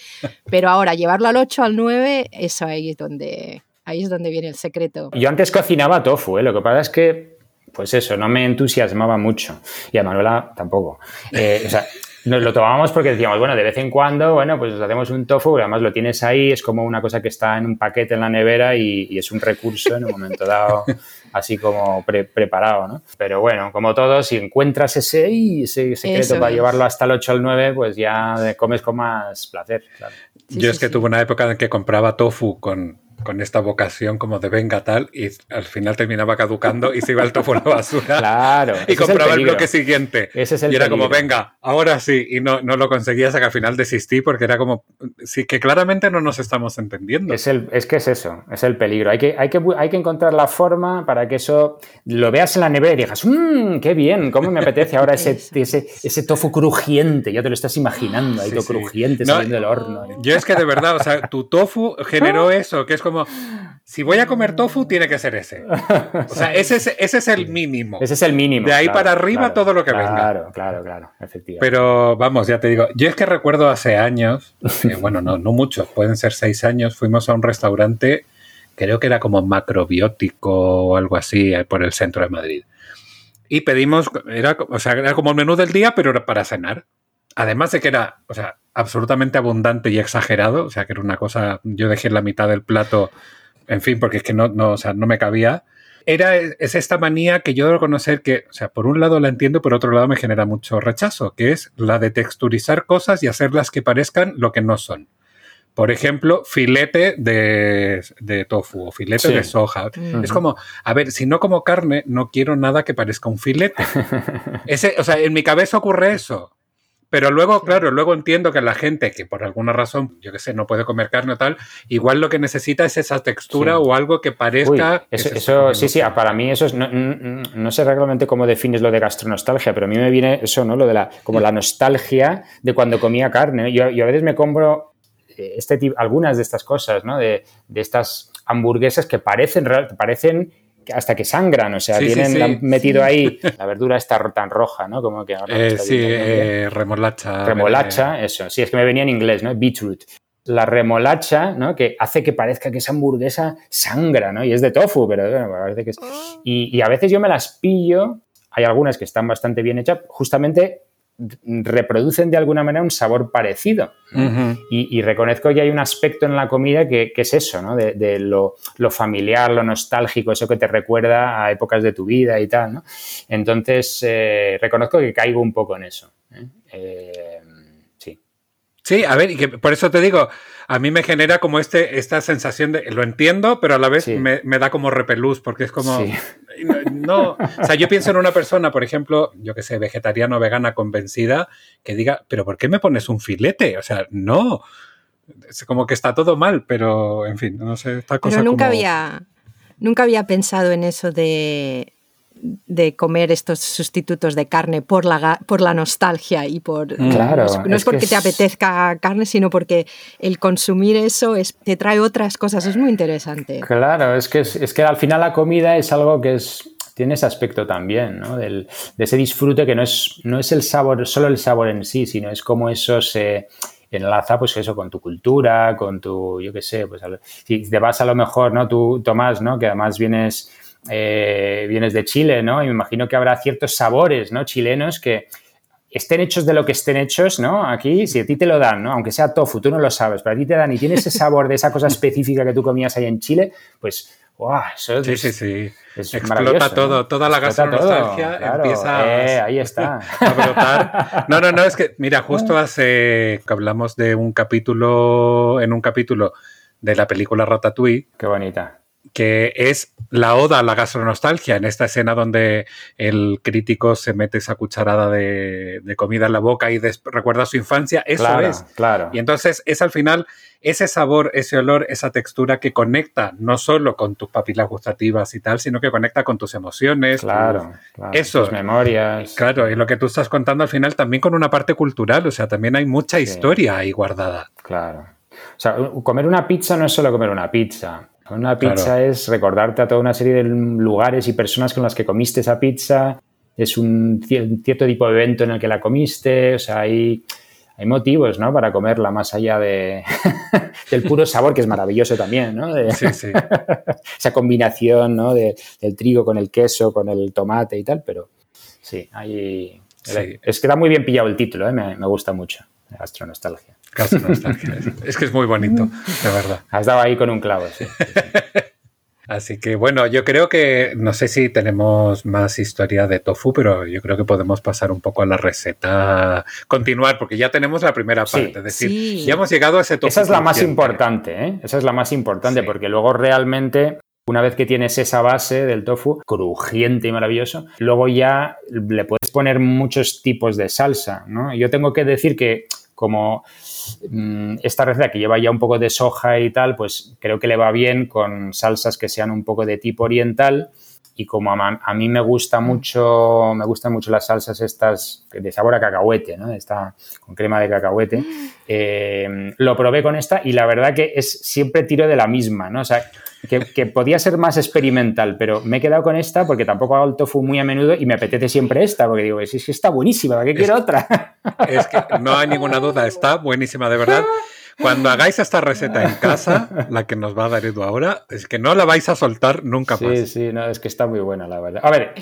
Pero ahora llevarlo al 8, al 9, eso ahí es donde, ahí es donde viene el secreto. Yo antes cocinaba tofu, ¿eh? lo que pasa es que, pues eso, no me entusiasmaba mucho. Y a Manuela tampoco. Eh, o sea, nos lo tomábamos porque decíamos, bueno, de vez en cuando, bueno, pues hacemos un tofu, además lo tienes ahí, es como una cosa que está en un paquete en la nevera y, es un recurso en un momento dado, así como preparado, ¿no? Pero bueno, como todo, si encuentras ese, ese secreto para llevarlo hasta el 8 al 9, pues ya comes con más placer, claro. Yo es que tuve una época en que compraba tofu con con esta vocación como de venga tal y al final terminaba caducando y se iba al tofu a la basura. *laughs* Claro. *laughs* y compraba el, bloque siguiente. y era como venga, ahora sí. Y no, no lo conseguía hasta que al final desistí porque era como sí que claramente no nos estamos entendiendo. Es, el, es que es eso, es el peligro. Hay que, hay, que, hay que encontrar la forma para que eso lo veas en la nevera y digas, mmm, qué bien, cómo me apetece ahora ese, *laughs* ese, ese, tofu crujiente. Ya te lo estás imaginando, ahí todo crujiente saliendo del horno. Yo es que de verdad, o sea, tu tofu generó eso, que es como, si voy a comer tofu, tiene que ser ese. O sea, ese es, ese es el mínimo. Ese es el mínimo. De ahí para arriba todo lo que venga. Claro, claro, claro, efectivamente. Pero vamos, ya te digo, yo es que recuerdo hace años, *laughs* bueno, no, no muchos, pueden ser seis años, fuimos a un restaurante, creo que era como macrobiótico o algo así, por el centro de Madrid. Y pedimos, era, o sea, era como el menú del día, pero era para cenar. Además de que era, o sea, absolutamente abundante y exagerado, o sea, que era una cosa, yo dejé la mitad del plato, en fin, porque es que no, no, o sea, no me cabía. Era, es esta manía que yo debo conocer que, o sea, por un lado la entiendo, por otro lado me genera mucho rechazo, que es la de texturizar cosas y hacerlas que parezcan lo que no son. Por ejemplo, filete de, tofu o filete de soja. Es como, a ver, si no como carne, no quiero nada que parezca un filete. *laughs* Ese, o sea, en mi cabeza ocurre eso. Pero luego, claro, luego entiendo que la gente que por alguna razón, yo qué sé, no puede comer carne o tal, igual lo que necesita es esa textura o algo que parezca. eso, sí, sí, para mí eso es. No, sé realmente cómo defines lo de gastronostalgia, pero a mí me viene eso, ¿no? Lo de la, como la nostalgia de cuando comía carne. Yo, yo a veces me compro eh, este tipo, algunas de estas cosas, ¿no? De, de estas hamburguesas que parecen, parecen hasta que sangran, o sea, tienen metido ahí *laughs* la verdura está tan roja, ¿no? Como que ahora eh, sí, eh, remolacha. Remolacha, eso, sí, es que me venía en inglés, ¿no? Beetroot. La remolacha, ¿no? Que hace que parezca que esa hamburguesa sangra, ¿no? Y es de tofu, pero bueno, parece que es... Oh. y a veces yo me las pillo, hay algunas que están bastante bien hechas, justamente reproducen de alguna manera un sabor parecido. y, reconozco que hay un aspecto en la comida que, es eso, ¿no? de, lo, familiar, lo nostálgico, eso que te recuerda a épocas de tu vida y tal. ¿no? Entonces, eh, reconozco que caigo un poco en eso. ¿eh? Eh. Sí, a ver, y que por eso te digo, a mí me genera como este, esta sensación de, lo entiendo, pero a la vez me, da como repelús, porque es como, no, o sea, yo pienso en una persona, por ejemplo, yo que sé, vegetariano, vegana, convencida, que diga, pero ¿por qué me pones un filete? O sea, no, es como que está todo mal, pero en fin, no sé, esta cosa Pero nunca como... había, nunca había pensado en eso de de comer estos sustitutos de carne por la, por la nostalgia y por... Mm. Claro, no, es, porque te apetezca carne, sino porque el consumir eso es, te trae otras cosas. Es muy interesante. Claro, es que, es, que al final la comida es algo que es tiene ese aspecto también, ¿no? Del, de ese disfrute que no es, no es el sabor, solo el sabor en sí, sino es como eso se enlaza, pues eso, con tu cultura, con tu, yo qué sé, pues si te vas a lo mejor, ¿no? Tú, Tomás, ¿no? Que además vienes eh, vienes de Chile, ¿no? Y me imagino que habrá ciertos sabores, ¿no? Chilenos que estén hechos de lo que estén hechos, ¿no? Aquí, si a ti te lo dan, ¿no? Aunque sea tofu, tú no lo sabes, pero a ti te dan y tienes ese sabor de esa cosa específica que tú comías ahí en Chile, pues, ¡guau! Eso sí, sí, sí. Explota todo, toda la gastronomía empieza eh, ahí está. *laughs* a brotar. No, no, no, es que, mira, justo hace que hablamos de un capítulo, en un capítulo de la película Ratatouille. Qué bonita que es la oda a la gastronostalgia, en esta escena donde el crítico se mete esa cucharada de, comida en la boca y recuerda su infancia, eso es. Claro. Y entonces es al final ese sabor, ese olor, esa textura que conecta no solo con tus papilas gustativas y tal, sino que conecta con tus emociones. Claro, eso. Tus memorias. Claro, y lo que tú estás contando al final también con una parte cultural, o sea, también hay mucha historia ahí guardada. Claro. O sea, comer una pizza no es solo comer una pizza. Una pizza es recordarte a toda una serie de lugares y personas con las que comiste esa pizza. Es un cierto tipo de evento en el que la comiste. O sea, hay, hay motivos, ¿no? Para comerla más allá de, *laughs* del puro sabor, que es maravilloso también, ¿no? sí, sí. *laughs* esa combinación, ¿no? del trigo con el queso, con el tomate y tal. Pero sí, hay... Es que está muy bien pillado el título, ¿eh? me, me gusta mucho. Gastronostalgia. *laughs* es que es muy bonito, de verdad. Has dado ahí con un clavo, sí. *laughs* Así que bueno, yo creo que no sé si tenemos más historia de tofu, pero yo creo que podemos pasar un poco a la receta, continuar, porque ya tenemos la primera parte, es decir, ya hemos llegado a ese tofu. Esa es la más importante, ¿eh? Esa es la más importante, porque luego realmente una vez que tienes esa base del tofu, crujiente y maravilloso, luego ya le puedes poner muchos tipos de salsa, ¿no? Yo tengo que decir que como esta receta que lleva ya un poco de soja y tal, pues creo que le va bien con salsas que sean un poco de tipo oriental. Y como a, mí me gusta mucho, me gustan mucho las salsas estas de sabor a cacahuete, ¿no? Esta con crema de cacahuete. *gasps* Eh, lo probé con esta y la verdad que es siempre tiro de la misma, ¿no? O sea, que, podía ser más experimental, pero me he quedado con esta porque tampoco hago el tofu muy a menudo y me apetece siempre esta, porque digo, es que está buenísima, ¿para qué quiero otra? Es que no hay ninguna duda, está buenísima, de verdad. *laughs* Cuando hagáis esta receta en *laughs* casa, la que nos va a dar Edu ahora, es que no la vais a soltar nunca más. Sí, sí, no, es que está muy buena, la verdad. A ver,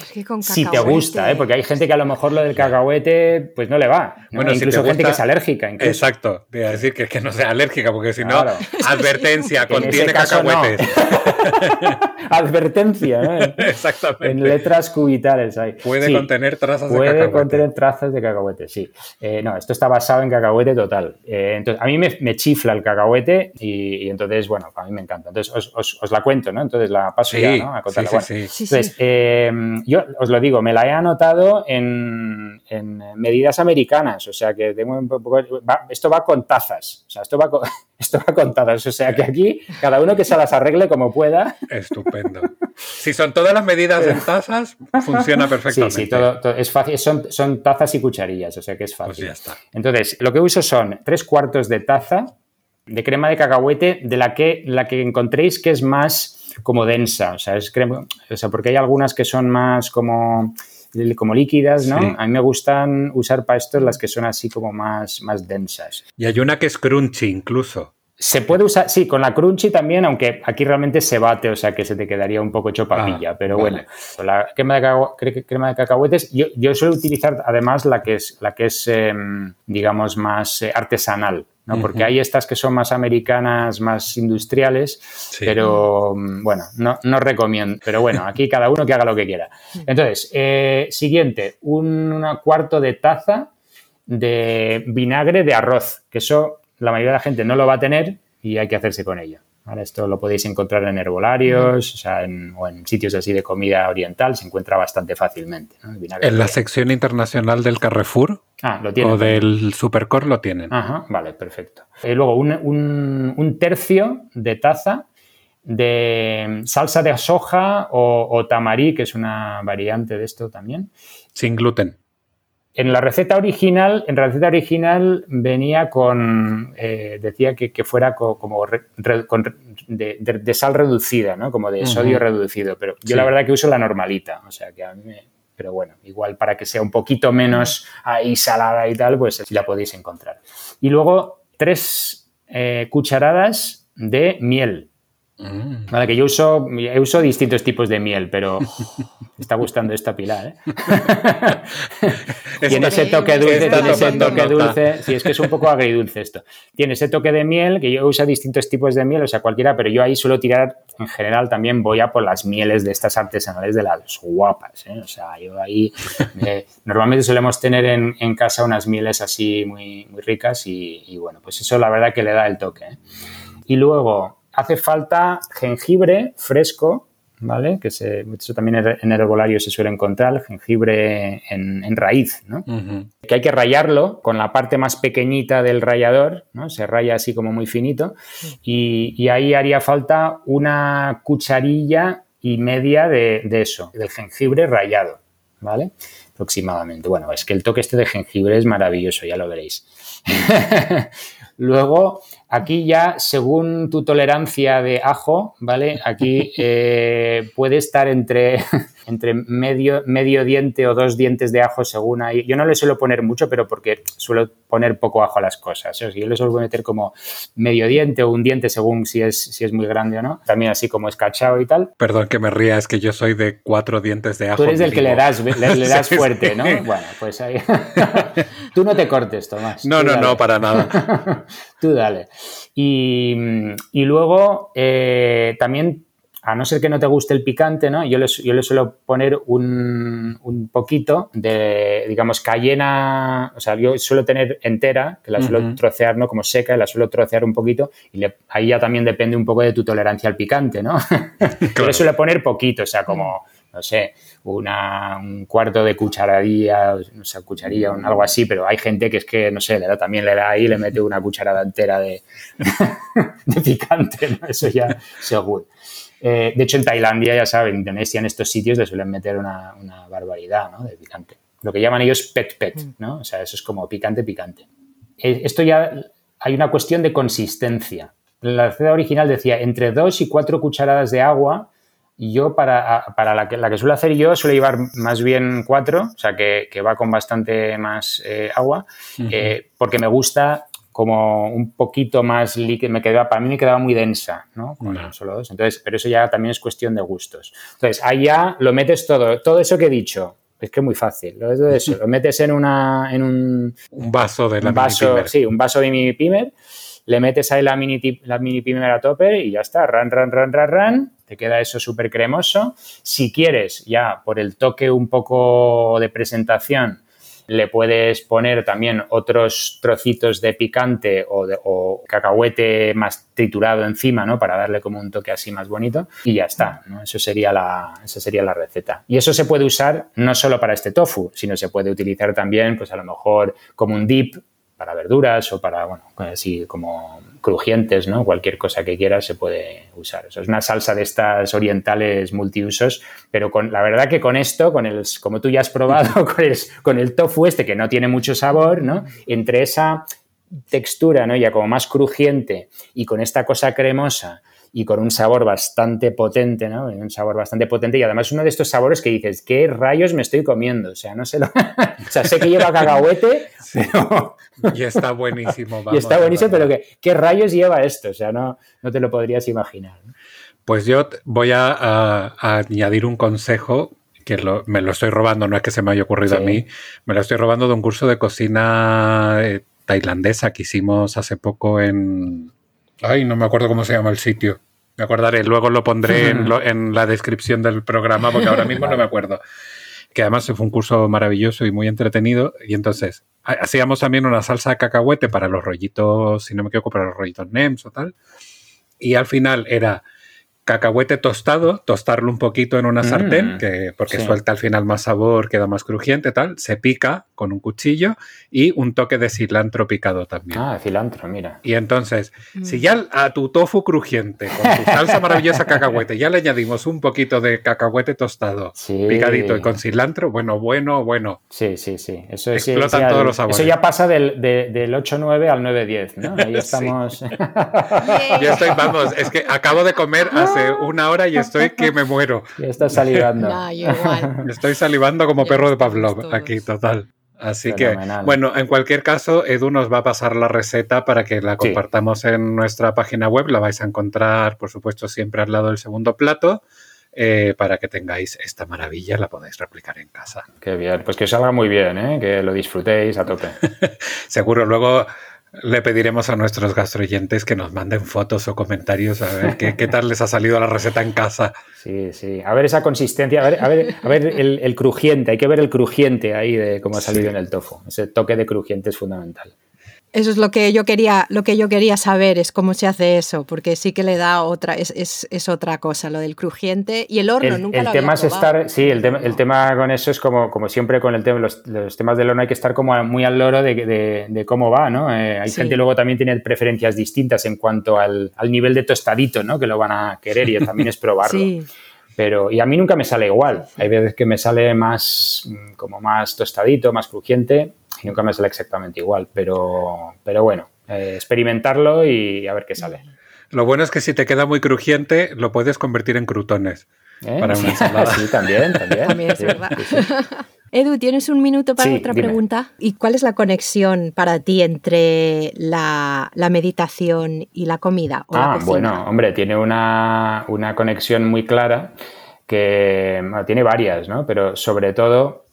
si te gusta, ¿eh? porque hay gente que a lo mejor lo del cacahuete pues no le va. Bueno, incluso gente que es alérgica. Exacto, voy a decir que, que no sea alérgica, porque si no, *laughs* advertencia, contiene cacahuetes. *laughs* advertencia, ¿no? Exactamente. En letras cubitales hay. Puede contener trazas de cacahuete. Puede contener trazas de cacahuete, sí. Eh, no, esto está basado en cacahuete total. Eh, entonces, a mí me, me chifla el cacahuete y, entonces, bueno, a mí me encanta. Entonces, os, la cuento, ¿no? Entonces la paso ya, ¿no? A contarla. Sí, sí, entonces, em, yo os lo digo, me la he anotado en, medidas americanas, o sea que tengo un poco, esto va con tazas, o sea, esto va con, *laughs* esto va con tazas, o sea que aquí cada uno que se las arregle como pueda. Estupendo. Si son todas las medidas en *laughs* tazas, funciona perfectamente. Sí, sí, todo, es fácil, son, son tazas y cucharillas, o sea que es fácil. Pues ya está. Entonces, lo que uso son tres cuartos de taza de crema de cacahuete de la que, la que encontréis que es más como densa, o sea, es crema, o sea, porque hay algunas que son más como como líquidas, ¿no? A mí me gustan usar para esto las que son así como más, más densas. Y hay una que es crunchy incluso. Se puede usar, sí, con la crunchy también, aunque aquí realmente se bate, o sea que se te quedaría un poco hecho papilla, ah, pero bueno, la crema de, crema de cacahuetes, yo, yo, suelo utilizar además la que es, la que es em, digamos, más eh, artesanal, ¿no? Porque hay estas que son más americanas, más industriales, pero mm, bueno, no, no, recomiendo. Pero bueno, aquí cada uno que haga lo que quiera. Entonces, eh, siguiente, un cuarto de taza de vinagre de arroz, que eso la mayoría de la gente no lo va a tener y hay que hacerse con ello. Esto lo podéis encontrar en herbolarios o, sea, en, sitios así de comida oriental, se encuentra bastante fácilmente. En la sección internacional del Carrefour ah, ¿lo o del Supercore lo tienen. Ajá, vale, perfecto. Y eh, luego, un, tercio de taza de salsa de soja o, o, tamarí, que es una variante de esto también. Sin gluten. En la receta original, en la receta original venía con, eh, decía que, fuera como de, sal reducida, ¿no? Como de sodio reducido, pero yo la verdad que uso la normalita, o sea que a mí me, pero bueno, igual para que sea un poquito menos ahí salada y tal, pues la podéis encontrar. Y luego tres eh, cucharadas de miel. Mm. Vale, que yo uso, uso distintos tipos de miel, pero me *laughs* está gustando esta Pilar, ¿eh? *laughs* tiene ese toque dulce, tiene ese toque dulce. Sí, es que es un poco agridulce esto. Tiene ese toque de miel, que yo uso distintos tipos de miel, o sea, cualquiera, pero yo ahí suelo tirar, en general, también voy a por las mieles de estas artesanales de las guapas, ¿eh? O sea, yo ahí, *laughs* eh, normalmente solemos tener en, casa unas mieles así muy, muy ricas y, y, bueno, pues eso la verdad que le da el toque. ¿eh? Y luego, hace falta jengibre fresco, ¿vale? Que se, eso también en el herbolario se suele encontrar, jengibre en, raíz, ¿no? Que hay que rayarlo con la parte más pequeñita del rallador, ¿no? Se raya así como muy finito y, ahí haría falta una cucharilla y media de, de eso, del jengibre rayado, ¿vale? Aproximadamente. Bueno, es que el toque este de jengibre es maravilloso, ya lo veréis. *laughs* Luego, aquí ya, según tu tolerancia de ajo, ¿vale? Aquí eh, puede estar entre, entre medio, medio diente o dos dientes de ajo según ahí. Yo no le suelo poner mucho, pero porque suelo poner poco ajo a las cosas. yo le suelo meter como medio diente o un diente según si es, si es muy grande o no. También así como escachado y tal. Perdón que me ría, es que yo soy de cuatro dientes de ajo. Tú eres el que le das, le, *laughs* das fuerte, ¿no? *laughs* Bueno, pues ahí. *laughs* Tú no te cortes, Tomás. No, no, no, para nada. Tú dale. Y, luego eh, también, a no ser que no te guste el picante, ¿no? Yo le, yo le suelo poner un, poquito de, digamos, cayena, o sea, yo suelo tener entera, que la suelo trocear, ¿no? Como seca, la suelo trocear un poquito y ahí ya también depende un poco de tu tolerancia al picante, ¿no? *laughs* Yo le suelo poner poquito, o sea, como no sé, una, un cuarto de cucharadilla, no sé, cucharilla o algo así, pero hay gente que es que, no sé, le da, también le da ahí y le mete una cucharada entera de, *laughs* picante, ¿no? Eso ya seguro. Eh, de hecho, en Tailandia, ya saben, en Indonesia, en estos sitios le suelen meter una, barbaridad ¿no? de picante. Lo que llaman ellos pet pet, mm. ¿no? O sea, eso es como picante, picante. Eh, esto ya hay una cuestión de consistencia. La receta original decía entre dos y cuatro cucharadas de agua yo para, para la, que, la que suelo hacer yo suelo llevar más bien cuatro, o sea que, va con bastante más eh, agua, eh, porque me gusta como un poquito más líquido, me quedaba, para mí me quedaba muy densa, ¿no? Con solo dos. Entonces, pero eso ya también es cuestión de gustos. Entonces, ahí ya lo metes todo, todo eso que he dicho, es que es muy fácil. Lo, eso, lo metes en una, en un, un vaso de la un vaso, Sí, un vaso de mini pimer le metes ahí la mini, la mini pimer a tope y ya está, ran, ran, ran, ran, ran, te queda eso súper cremoso. Si quieres, ya por el toque un poco de presentación, le puedes poner también otros trocitos de picante o, de, o cacahuete más triturado encima, ¿no? Para darle como un toque así más bonito y ya está, ¿no? Eso sería la, esa sería la receta. Y eso se puede usar no solo para este tofu, sino se puede utilizar también, pues a lo mejor como un dip para verduras o para, bueno, así como crujientes, ¿no? Cualquier cosa que quieras se puede usar. Eso es una salsa de estas orientales multiusos, pero con la verdad que con esto, con el, como tú ya has probado, *laughs* con el, con el tofu este que no tiene mucho sabor, ¿no? Entre esa textura, ¿no? Ya como más crujiente y con esta cosa cremosa y con un sabor bastante potente, ¿no? Un sabor bastante potente y además uno de estos sabores que dices, ¿qué rayos me estoy comiendo? O sea, no sé lo... *laughs* o sea, sé que lleva cacahuete, *laughs* pero... Y está buenísimo. *laughs* Y está buenísimo, pero ¿qué, ¿qué rayos lleva esto? O sea, no, no te lo podrías imaginar. ¿no? Pues yo voy a, a, a añadir un consejo que lo, me lo estoy robando, no es que se me haya ocurrido Sí. a mí, me lo estoy robando de un curso de cocina eh, tailandesa que hicimos hace poco en... Ay, no me acuerdo cómo se llama el sitio. Me acordaré, luego lo pondré en, *laughs* lo- en la descripción del programa porque ahora mismo no me acuerdo. Que además fue un curso maravilloso y muy entretenido. Y entonces ha- hacíamos también una salsa de cacahuete para los rollitos, si no me equivoco, para los rollitos NEMS o tal. Y al final era cacahuete tostado, tostarlo un poquito en una Mm, sartén, que, porque sí. suelta al final más sabor, queda más crujiente, tal. Se pica con un cuchillo y un toque de cilantro picado también. Ah, cilantro, mira. Y entonces, si ya a tu tofu crujiente, con tu salsa maravillosa cacahuete, ya le añadimos un poquito de cacahuete tostado, Sí. picadito y con cilantro, bueno, bueno, bueno. Sí, sí, sí. Eso, es- Explotan todos los sabores. Eso ya pasa del, de- del 8-9 al 9-10, ¿no? Ahí *laughs* Sí. estamos. Yo estoy, vamos, es que acabo de comer hace una hora y estoy que me muero. *laughs* ya está salivando. No, yo igual. *laughs* Estoy salivando como perro de Pavlov aquí, total. Así Fenomenal. que, bueno, en cualquier caso, Edu nos va a pasar la receta para que la Sí. compartamos en nuestra página web. La vais a encontrar, por supuesto, siempre al lado del segundo plato, eh, para que tengáis esta maravilla, la podáis replicar en casa. Qué bien. Pues que os salga muy bien, ¿eh? Que lo disfrutéis a tope. *laughs* Seguro luego le pediremos a nuestros gastroyentes que nos manden fotos o comentarios a ver qué, qué tal les ha salido la receta en casa. Sí, sí. A ver esa consistencia, a ver, a ver, a ver el, el crujiente. Hay que ver el crujiente ahí de cómo ha salido Sí. en el tofu. Ese toque de crujiente es fundamental. Eso es lo que yo quería, lo que yo quería saber, es cómo se hace eso, porque sí que le da otra, es, es, es otra cosa, lo del crujiente y el horno, el, nunca el lo tema había es estar, sí, el tema, el tema con eso es como, como siempre con el tema, los, los temas del horno hay que estar como muy al loro de, de- de cómo va, ¿no? Eh, hay Sí. gente luego también tiene preferencias distintas en cuanto al, al nivel de tostadito, ¿no? Que lo van a querer y también es *laughs* probarlo. Sí, Pero, y a mí nunca me sale igual. Hay veces que me sale más, mm, como más tostadito, más crujiente, nunca me sale exactamente igual. Pero, pero bueno, eh, experimentarlo y a ver qué sale. Lo bueno es que si te queda muy crujiente, lo puedes convertir en crutones. ¿Eh? Para una ensalada. *laughs* sí, también, también. también es Sí, verdad. sí, sí. *laughs* Edu, ¿tienes un minuto para Sí, otra dime. pregunta? ¿Y cuál es la conexión para ti entre la, la meditación y la comida? o Ah, bueno, hombre, tiene una, una conexión muy clara que bueno, tiene varias, ¿no? Pero sobre todo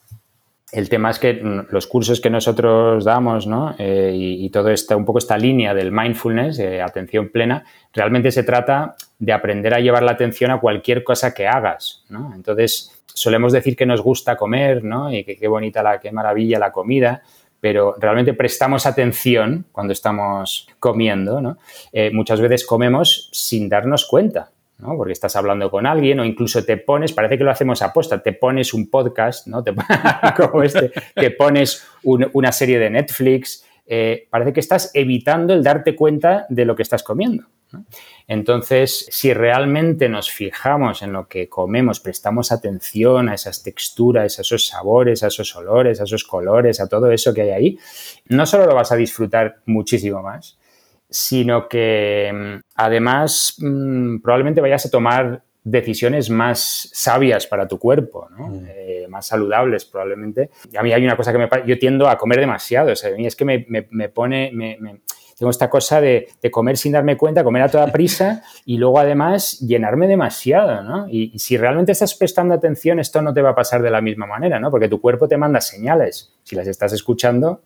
el tema es que los cursos que nosotros damos, ¿no? Eh, y, todo esta, un poco esta línea del mindfulness, eh, atención plena, realmente se trata de aprender a llevar la atención a cualquier cosa que hagas. Entonces, solemos decir que nos gusta comer, ¿no? Y que qué bonita la, qué maravilla la comida, pero realmente prestamos atención cuando estamos comiendo, ¿no? Eh, muchas veces comemos sin darnos cuenta, Porque estás hablando con alguien o incluso te pones, parece que lo hacemos a posta, te pones un podcast, ¿no? Te, *laughs* como este, te pones un- una serie de Netflix, eh, parece que estás evitando el darte cuenta de lo que estás comiendo. Entonces, si realmente nos fijamos en lo que comemos, prestamos atención a esas texturas, a esos sabores, a esos olores, a esos colores, a todo eso que hay ahí, no solo lo vas a disfrutar muchísimo más, sino que mm, además mm, probablemente vayas a tomar decisiones más sabias para tu cuerpo, ¿no? Mm. Eh, más saludables probablemente. Y a mí hay una cosa que me yo tiendo a comer demasiado, o sea, a mí es que me, me- me pone, me- tengo esta cosa de, de comer sin darme cuenta, comer a toda prisa *laughs* y luego además llenarme demasiado, ¿no? Y, y si realmente estás prestando atención, esto no te va a pasar de la misma manera, ¿no? Porque tu cuerpo te manda señales. Si las estás escuchando,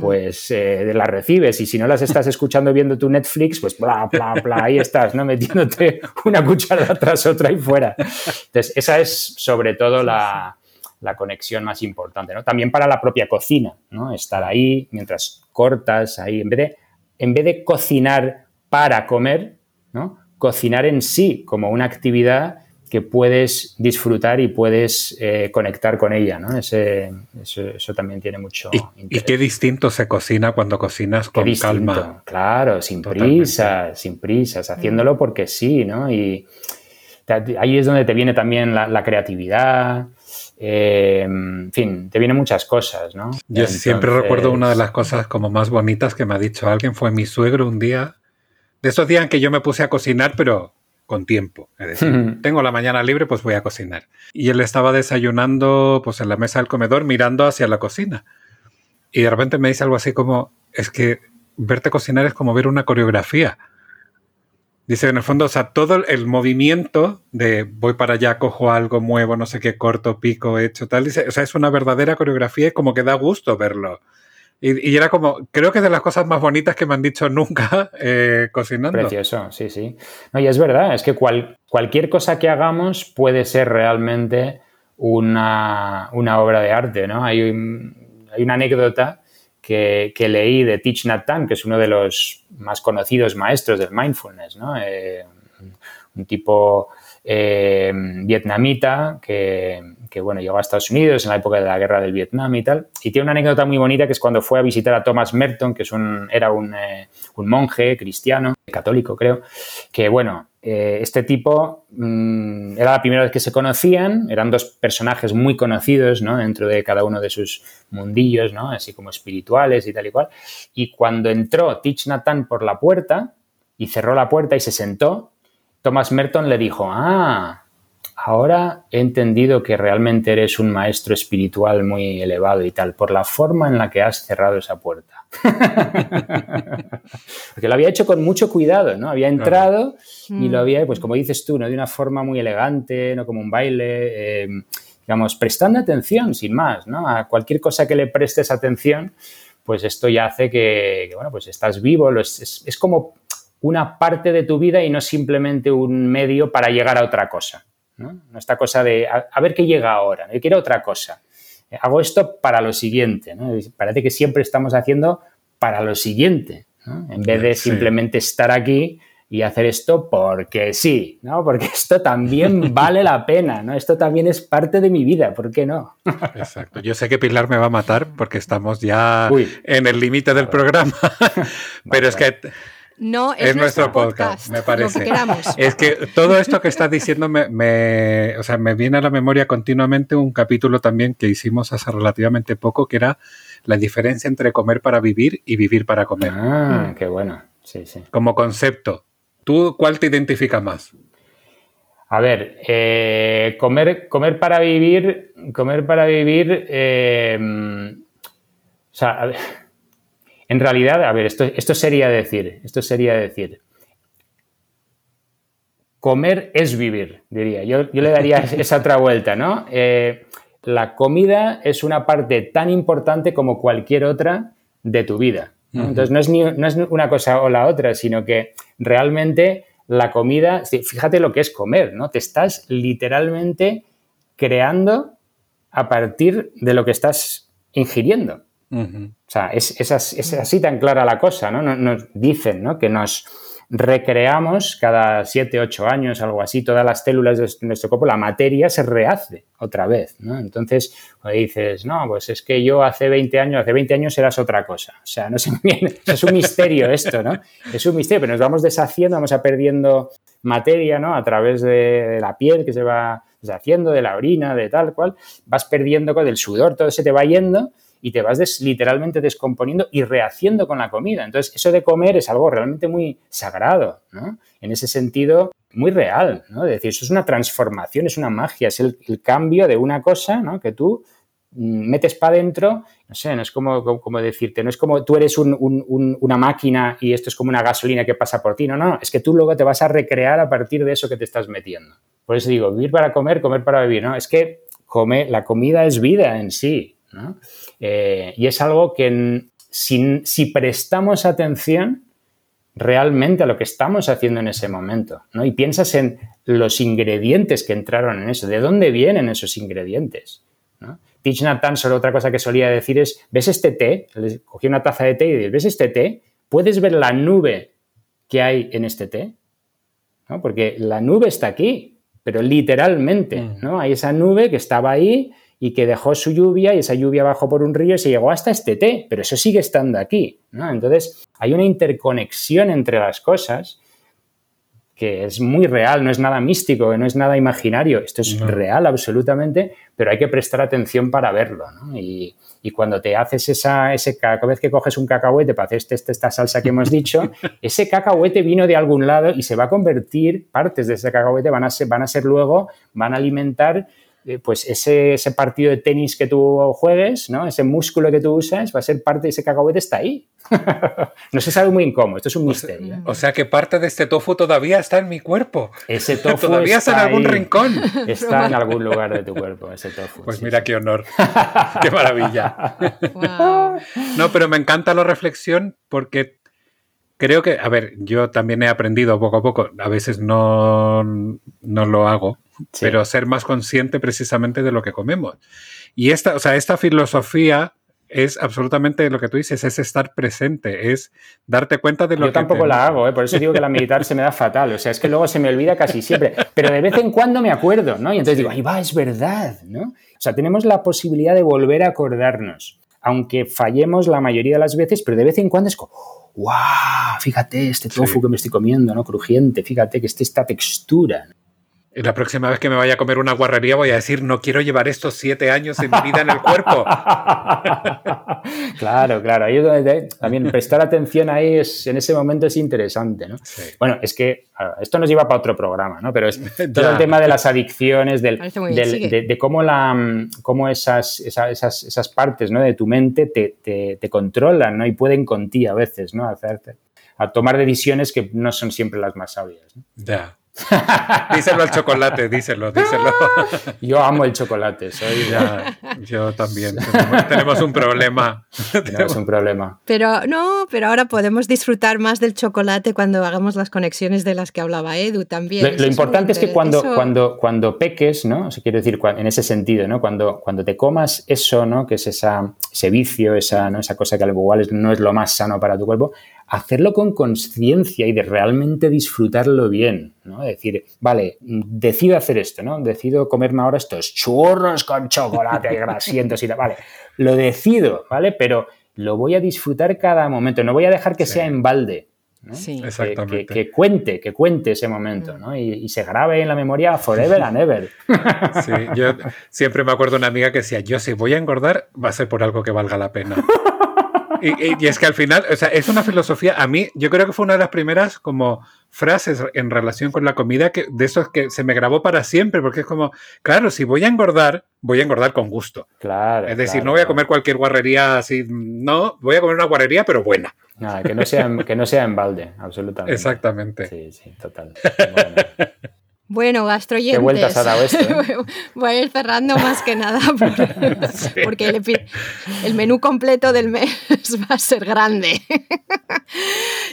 pues eh, las recibes y si no las estás escuchando viendo tu Netflix, pues bla, bla, bla, ahí estás, ¿no? Metiéndote una cucharada tras otra y fuera. Entonces, esa es sobre todo la, la conexión más importante, ¿no? También para la propia cocina, ¿no? Estar ahí mientras cortas, ahí, en vez de, en vez de cocinar para comer, ¿no? Cocinar en sí como una actividad que puedes disfrutar y puedes eh, conectar con ella, ¿no? Ese, eso, también tiene mucho ¿Y, ¿Y, qué distinto se cocina cuando cocinas con calma? Claro, sin prisas, sin prisas, haciéndolo porque sí, ¿no? Y ahí es donde te viene también la, creatividad, eh, en fin, te vienen muchas cosas, ¿no? Yo siempre recuerdo una de las cosas como más bonitas que me ha dicho alguien, fue mi suegro un día, de esos días en que yo me puse a cocinar, pero con tiempo. Es decir, tengo la mañana libre, pues voy a cocinar. Y él estaba desayunando pues en la mesa del comedor mirando hacia la cocina. Y de repente me dice algo así como, es que verte cocinar es como ver una coreografía. Dice, en el fondo, o sea, todo el movimiento de voy para allá, cojo algo, muevo, no sé qué, corto, pico, hecho, tal. Dice, o sea, es una verdadera coreografía y como que da gusto verlo. Y, era como, creo que es de las cosas más bonitas que me han dicho nunca *laughs* eh, cocinando. Precioso, sí, sí. No, y es verdad, es que cualquier cosa que hagamos puede ser realmente una, obra de arte, ¿no? Hay, hay una anécdota que, leí de Thich Nhat Hanh, que es uno de los más conocidos maestros del mindfulness, ¿no? Eh, un tipo eh, vietnamita que, bueno, llegó a Estados Unidos en la época de la guerra del Vietnam y tal. Y tiene una anécdota muy bonita que es cuando fue a visitar a Thomas Merton, que es un, era un, eh, monje cristiano, católico creo, que bueno, eh, este tipo mm, era la primera vez que se conocían, eran dos personajes muy conocidos ¿no? dentro de cada uno de sus mundillos, ¿no? así como espirituales y tal y cual. Y cuando entró Tich Nathan por la puerta y cerró la puerta y se sentó, Thomas Merton le dijo, ah, ahora he entendido que realmente eres un maestro espiritual muy elevado y tal, por la forma en la que has cerrado esa puerta. *laughs* Porque lo había hecho con mucho cuidado, ¿no? Había entrado y lo mm. había, pues como dices tú, ¿no? De una forma muy elegante, no como un baile, em, digamos, prestando atención, sin más, ¿no? A cualquier cosa que le prestes atención, pues esto ya hace que, bueno, pues estás vivo, es, es como una parte de tu vida y no simplemente un medio para llegar a otra cosa. ¿No? Esta cosa de a, ver qué llega ahora, yo quiero otra cosa. Hago esto para lo siguiente. Parece que siempre estamos haciendo para lo siguiente, en vez de simplemente estar aquí y hacer esto porque sí, ¿no? Porque *laughs* esto también vale la pena, ¿no? Esto también es parte de mi vida, ¿por qué no? Exacto. Yo sé que Pilar me va a matar porque estamos ya en el límite del programa, *laughs* *laughs* pero es que no, es, nuestro, podcast, me parece. es que todo esto que estás diciendo me, o sea, me viene a la memoria continuamente un capítulo también que hicimos hace relativamente poco, que era la diferencia entre comer para vivir y vivir para comer. Ah, qué bueno. Sí, sí. Como concepto. ¿Tú cuál te identifica más? A ver, eh, comer, comer para vivir, comer para vivir, eh, o sea, a ver, en realidad, a ver, esto, esto sería decir, esto sería decir, comer es vivir, diría. Yo, le daría *laughs* esa otra vuelta, ¿no? Eh, la comida es una parte tan importante como cualquier otra de tu vida. Entonces, no es, ni, no es una cosa o la otra, sino que realmente la comida, fíjate lo que es comer, ¿no? Te estás literalmente creando a partir de lo que estás ingiriendo. O sea, es, así, tan clara la cosa, ¿no? Nos, dicen ¿no? que nos recreamos cada 7, 8 años, algo así, todas las células de nuestro cuerpo, la materia se rehace otra vez, ¿no? Entonces, dices, no, pues es que yo hace 20 años, hace 20 años eras otra cosa. O sea, no sé bien, es un misterio esto, ¿no? Es un misterio, pero nos vamos deshaciendo, vamos a perdiendo materia, ¿no? A través de la piel que se va deshaciendo, de la orina, de tal cual, vas perdiendo con el sudor, todo se te va yendo y te vas literalmente descomponiendo y rehaciendo con la comida. Entonces, eso de comer es algo realmente muy sagrado, ¿no? En ese sentido, muy real, ¿no? Es decir, eso es una transformación, es una magia, es el, cambio de una cosa, ¿no? Que tú mm, metes para adentro, no sé, no es como, como, decirte, no es como tú eres una máquina y esto es como una gasolina que pasa por ti, no, no, es que tú luego te vas a recrear a partir de eso que te estás metiendo. Por eso digo, vivir para comer, comer para vivir, ¿no? Es que come, la comida es vida en sí, eh, y es algo que si, prestamos atención realmente a lo que estamos haciendo en ese momento, ¿no? Y piensas en los ingredientes que entraron en eso, ¿de dónde vienen esos ingredientes? ¿no? Nathan solo otra cosa que solía decir es, ¿ves este té? Cogí una taza de té y dices, ¿ves este té? ¿Puedes ver la nube que hay en este té? ¿No? Porque la nube está aquí, pero literalmente, mm. ¿no? Hay esa nube que estaba ahí y que dejó su lluvia y esa lluvia bajó por un río y se llegó hasta este té, pero eso sigue estando aquí, ¿no? Entonces, hay una interconexión entre las cosas que es muy real, no es nada místico, no es nada imaginario, esto es real absolutamente, pero hay que prestar atención para verlo. ¿no? Y, y, cuando te haces esa, ese, cada vez que coges un cacahuete para hacer este, este, esta salsa que hemos dicho, *laughs* ese cacahuete vino de algún lado y se va a convertir, partes de ese cacahuete van a ser, van a ser luego, van a alimentar pues ese, ese, partido de tenis que tú juegues, ¿no? ese músculo que tú usas, va a ser parte de ese cacahuete, está ahí. *laughs* no se sabe muy bien cómo, esto es un misterio. ¿eh? O sea que parte de este tofu todavía está en mi cuerpo. Ese tofu *laughs* todavía está, en algún rincón. *laughs* Está en algún lugar de tu cuerpo, ese tofu. Pues mira qué honor, qué maravilla. No, pero me encanta la reflexión porque creo que, a ver, yo también he aprendido poco a poco, a veces no, no lo hago, pero ser más consciente precisamente de lo que comemos. Y esta, o sea, esta filosofía es absolutamente lo que tú dices, es estar presente, es darte cuenta de lo que... Yo tampoco la hago, ¿eh? por eso digo que la meditar se me da fatal, o sea, es que luego se me olvida casi siempre, pero de vez en cuando me acuerdo, ¿no? Y entonces digo, ahí va, es verdad, ¿no? O sea, tenemos la posibilidad de volver a acordarnos, aunque fallemos la mayoría de las veces, pero de vez en cuando es como, ¡wow! Fíjate este tofu que me estoy comiendo, ¿no? Crujiente, fíjate que esté esta textura. Y la próxima vez que me vaya a comer una guarrería voy a decir, no quiero llevar estos siete años de mi vida en el cuerpo. *laughs* claro, claro. Ahí también prestar atención ahí es, en ese momento es interesante, ¿no? Bueno, es que esto nos lleva para otro programa, ¿no? Pero es *laughs* todo el tema de las adicciones, del, de, cómo, la, cómo esas, esas, esas, partes ¿no? de tu mente te, te, te, controlan, ¿no? Y pueden con ti a veces, ¿no? Hacerte, a tomar decisiones que no son siempre las más sabias. Ya. *laughs* díselo al chocolate, díselo, díselo. *laughs* Yo amo el chocolate, soy. yo también. Tenemos, un problema. *laughs* Tenemos un problema. Pero no, pero ahora podemos disfrutar más del chocolate cuando hagamos las conexiones de las que hablaba Edu también. Lo, importante es, que cuando, cuando, cuando peques, ¿no? O sea, quiero decir, en ese sentido, ¿no? Cuando, cuando te comas eso, ¿no? Que es esa, ese vicio, esa, ¿no? esa cosa que al igual no es lo más sano para tu cuerpo, hacerlo con conciencia y de realmente disfrutarlo bien, ¿no? Decir, vale, decido hacer esto, ¿no? Decido comerme ahora estos churros con chocolate y grasientos y tal, vale, lo decido, ¿vale? Pero lo voy a disfrutar cada momento, no voy a dejar que sea en balde. Sí. Exactamente. Que, cuente, que cuente ese momento, ¿no? Y, y, se grabe en la memoria forever and ever. *laughs* Sí, yo siempre me acuerdo de una amiga que decía, yo si voy a engordar, va a ser por algo que valga la pena. Y, es que al final, o sea, es una filosofía, a mí, yo creo que fue una de las primeras como frases en relación con la comida que de esos que se me grabó para siempre, porque es como, claro, si voy a engordar, voy a engordar con gusto. Claro. Es decir, no voy a comer cualquier guarrería así, no, voy a comer una guarrería, pero buena. Nada, que no sea, que no sea en balde, absolutamente. Exactamente. Sí, sí, total. Bueno, *laughs* gastroyentes. ¿Qué vueltas ha dado esto? ¿eh? *laughs* Voy a ir cerrando más que nada *laughs* porque el, menú completo del mes *laughs* va a ser grande.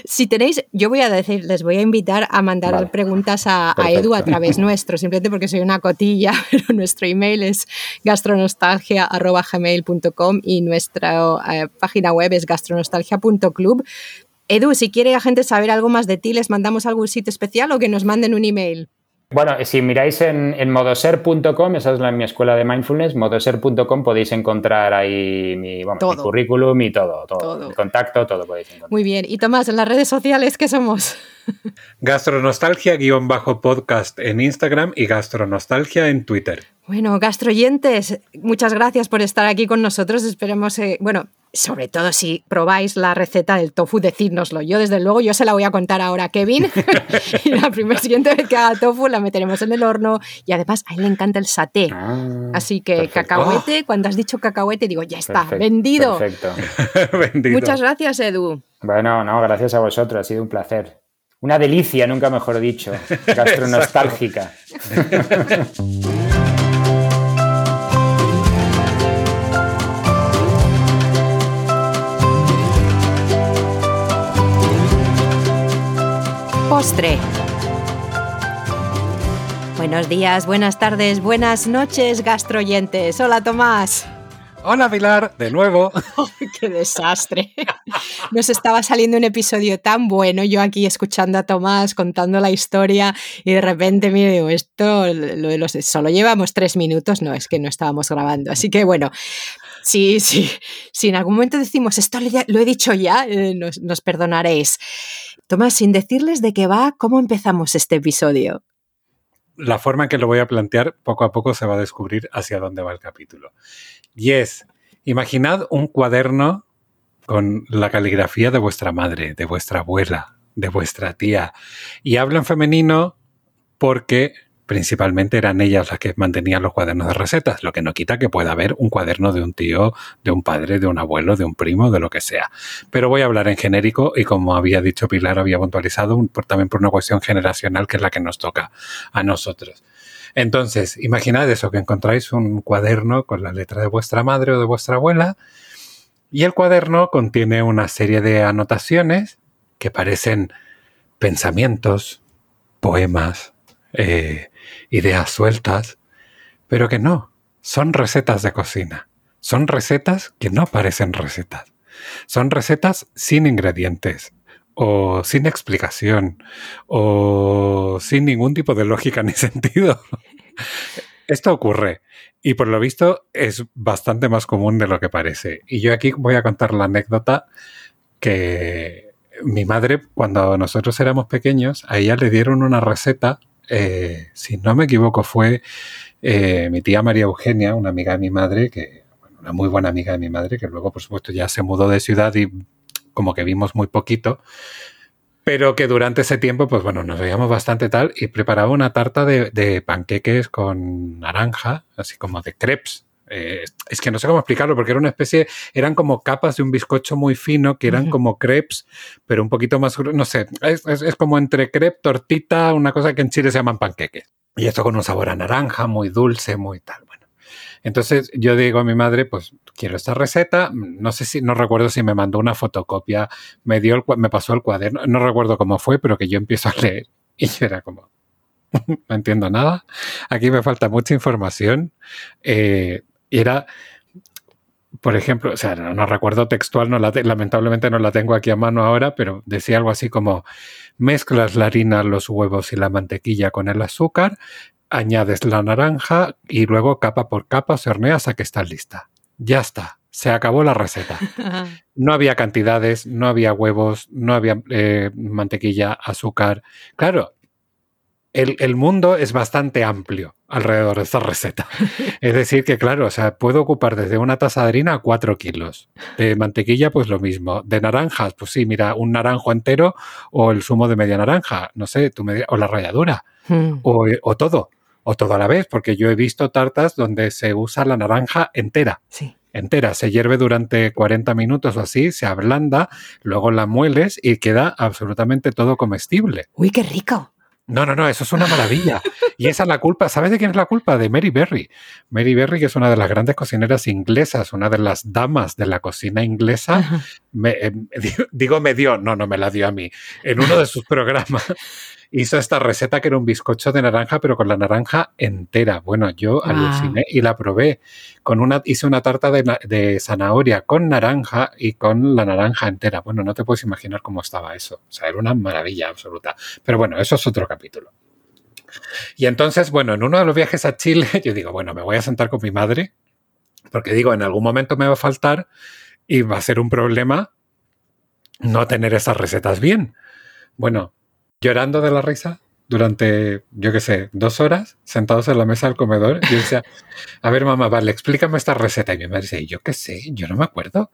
si tenéis, yo voy a decir, les voy a invitar a mandar preguntas a, Edu a través nuestro, simplemente porque soy una cotilla, pero nuestro email es gastronostalgia.gmail.com y nuestra eh, página web es gastronostalgia.club. Edu, si quiere la gente saber algo más de ti, ¿les mandamos algún sitio especial o que nos manden un email? Bueno, si miráis en, modoser.com, esa es la, mi escuela de mindfulness, modoser.com podéis encontrar ahí mi, currículum y todo, todo, Mi contacto, todo podéis encontrar. Muy bien. Y Tomás, en las redes sociales, ¿qué somos? *laughs* Gastronostalgia-podcast en Instagram y Gastronostalgia en Twitter. Bueno, gastroyentes, muchas gracias por estar aquí con nosotros. Esperemos, eh, bueno, sobre todo si probáis la receta del tofu, decírnoslo. Yo, desde luego, yo se la voy a contar ahora a Kevin. *laughs* *laughs* y la primera siguiente vez que haga tofu la meteremos en el horno. Y además, a él le encanta el saté. Ah, Así que cacahuete, cuando has dicho cacahuete, digo, ya está, vendido. Perfecto. *laughs* Muchas gracias, Edu. Bueno, no, gracias a vosotros, ha sido un placer. Una delicia, nunca mejor dicho. Gastronostálgica. Postre. Buenos días, buenas tardes, buenas noches, gastroyentes. Hola, Tomás. Hola, Pilar, de nuevo. *laughs* ¡Qué desastre! Nos estaba saliendo un episodio tan bueno, yo aquí escuchando a Tomás contando la historia y de repente me digo, esto lo de los solo llevamos tres minutos, no, es que no estábamos grabando. Así que bueno, sí, sí, si en algún momento decimos esto lo he dicho ya, eh, nos, nos perdonaréis. Tomás, sin decirles de qué va, ¿cómo empezamos este episodio? La forma en que lo voy a plantear, poco a poco se va a descubrir hacia dónde va el capítulo. Y es, imaginad un cuaderno con la caligrafía de vuestra madre, de vuestra abuela, de vuestra tía. Y hablo en femenino porque principalmente eran ellas las que mantenían los cuadernos de recetas, lo que no quita que pueda haber un cuaderno de un tío, de un padre, de un abuelo, de un primo, de lo que sea. Pero voy a hablar en genérico y como había dicho Pilar, había puntualizado, por, también por una cuestión generacional que es la que nos toca a nosotros. Entonces, imaginad eso, que encontráis un cuaderno con la letra de vuestra madre o de vuestra abuela y el cuaderno contiene una serie de anotaciones que parecen pensamientos, poemas, eh, ideas sueltas, pero que no, son recetas de cocina. Son recetas que no parecen recetas. Son recetas sin ingredientes, o sin explicación, o sin ningún tipo de lógica ni *laughs* sentido. Esto ocurre y por lo visto es bastante más común de lo que parece. Y yo aquí voy a contar la anécdota que mi madre, cuando nosotros éramos pequeños, a ella le dieron una receta eh, si no me equivoco, fue eh, mi tía María Eugenia, una amiga de mi madre, que, una muy buena amiga de mi madre, que luego, por supuesto, ya se mudó de ciudad y como que vimos muy poquito, pero que durante ese tiempo, pues bueno, nos veíamos bastante tal y preparaba una tarta de, de panqueques con naranja, así como de crepes, eh, es que no sé cómo explicarlo, porque era una especie, eran como capas de un bizcocho muy fino, que eran como crepes, pero un poquito más, no sé, es, es, como entre crepe, tortita, una cosa que en Chile se llaman panqueques. Y esto con un sabor a naranja, muy dulce, muy tal. Bueno, entonces yo digo a mi madre, pues quiero esta receta, no sé si, no recuerdo si me mandó una fotocopia, me dio, el, me pasó el cuaderno, no recuerdo cómo fue, pero que yo empiezo a leer *laughs* y yo era como, *laughs* no entiendo nada. Aquí me falta mucha información. Eh, era, por ejemplo, o sea, no, recuerdo textual, no la lamentablemente no la tengo aquí a mano ahora, pero decía algo así como, mezclas la harina, los huevos y la mantequilla con el azúcar, añades la naranja y luego capa por capa se hornea hasta que está lista. Ya está, se acabó la receta. *laughs* No había cantidades, no había huevos, no había eh, mantequilla, azúcar. Claro, el, mundo es bastante amplio alrededor de esta receta. *laughs* Es decir, que claro, o sea, puedo ocupar desde una taza de harina a cuatro kilos. De mantequilla, pues lo mismo. De naranjas, pues sí, mira, un naranjo entero o el zumo de media naranja, no sé, tu media, o la ralladura, hmm. o, todo, o todo a la vez, porque yo he visto tartas donde se usa la naranja entera. Sí entera, se hierve durante 40 minutos o así, se ablanda, luego la mueles y queda absolutamente todo comestible. Uy, qué rico. No, no, no, eso es una maravilla. *laughs* Y esa es la culpa. ¿Sabes de quién es la culpa? De Mary Berry. Mary Berry, que es una de las grandes cocineras inglesas, una de las damas de la cocina inglesa, me, *laughs* eh, digo me dio, no, no me la dio a mí, en uno de sus *laughs* programas hizo esta receta que era un bizcocho de naranja, pero con la naranja entera. Bueno, yo aluciné y la probé. Con una, hice una tarta de, zanahoria con naranja y con la naranja entera. Bueno, no te puedes imaginar cómo estaba eso. O sea, era una maravilla absoluta. Pero bueno, eso es otro capítulo. Y entonces, bueno, en uno de los viajes a Chile, *laughs* yo digo, bueno, me voy a sentar con mi madre, porque digo, en algún momento me va a faltar y va a ser un problema no tener esas recetas bien. Bueno, llorando de la risa durante, yo qué sé, dos horas sentados en la mesa del comedor. Yo decía, *laughs* a ver, mamá, vale, explícame esta receta. Y mi madre decía, yo qué sé, yo no me acuerdo.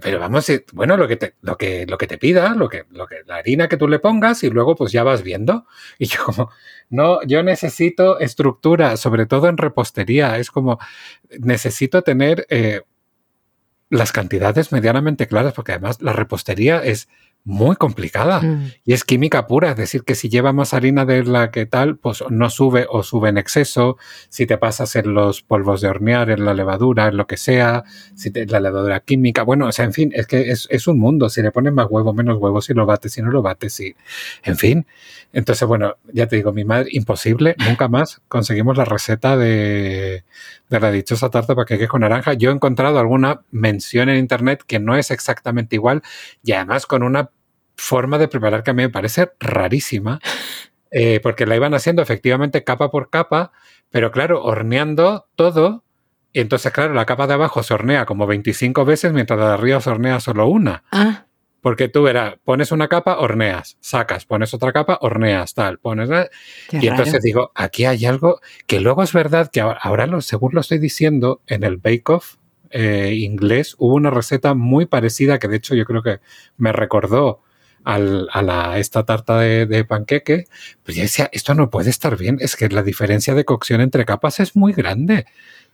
Pero vamos, bueno, lo que te, lo que, lo que te pida, lo que, lo que, la harina que tú le pongas y luego pues ya vas viendo. Y yo como, no, yo necesito estructura, sobre todo en repostería. Es como, necesito tener eh, las cantidades medianamente claras, porque además la repostería es muy complicada Mm. y es química pura, es decir, que si lleva más harina de la que tal, pues no sube o sube en exceso, si te pasas en los polvos de hornear, en la levadura, en lo que sea, si te- la levadura química, bueno, o sea, en fin, es que es, es un mundo, si le pones más huevo, menos huevo, si lo bates, si no lo bates, si, en fin. Entonces, bueno, ya te digo, mi madre, imposible, nunca más conseguimos la receta de, de la dichosa tarta paqueque con naranja. Yo he encontrado alguna mención en internet que no es exactamente igual y además con una forma de preparar que a mí me parece rarísima, *laughs* eh, porque la iban haciendo efectivamente capa por capa, pero claro, horneando todo. Y entonces, claro, la capa de abajo se hornea como 25 veces, mientras la de arriba se hornea solo una. Ah, Porque tú era, pones una capa, horneas, sacas, pones otra capa, horneas, tal, pones... qué y entonces digo, aquí hay algo que luego es verdad que ahora, ahora lo, según lo estoy diciendo, en el Bake Off eh, inglés hubo una receta muy parecida que de hecho yo creo que me recordó al- a la, esta tarta de, de panqueque. Pues yo decía, esto no puede estar bien, es que la diferencia de cocción entre capas es muy grande.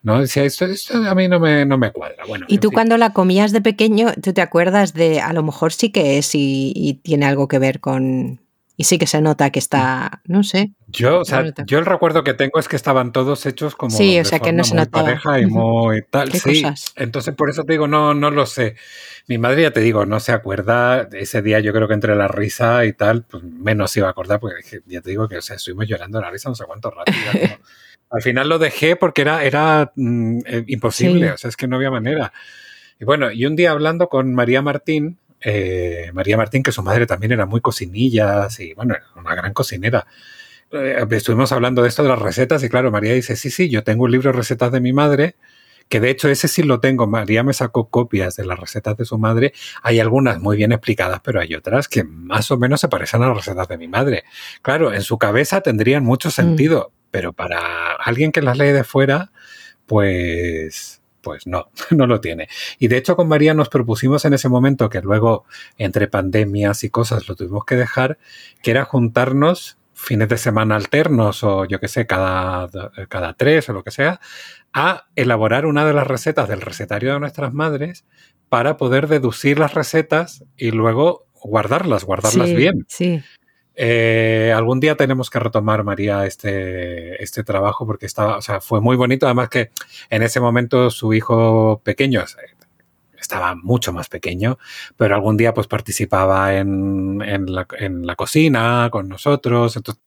¿no? Decía, esto, esto a mí no me, no me cuadra. Bueno, Y tú fin. cuando la comías de pequeño, ¿tú te acuerdas de, a lo mejor sí que es y, y tiene algo que ver con... Y sí que se nota que está, no sé. Yo, o sea, yo el recuerdo que tengo es que estaban todos hechos como Sí, o sea, que no se notaba. pareja y muy tal. Sí, cosas. entonces por eso te digo, no, no lo sé. Mi madre ya te digo, no se acuerda. Ese día yo creo que entre la risa y tal, pues menos iba a acordar, porque ya te digo que o sea, estuvimos llorando la risa no sé cuánto rato. ya *laughs* al final lo dejé porque era, era mm, eh, imposible, Sí. o sea, es que no había manera. Y bueno, y un día hablando con María Martín, eh, María Martín, que su madre también era muy cocinillas y bueno, era una gran cocinera. Eh, estuvimos hablando de esto de las recetas y claro, María dice, sí, sí, yo tengo un libro de recetas de mi madre, que de hecho ese sí lo tengo. María me sacó copias de las recetas de su madre. Hay algunas muy bien explicadas, pero hay otras que más o menos se parecen a las recetas de mi madre. Claro, en su cabeza tendrían mucho sentido, pero para alguien que las lee de fuera, pues, pues no, *laughs* no lo tiene. Y de hecho con María nos propusimos en ese momento, que luego entre pandemias y cosas lo tuvimos que dejar, que era juntarnos fines de semana alternos o yo que sé, cada, cada tres o lo que sea, a elaborar una de las recetas del recetario de nuestras madres para poder deducir las recetas y luego guardarlas, guardarlas sí, bien. Sí. Eh, algún día tenemos que retomar, María, este, este trabajo porque estaba, o sea, fue muy bonito. Además que en ese momento su hijo pequeño estaba mucho más pequeño, pero algún día pues participaba en, en, la, en la, cocina con nosotros. Entonces,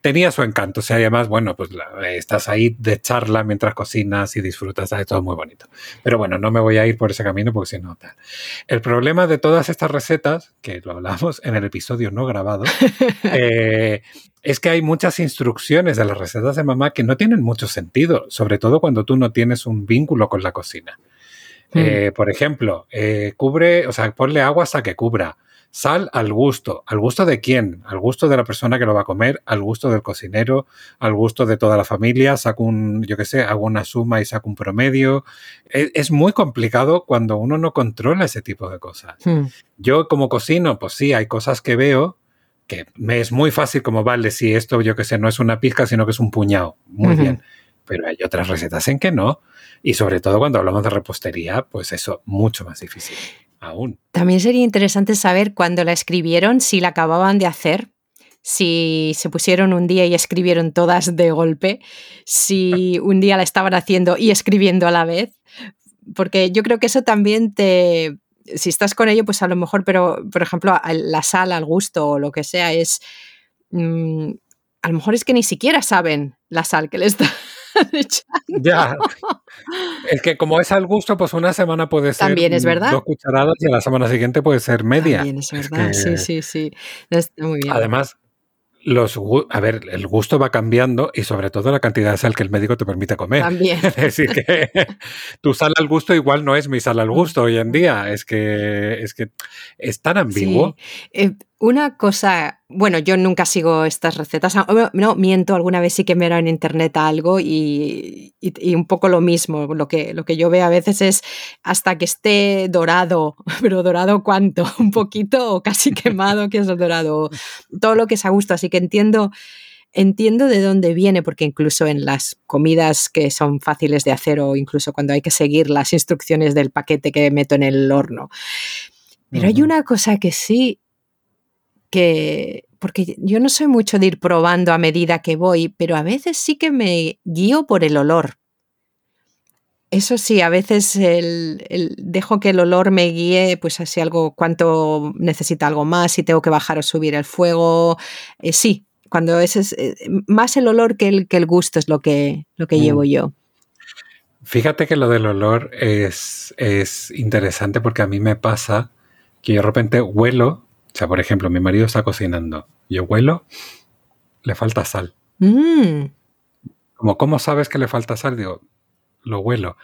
tenía su encanto. O sea, además, bueno, pues la, estás ahí de charla mientras cocinas y disfrutas de todo muy bonito. Pero bueno, no me voy a ir por ese camino porque si no, tal. El problema de todas estas recetas, que lo hablamos en el episodio no grabado, *laughs* eh, es que hay muchas instrucciones de las recetas de mamá que no tienen mucho sentido, sobre todo cuando tú no tienes un vínculo con la cocina. Mm. Eh, por ejemplo, eh, cubre, o sea, ponle agua hasta que cubra. Sal al gusto. ¿Al gusto de quién? Al gusto de la persona que lo va a comer, al gusto del cocinero, al gusto de toda la familia. Saco un, yo qué sé, hago una suma y saco un promedio. Es, es, muy complicado cuando uno no controla ese tipo de cosas. Hmm. Yo como cocino, pues sí, hay cosas que veo que me es muy fácil como, vale, si esto, yo qué sé, no es una pizca, sino que es un puñado. Muy uh -huh. bien. Pero hay otras recetas en que no. Y sobre todo cuando hablamos de repostería, pues eso, mucho más difícil. Aún. También sería interesante saber cuándo la escribieron, si la acababan de hacer, si se pusieron un día y escribieron todas de golpe, si *laughs* un día la estaban haciendo y escribiendo a la vez, porque yo creo que eso también te... Si estás con ello, pues a lo mejor, pero por ejemplo, la sal al gusto o lo que sea es... Mmm, a lo mejor es que ni siquiera saben la sal que le *laughs* Ya. Es que como es al gusto, pues una semana puede ser También es verdad. dos cucharadas y a la semana siguiente puede ser media. También es verdad, es que... sí, sí, sí. Está muy bien. Además, los, a ver, el gusto va cambiando y sobre todo la cantidad de sal que el médico te permite comer. También. *laughs* Es decir, que *laughs* tu sal al gusto igual no es mi sal al gusto hoy en día. Es que es, que es tan ambiguo. Sí. Eh, una cosa, bueno, yo nunca sigo estas recetas, no, miento, alguna vez sí que me era en internet algo y, y, y, un poco lo mismo, lo que, lo que yo veo a veces es hasta que esté dorado, *laughs* pero dorado cuánto, *laughs* un poquito o casi *laughs* quemado, que es el dorado, todo lo que es a gusto, así que entiendo, entiendo de dónde viene, porque incluso en las comidas que son fáciles de hacer o incluso cuando hay que seguir las instrucciones del paquete que meto en el horno. Pero uh -huh. hay una cosa que sí que, porque yo no soy mucho de ir probando a medida que voy, pero a veces sí que me guío por el olor. Eso sí, a veces el, dejo que el olor me guíe, pues así algo, cuánto necesita algo más, si tengo que bajar o subir el fuego. Eh, sí, cuando es, eh, más el olor que el, que el gusto es lo que, lo que llevo mm. yo. Fíjate que lo del olor es, es interesante porque a mí me pasa que yo de repente huelo, o sea, por ejemplo, mi marido está cocinando, yo huelo, le falta sal. Mm. Como, ¿cómo sabes que le falta sal? Digo, lo huelo.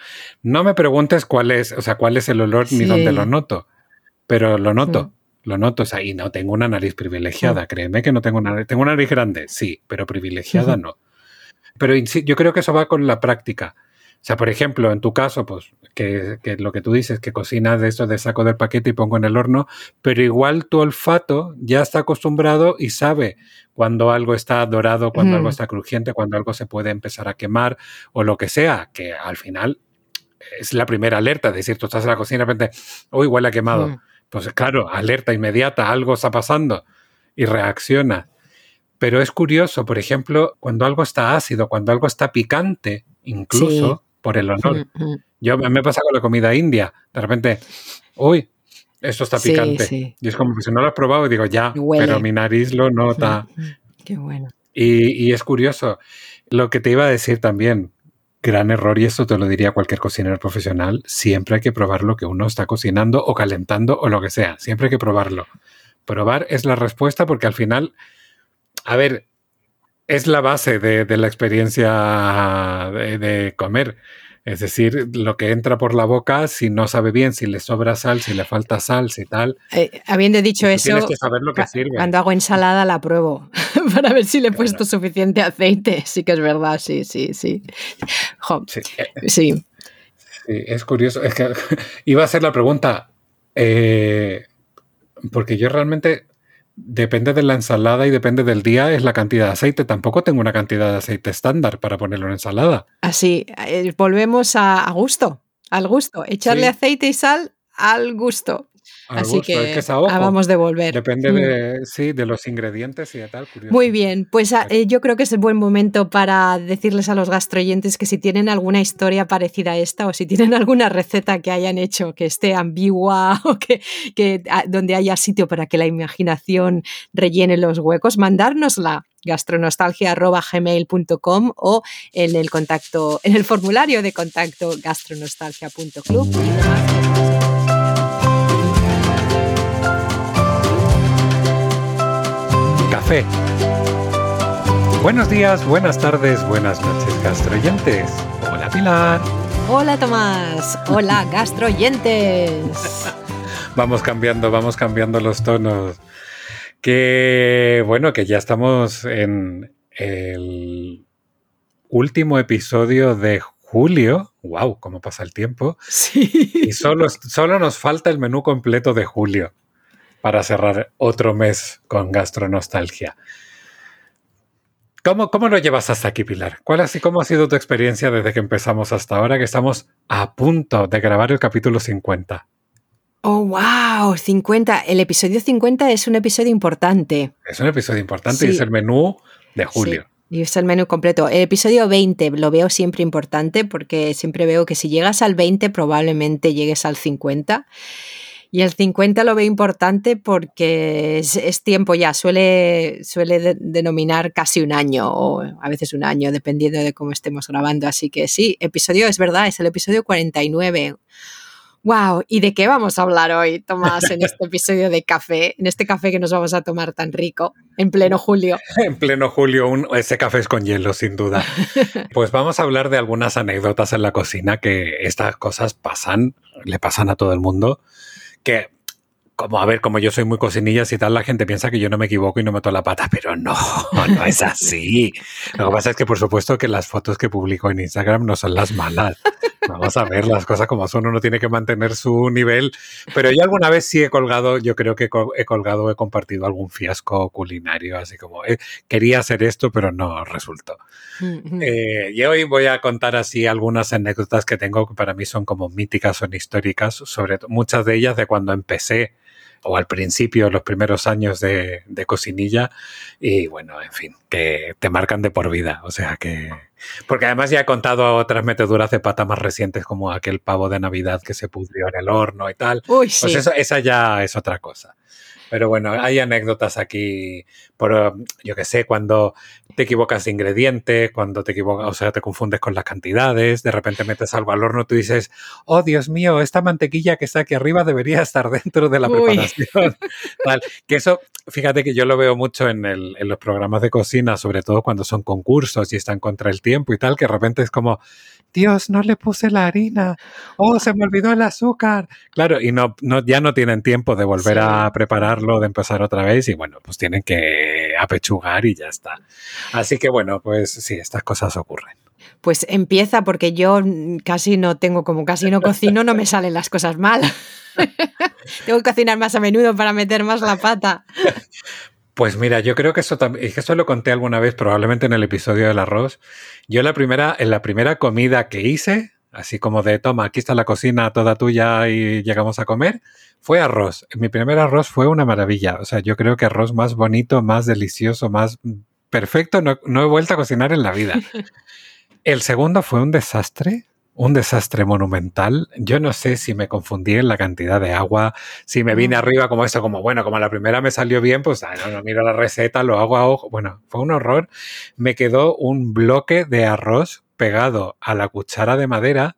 No me preguntes cuál es, o sea, cuál es el olor ni dónde lo noto, pero lo noto. Lo noto, o sea, y no tengo una nariz privilegiada, créeme que no tengo una nariz, tengo una nariz grande, sí, pero privilegiada no. Pero yo creo que eso va con la práctica. O sea, por ejemplo, en tu caso, pues, que, lo que tú dices, que cocinas de eso de saco del paquete y pongo en el horno, pero igual tu olfato ya está acostumbrado y sabe cuando algo está dorado, cuando algo está crujiente, cuando algo se puede empezar a quemar o lo que sea, que al final es la primera alerta, es decir, tú estás en la cocina y de repente, uy, huele a quemado. Pues claro, alerta inmediata, algo está pasando y reacciona. Pero es curioso, por ejemplo, cuando algo está ácido, cuando algo está picante, incluso por el. Mm, mm. Yo me pasa con la comida india. De repente, uy, esto está picante. Y es como que si no lo has probado, digo, ya, pero mi nariz lo nota. Qué bueno. Y, es curioso. Lo que te iba a decir también, gran error, y esto te lo diría cualquier cocinero profesional, siempre hay que probar lo que uno está cocinando o calentando o lo que sea. Siempre hay que probarlo. Probar es la respuesta porque al final, a ver, es la base de, la experiencia de comer. Es decir, lo que entra por la boca, si no sabe bien, si le sobra sal, si le falta sal, si tal. Eh, habiendo dicho eso, tienes que saber lo que sirve. Cuando hago ensalada la pruebo *laughs* para ver si le he puesto suficiente aceite. Sí que es verdad, sí, sí, sí. sí. sí. es curioso. Es que *laughs* iba a ser la pregunta, eh, porque yo realmente depende de la ensalada y depende del día, es la cantidad de aceite. Tampoco tengo una cantidad de aceite estándar para ponerlo en ensalada. Así, eh, volvemos a, gusto, al gusto. Echarle aceite y sal al gusto. Así que, vamos de volver. Depende de, mm. sí, de los ingredientes y de tal. Muy bien, pues ah, eh, yo creo que es el buen momento para decirles a los gastroyentes que si tienen alguna historia parecida a esta o si tienen alguna receta que hayan hecho que esté ambigua *laughs* o que, que ah, donde haya sitio para que la imaginación rellene los huecos, mandárnosla gastronostalgia.gmail.com o en el contacto, en el formulario de contacto gastronostalgia.club. Buenos días, buenas tardes, buenas noches, gastroyentes. Hola Pilar. Hola Tomás. Hola gastroyentes. *laughs* vamos cambiando, vamos cambiando los tonos. Que bueno, que ya estamos en el último episodio de julio. ¡Wow! ¿Cómo pasa el tiempo? Sí. Y solo, solo nos falta el menú completo de julio para cerrar otro mes con gastronostalgia. ¿Cómo, ¿Cómo lo llevas hasta aquí, Pilar? ¿Cuál así, ¿Cómo ha sido tu experiencia desde que empezamos hasta ahora, que estamos a punto de grabar el capítulo 50? Oh, wow, 50. El episodio 50 es un episodio importante. Es un episodio importante y es el menú de julio. Y es el menú completo. El episodio 20 lo veo siempre importante porque siempre veo que si llegas al 20 probablemente llegues al 50. Y el 50 lo veo importante porque es, tiempo ya, suele, suele denominar casi un año o a veces un año, dependiendo de cómo estemos grabando. Así que sí, episodio es verdad, es el episodio 49. Wow, ¿y de qué vamos a hablar hoy, Tomás, en este *laughs* episodio de café, en este café que nos vamos a tomar tan rico, en pleno julio? En pleno julio, ese café es con hielo, sin duda. *laughs* Pues vamos a hablar de algunas anécdotas en la cocina que estas cosas pasan, le pasan a todo el mundo que como a ver, como yo soy muy cocinillas y tal, la gente piensa que yo no me equivoco y no meto la pata, pero no, *laughs* no es así. Lo que pasa es que por supuesto que las fotos que publico en Instagram no son las malas. Vamos a ver las cosas como son, uno tiene que mantener su nivel. Pero yo alguna vez sí he colgado, yo creo que he colgado, he compartido algún fiasco culinario, así como eh, quería hacer esto, pero no resultó. Eh, y hoy voy a contar así algunas anécdotas que tengo que para mí son como míticas, son históricas, sobre muchas de ellas de cuando empecé o al principio, los primeros años de, de cocinilla. Y bueno, en fin, que te marcan de por vida. O sea que. Porque además ya he contado otras meteduras de pata más recientes, como aquel pavo de Navidad que se pudrió en el horno y tal. Uy, Pues sí. eso, esa ya es otra cosa. Pero bueno, hay anécdotas aquí, por, yo que sé, cuando te equivocas de ingrediente, cuando te equivocas, o sea, te confundes con las cantidades, de repente metes algo al horno, tú dices, oh Dios mío, esta mantequilla que está aquí arriba debería estar dentro de la Uy. preparación. *laughs* Tal. Que eso, fíjate que yo lo veo mucho en, el- en los programas de cocina, sobre todo cuando son concursos y están contra el tiempo y tal, que de repente es como, Dios, no le puse la harina, oh, se me olvidó el azúcar. Claro, y no, no, ya no tienen tiempo de volver Sí. a prepararlo, de empezar otra vez, y bueno, pues tienen que apechugar y ya está. Así que bueno, pues sí, estas cosas ocurren. Pues empieza porque yo casi no tengo, como casi no cocino, no me *laughs* salen las cosas mal. *laughs* tengo que cocinar más a menudo para meter más la pata. *laughs* Pues mira, yo creo que eso también, es que eso lo conté alguna vez, probablemente en el episodio del arroz. Yo la primera, en la primera comida que hice, así como de toma, aquí está la cocina toda tuya y llegamos a comer, fue arroz. Mi primer arroz fue una maravilla. O sea, yo creo que arroz más bonito, más delicioso, más perfecto, no, no he vuelto a cocinar en la vida. *laughs* El segundo fue un desastre, un desastre monumental. Yo no sé si me confundí en la cantidad de agua, si me vine Mm. arriba como eso, como bueno, como la primera me salió bien, pues ah, no, no miro la receta, lo hago a ojo. Bueno, fue un horror. Me quedó un bloque de arroz pegado a la cuchara de madera,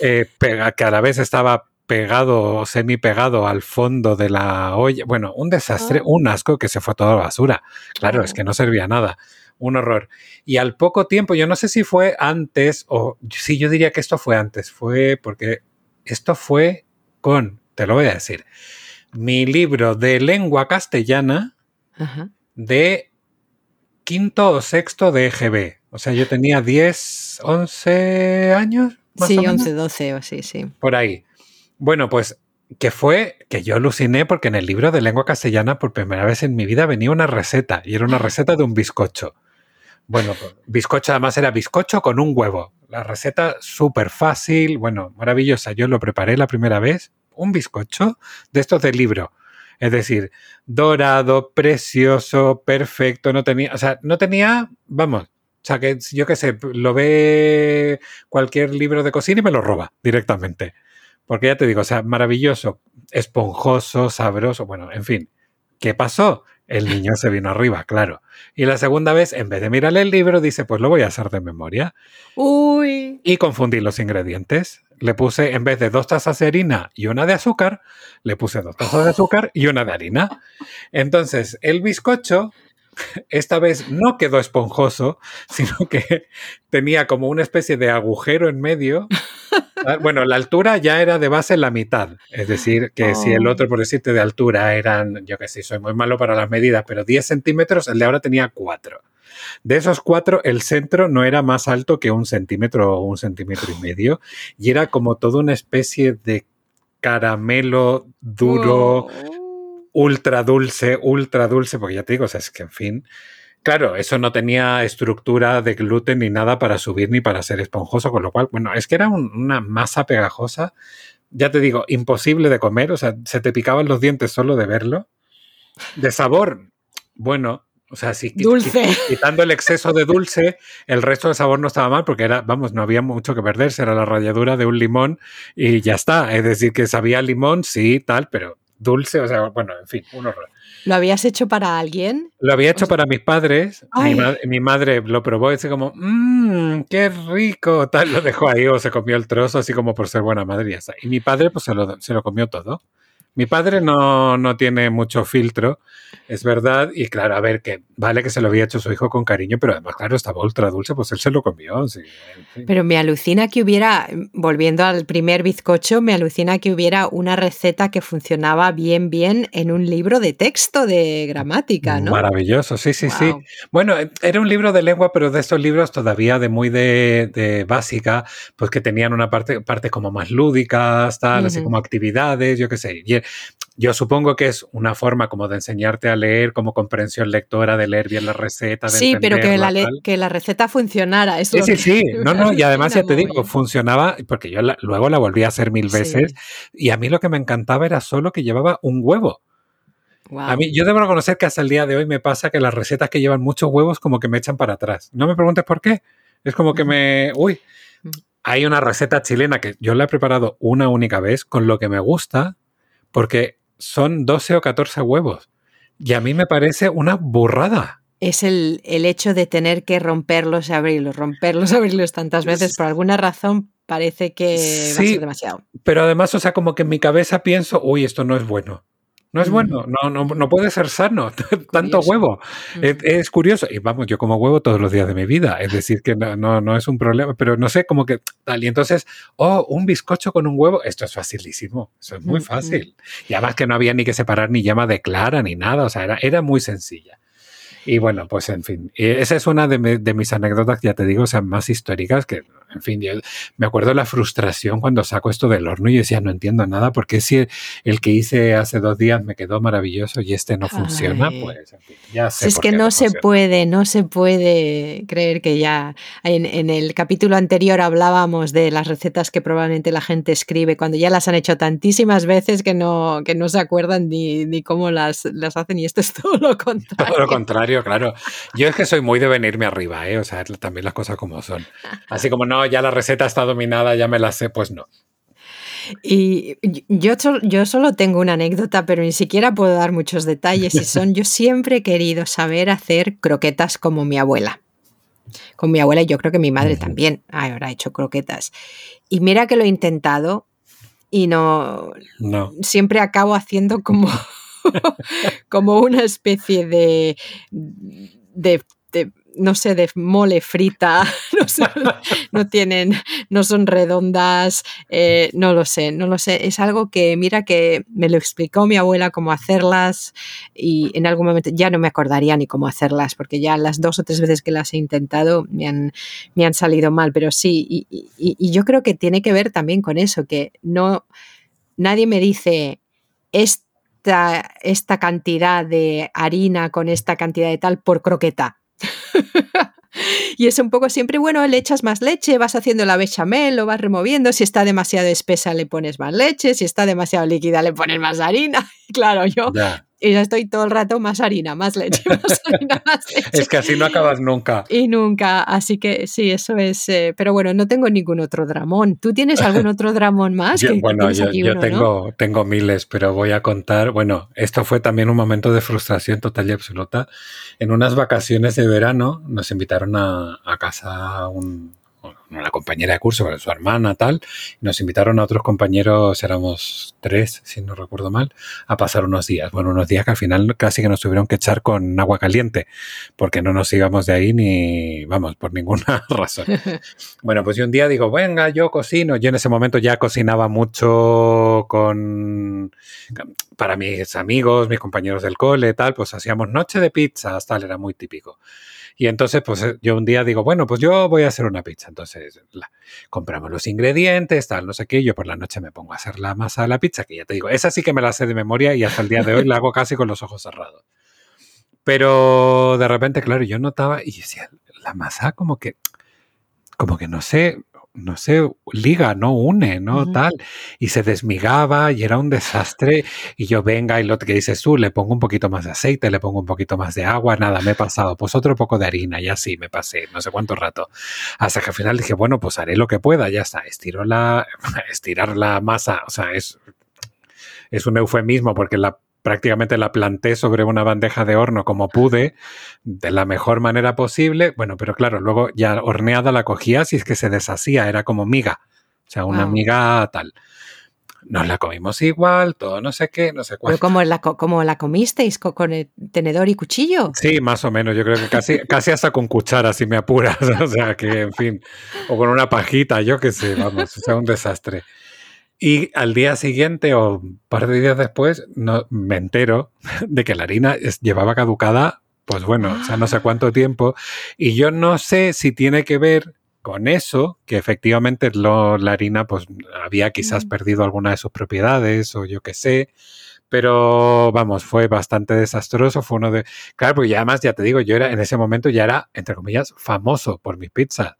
eh, pega- que a la vez estaba pegado o semi pegado al fondo de la olla. Bueno, un desastre, Ah. un asco que se fue toda la basura. Claro, es que no servía nada. Un horror. Y al poco tiempo, yo no sé si fue antes o sí, yo diría que esto fue antes. Fue porque esto fue con, te lo voy a decir, mi libro de lengua castellana Ajá. de quinto o sexto de EGB. O sea, yo tenía 10, 11 años. Más Sí, o menos, 11, 12 o sí, sí. Por ahí. Bueno, pues que fue que yo aluciné porque en el libro de lengua castellana por primera vez en mi vida venía una receta y era una receta de un bizcocho. Bueno, bizcocho además era bizcocho con un huevo. La receta súper fácil, bueno, maravillosa. Yo lo preparé la primera vez, un bizcocho de estos de libro. Es decir, dorado, precioso, perfecto, no tenía, o sea, no tenía, vamos, o sea, que yo qué sé, lo ve cualquier libro de cocina y me lo roba directamente. Porque ya te digo, o sea, maravilloso, esponjoso, sabroso, bueno, en fin. ¿Qué pasó? El niño se vino arriba, claro. Y la segunda vez, en vez de mirarle el libro, dice, pues lo voy a hacer de memoria. Uy. Y confundí los ingredientes. Le puse, en vez de dos tazas de harina y una de azúcar, le puse dos tazas de azúcar y una de harina. Entonces, el bizcocho, esta vez no quedó esponjoso, sino que tenía como una especie de agujero en medio. Ah, Bueno, la altura ya era de base la mitad. Es decir, que si el Oh. otro, por decirte, de altura eran, yo que sé, soy muy malo para las medidas, pero 10 centímetros, el de ahora tenía 4. De esos cuatro, el centro no era más alto que un centímetro o un centímetro y medio, y era como toda una especie de caramelo duro, Oh. ultra dulce, ultra dulce, porque ya te digo, o sea, es que en fin. Claro, eso no tenía estructura de gluten ni nada para subir ni para ser esponjoso, con lo cual, bueno, es que era un- una masa pegajosa, ya te digo, imposible de comer, o sea, se te picaban los dientes solo de verlo. De sabor, bueno, o sea, si Dulce. qui- quitando el exceso de dulce, el resto del sabor no estaba mal porque era, vamos, no había mucho que perderse, era la ralladura de un limón y ya está. Es decir, que sabía limón, sí, tal, pero dulce, o sea, bueno, en fin, un horror. ¿Lo habías hecho para alguien? Lo había hecho para mis padres. Mi, Ay. ma- mi madre lo probó y dice como, mmm, qué rico. Tal, lo dejó ahí o se comió el trozo así como por ser buena madre y. Y mi padre pues se lo, se lo comió todo. Mi padre no, no tiene mucho filtro, es verdad. Y claro, a ver, que vale que se lo había hecho su hijo con cariño, pero además, claro, estaba ultra dulce, pues él se lo comió. sí, en fin. Pero me alucina que hubiera, volviendo al primer bizcocho, me alucina que hubiera una receta que funcionaba bien, bien en un libro de texto de gramática, ¿no? Maravilloso, sí, sí, sí. Bueno, eh, era un libro de lengua, pero de estos libros todavía de muy de, de básica, pues que tenían una parte, parte como más lúdicas, tal, así como actividades, yo qué sé. Y, eh, yo supongo que es una forma como de enseñarte a leer, como comprensión lectora, de leer bien la receta. De sí, pero que la, que la receta funcionara. sí, sí, sí. *laughs* No, no, y además ya te digo, funcionaba, porque yo luego la volví a hacer mil veces, y a mí lo que me encantaba era solo que llevaba un huevo. A mí, yo debo reconocer que hasta el día de hoy me pasa que las recetas que llevan muchos huevos como que me echan para atrás. No me preguntes por qué. Es como que me... Uy, hay una receta chilena que yo la he preparado una única vez con lo que me gusta, porque son 12 o 14 huevos. Y a mí me parece una burrada. Es el, el hecho de tener que romperlos y abrirlos, romperlos y *laughs* abrirlos tantas veces. Por alguna razón parece que va a ser demasiado. Pero además, o sea, como que en mi cabeza pienso, uy, esto no es bueno. No es mm. bueno, no, no, no puede ser sano, *laughs* tanto huevo. Mm. Es, curioso. Y vamos, yo como huevo todos los días de mi vida. Es decir, que no, no, no, es un problema, pero no sé, como que tal. Y entonces, oh, un bizcocho con un huevo, esto es facilísimo. Eso es muy mm, fácil. Y además que no había ni que separar ni llama de clara ni nada. O sea, era, era muy sencilla. Y bueno, pues en fin, esa es una de, mis anécdotas, ya te digo, o sea, más históricas que, en fin, yo me acuerdo la frustración cuando saco esto del horno y decía, no entiendo nada, porque si el, que hice hace dos días me quedó maravilloso y este no funciona, pues en fin, ya sé. Es que no, se puede, no se puede creer que ya en, el capítulo anterior hablábamos de las recetas que probablemente la gente escribe cuando ya las han hecho tantísimas veces que no, que no se acuerdan ni, ni cómo las, las hacen y esto es todo lo contrario. *laughs* Todo lo contrario claro. Yo es que soy muy de venirme arriba, ¿eh? O sea, también las cosas como son. Así como no, ya la receta está dominada, ya me la sé, pues no. Y yo, yo solo tengo una anécdota, pero ni siquiera puedo dar muchos detalles. Y son, *laughs* yo siempre he querido saber hacer croquetas como mi abuela. Con mi abuela y yo creo que mi madre también habrá hecho croquetas. Y mira que lo he intentado y no, no. siempre acabo haciendo como *laughs* como una especie de, de, no sé, de mole frita, *laughs* no, tienen, no son redondas, eh, no lo sé, no lo sé. Es algo que, mira, que me lo explicó mi abuela cómo hacerlas y en algún momento ya no me acordaría ni cómo hacerlas, porque ya las dos o tres veces que las he intentado me han, me han salido mal, pero sí, y, y yo creo que tiene que ver también con eso, que no, nadie me dice, es esta, cantidad de harina con esta cantidad de tal por croqueta. *laughs* y es un poco siempre, bueno, le echas más leche, vas haciendo la bechamel, lo vas removiendo, si está demasiado espesa le pones más leche, si está demasiado líquida le pones más harina. *laughs* claro, yo y ya estoy todo el rato más harina, más leche, *laughs* más harina, más leche. es que así no acabas nunca. Y nunca, así que sí, eso es. Eh, pero bueno, no tengo ningún otro dramón. ¿Tú tienes algún otro *laughs* dramón más? bueno, yo, tengo, tengo miles, pero voy a contar. Bueno, esto fue también un momento de frustración total y absoluta. En unas vacaciones de verano nos invitaron a, a casa un, una compañera de curso, con su hermana, tal. nos invitaron a otros compañeros, éramos tres, si no recuerdo mal, a pasar unos días. Bueno, unos días que al final casi que nos tuvieron que echar con agua caliente, porque no nos íbamos de ahí ni, vamos, por ninguna *laughs* razón. *laughs* Bueno, pues yo un día digo, venga, yo cocino. Yo en ese momento ya cocinaba mucho con, para mis amigos, mis compañeros del cole, tal, pues hacíamos noche de pizzas, tal, era muy típico. Y entonces, pues eh, yo un día digo, bueno, pues yo voy a hacer una pizza. Entonces, compramos los ingredientes, tal, no sé qué. Yo por la noche me pongo a hacer la masa de la pizza, que ya te digo, esa sí que me la sé de memoria y hasta el día de hoy la hago casi con los ojos cerrados. Pero de repente, claro, yo notaba y decía, la masa como que, como que no sé, no sé, liga, no une, ¿no? Tal. Y se desmigaba y era un desastre. Y yo, venga, y lo que dices tú, le pongo un poquito más de aceite, le pongo un poquito más de agua, nada, me he pasado. Pues otro poco de harina y así me pasé, no sé cuánto rato. Hasta que al final dije, bueno, pues haré lo que pueda, ya está. Estiro la, *laughs* estirar la masa, o sea, es, es un eufemismo porque la prácticamente la planté sobre una bandeja de horno como pude, de la mejor manera posible. Bueno, pero claro, luego ya horneada la cogías y es que se deshacía, era como miga. O sea, una miga tal. Nos la comimos igual, todo no sé qué, no sé cuál. ¿Pero como la, como la comisteis? ¿Con, el tenedor y cuchillo? Sí, más o menos. Yo creo que casi, casi hasta con cuchara, si me apuras. *laughs* O sea, que en fin. O con una pajita, yo qué sé, vamos. O sea, un desastre. Y al día siguiente o un par de días después no, me entero de que la harina llevaba caducada, pues bueno, o sea, no sé cuánto tiempo. Y yo no sé si tiene que ver con eso, que efectivamente lo, la harina pues había quizás mm. perdido alguna de sus propiedades o yo qué sé, Pero vamos, fue bastante desastroso. Fue uno de. Claro, porque ya además, ya te digo, yo era en ese momento ya era, entre comillas, famoso por mis pizzas.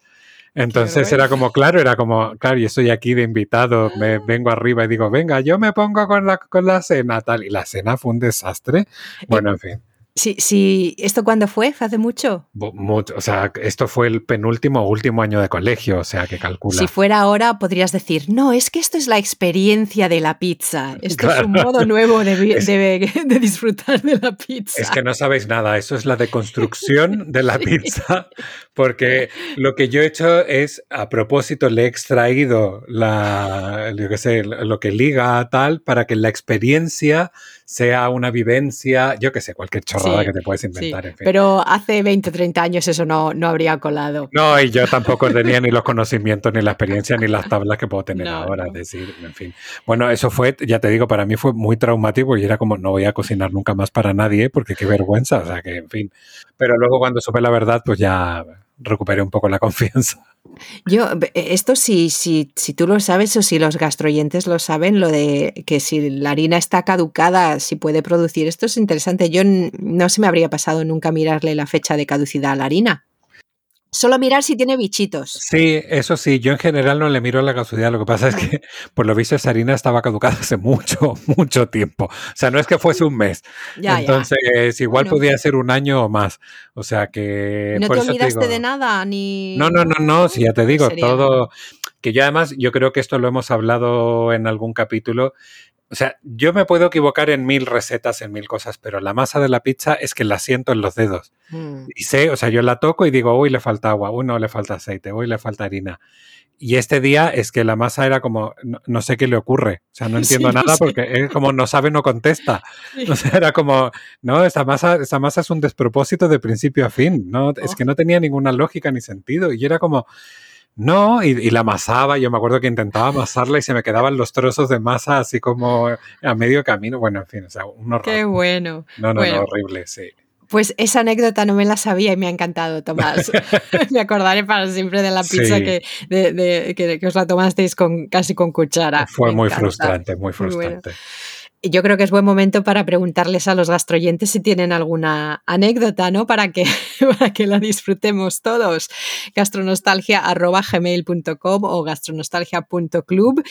Entonces era como, claro, era como, claro, yo estoy aquí de invitado, me vengo arriba y digo, venga, yo me pongo con la, con la cena, tal. Y la cena fue un desastre. Bueno, en fin. Sí, sí, ¿esto cuándo fue? ¿Fue hace mucho? mucho? O sea, esto fue el penúltimo o último año de colegio, o sea, que calcula. Si fuera ahora, podrías decir, no, es que esto es la experiencia de la pizza. Esto es un modo nuevo de, de, disfrutar de la pizza. Es que no sabéis nada, eso es la deconstrucción de la *laughs* pizza, porque lo que yo he hecho es, a propósito, le he extraído la, yo qué sé, lo que liga a tal para que la experiencia sea una vivencia, yo qué sé, cualquier chorrada que te puedes inventar. Pero hace 20 o 30 años eso no, no habría colado. No, y yo tampoco tenía ni los conocimientos, ni la experiencia, ni las tablas que puedo tener ahora. Es decir, en fin. Bueno, eso fue, ya te digo, para mí fue muy traumático y era como, no voy a cocinar nunca más para nadie porque qué vergüenza, o sea que, en fin. Pero luego cuando supe la verdad, pues ya recuperé un poco la *laughs* confianza. Yo, esto si, si, si tú lo sabes o si los gastroyentes lo saben, lo de que si la harina está caducada, si puede producir, esto es interesante. Yo no se me habría pasado nunca mirarle la fecha de caducidad a la harina. Solo mirar si tiene bichitos. Sí, eso sí, yo en general no le miro la casualidad. Lo que pasa es que, *laughs* por lo visto, esa harina estaba caducada hace mucho, *laughs* mucho tiempo. O sea, no es que fuese un mes. Entonces, igual podía ser un año o más. O sea que. ¿No te olvidaste de nada? ni No, no, no, no, si ya te digo, todo. Que yo además, yo creo que esto lo hemos hablado en algún capítulo. O sea, yo me puedo equivocar en mil recetas, en mil cosas, pero la masa de la pizza es que la siento en los dedos. Mm. Y sé, o sea, yo la toco y digo, uy, le falta agua, uy, no, le falta aceite, uy, le falta harina. Y este día es que la masa era como, no, sé qué le ocurre. O sea, no *laughs* entiendo nada porque es como no sabe, no contesta. O sea, era como, no, esa masa, esa masa es un despropósito de principio a fin. No, es oh. que no tenía ninguna lógica ni sentido. Y era como, no, y, la amasaba, yo me acuerdo que intentaba amasarla y se me quedaban los trozos de masa así como a medio camino. Bueno, en fin, o sea, un horror. Qué bueno. No, no, no, horrible, sí. Pues esa anécdota no me la sabía y me ha encantado, Tomás. *laughs* *laughs* me acordaré para siempre de la pizza que, de, que, os la tomasteis con, casi con cuchara. Fue muy frustrante, muy frustrante yo creo que es buen momento para preguntarles a los gastroyentes si tienen alguna anécdota, ¿no? Para que, *laughs* para que la disfrutemos todos. gastronostalgia.gmail.com o gastronostalgia.club.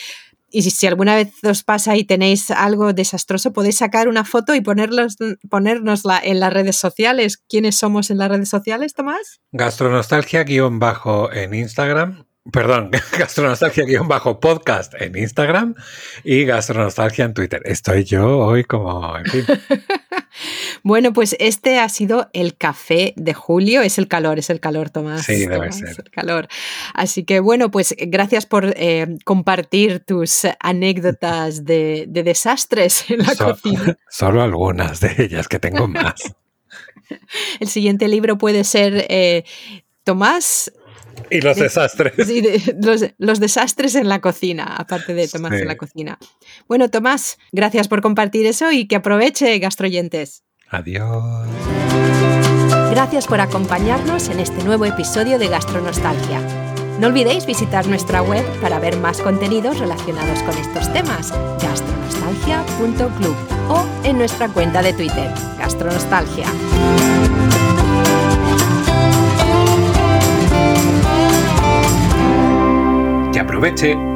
Y si, alguna vez os pasa y tenéis algo desastroso, podéis sacar una foto y ponerlos, ponernosla en las redes sociales. ¿Quiénes somos en las redes sociales, Tomás? Gastronostalgia-bajo en Instagram perdón, *laughs* gastronostalgia-podcast en Instagram y gastronostalgia en Twitter. Estoy yo hoy como, en fin. *laughs* bueno, pues este ha sido el café de julio. Es el calor, es el calor, Tomás. Sí, debe ser. El calor. Así que bueno, pues gracias por eh, compartir tus anécdotas de, desastres en la cocina. *laughs* Solo algunas de ellas, que tengo más. el siguiente libro puede ser eh, Tomás y los desastres. Sí, los, desastres en la cocina, aparte de Tomás en la cocina. Bueno, Tomás, gracias por compartir eso y que aproveche, gastroyentes. Adiós. Gracias por acompañarnos en este nuevo episodio de Gastronostalgia. No olvidéis visitar nuestra web para ver más contenidos relacionados con estos temas, gastronostalgia.club o en nuestra cuenta de Twitter, Gastronostalgia. Aproveche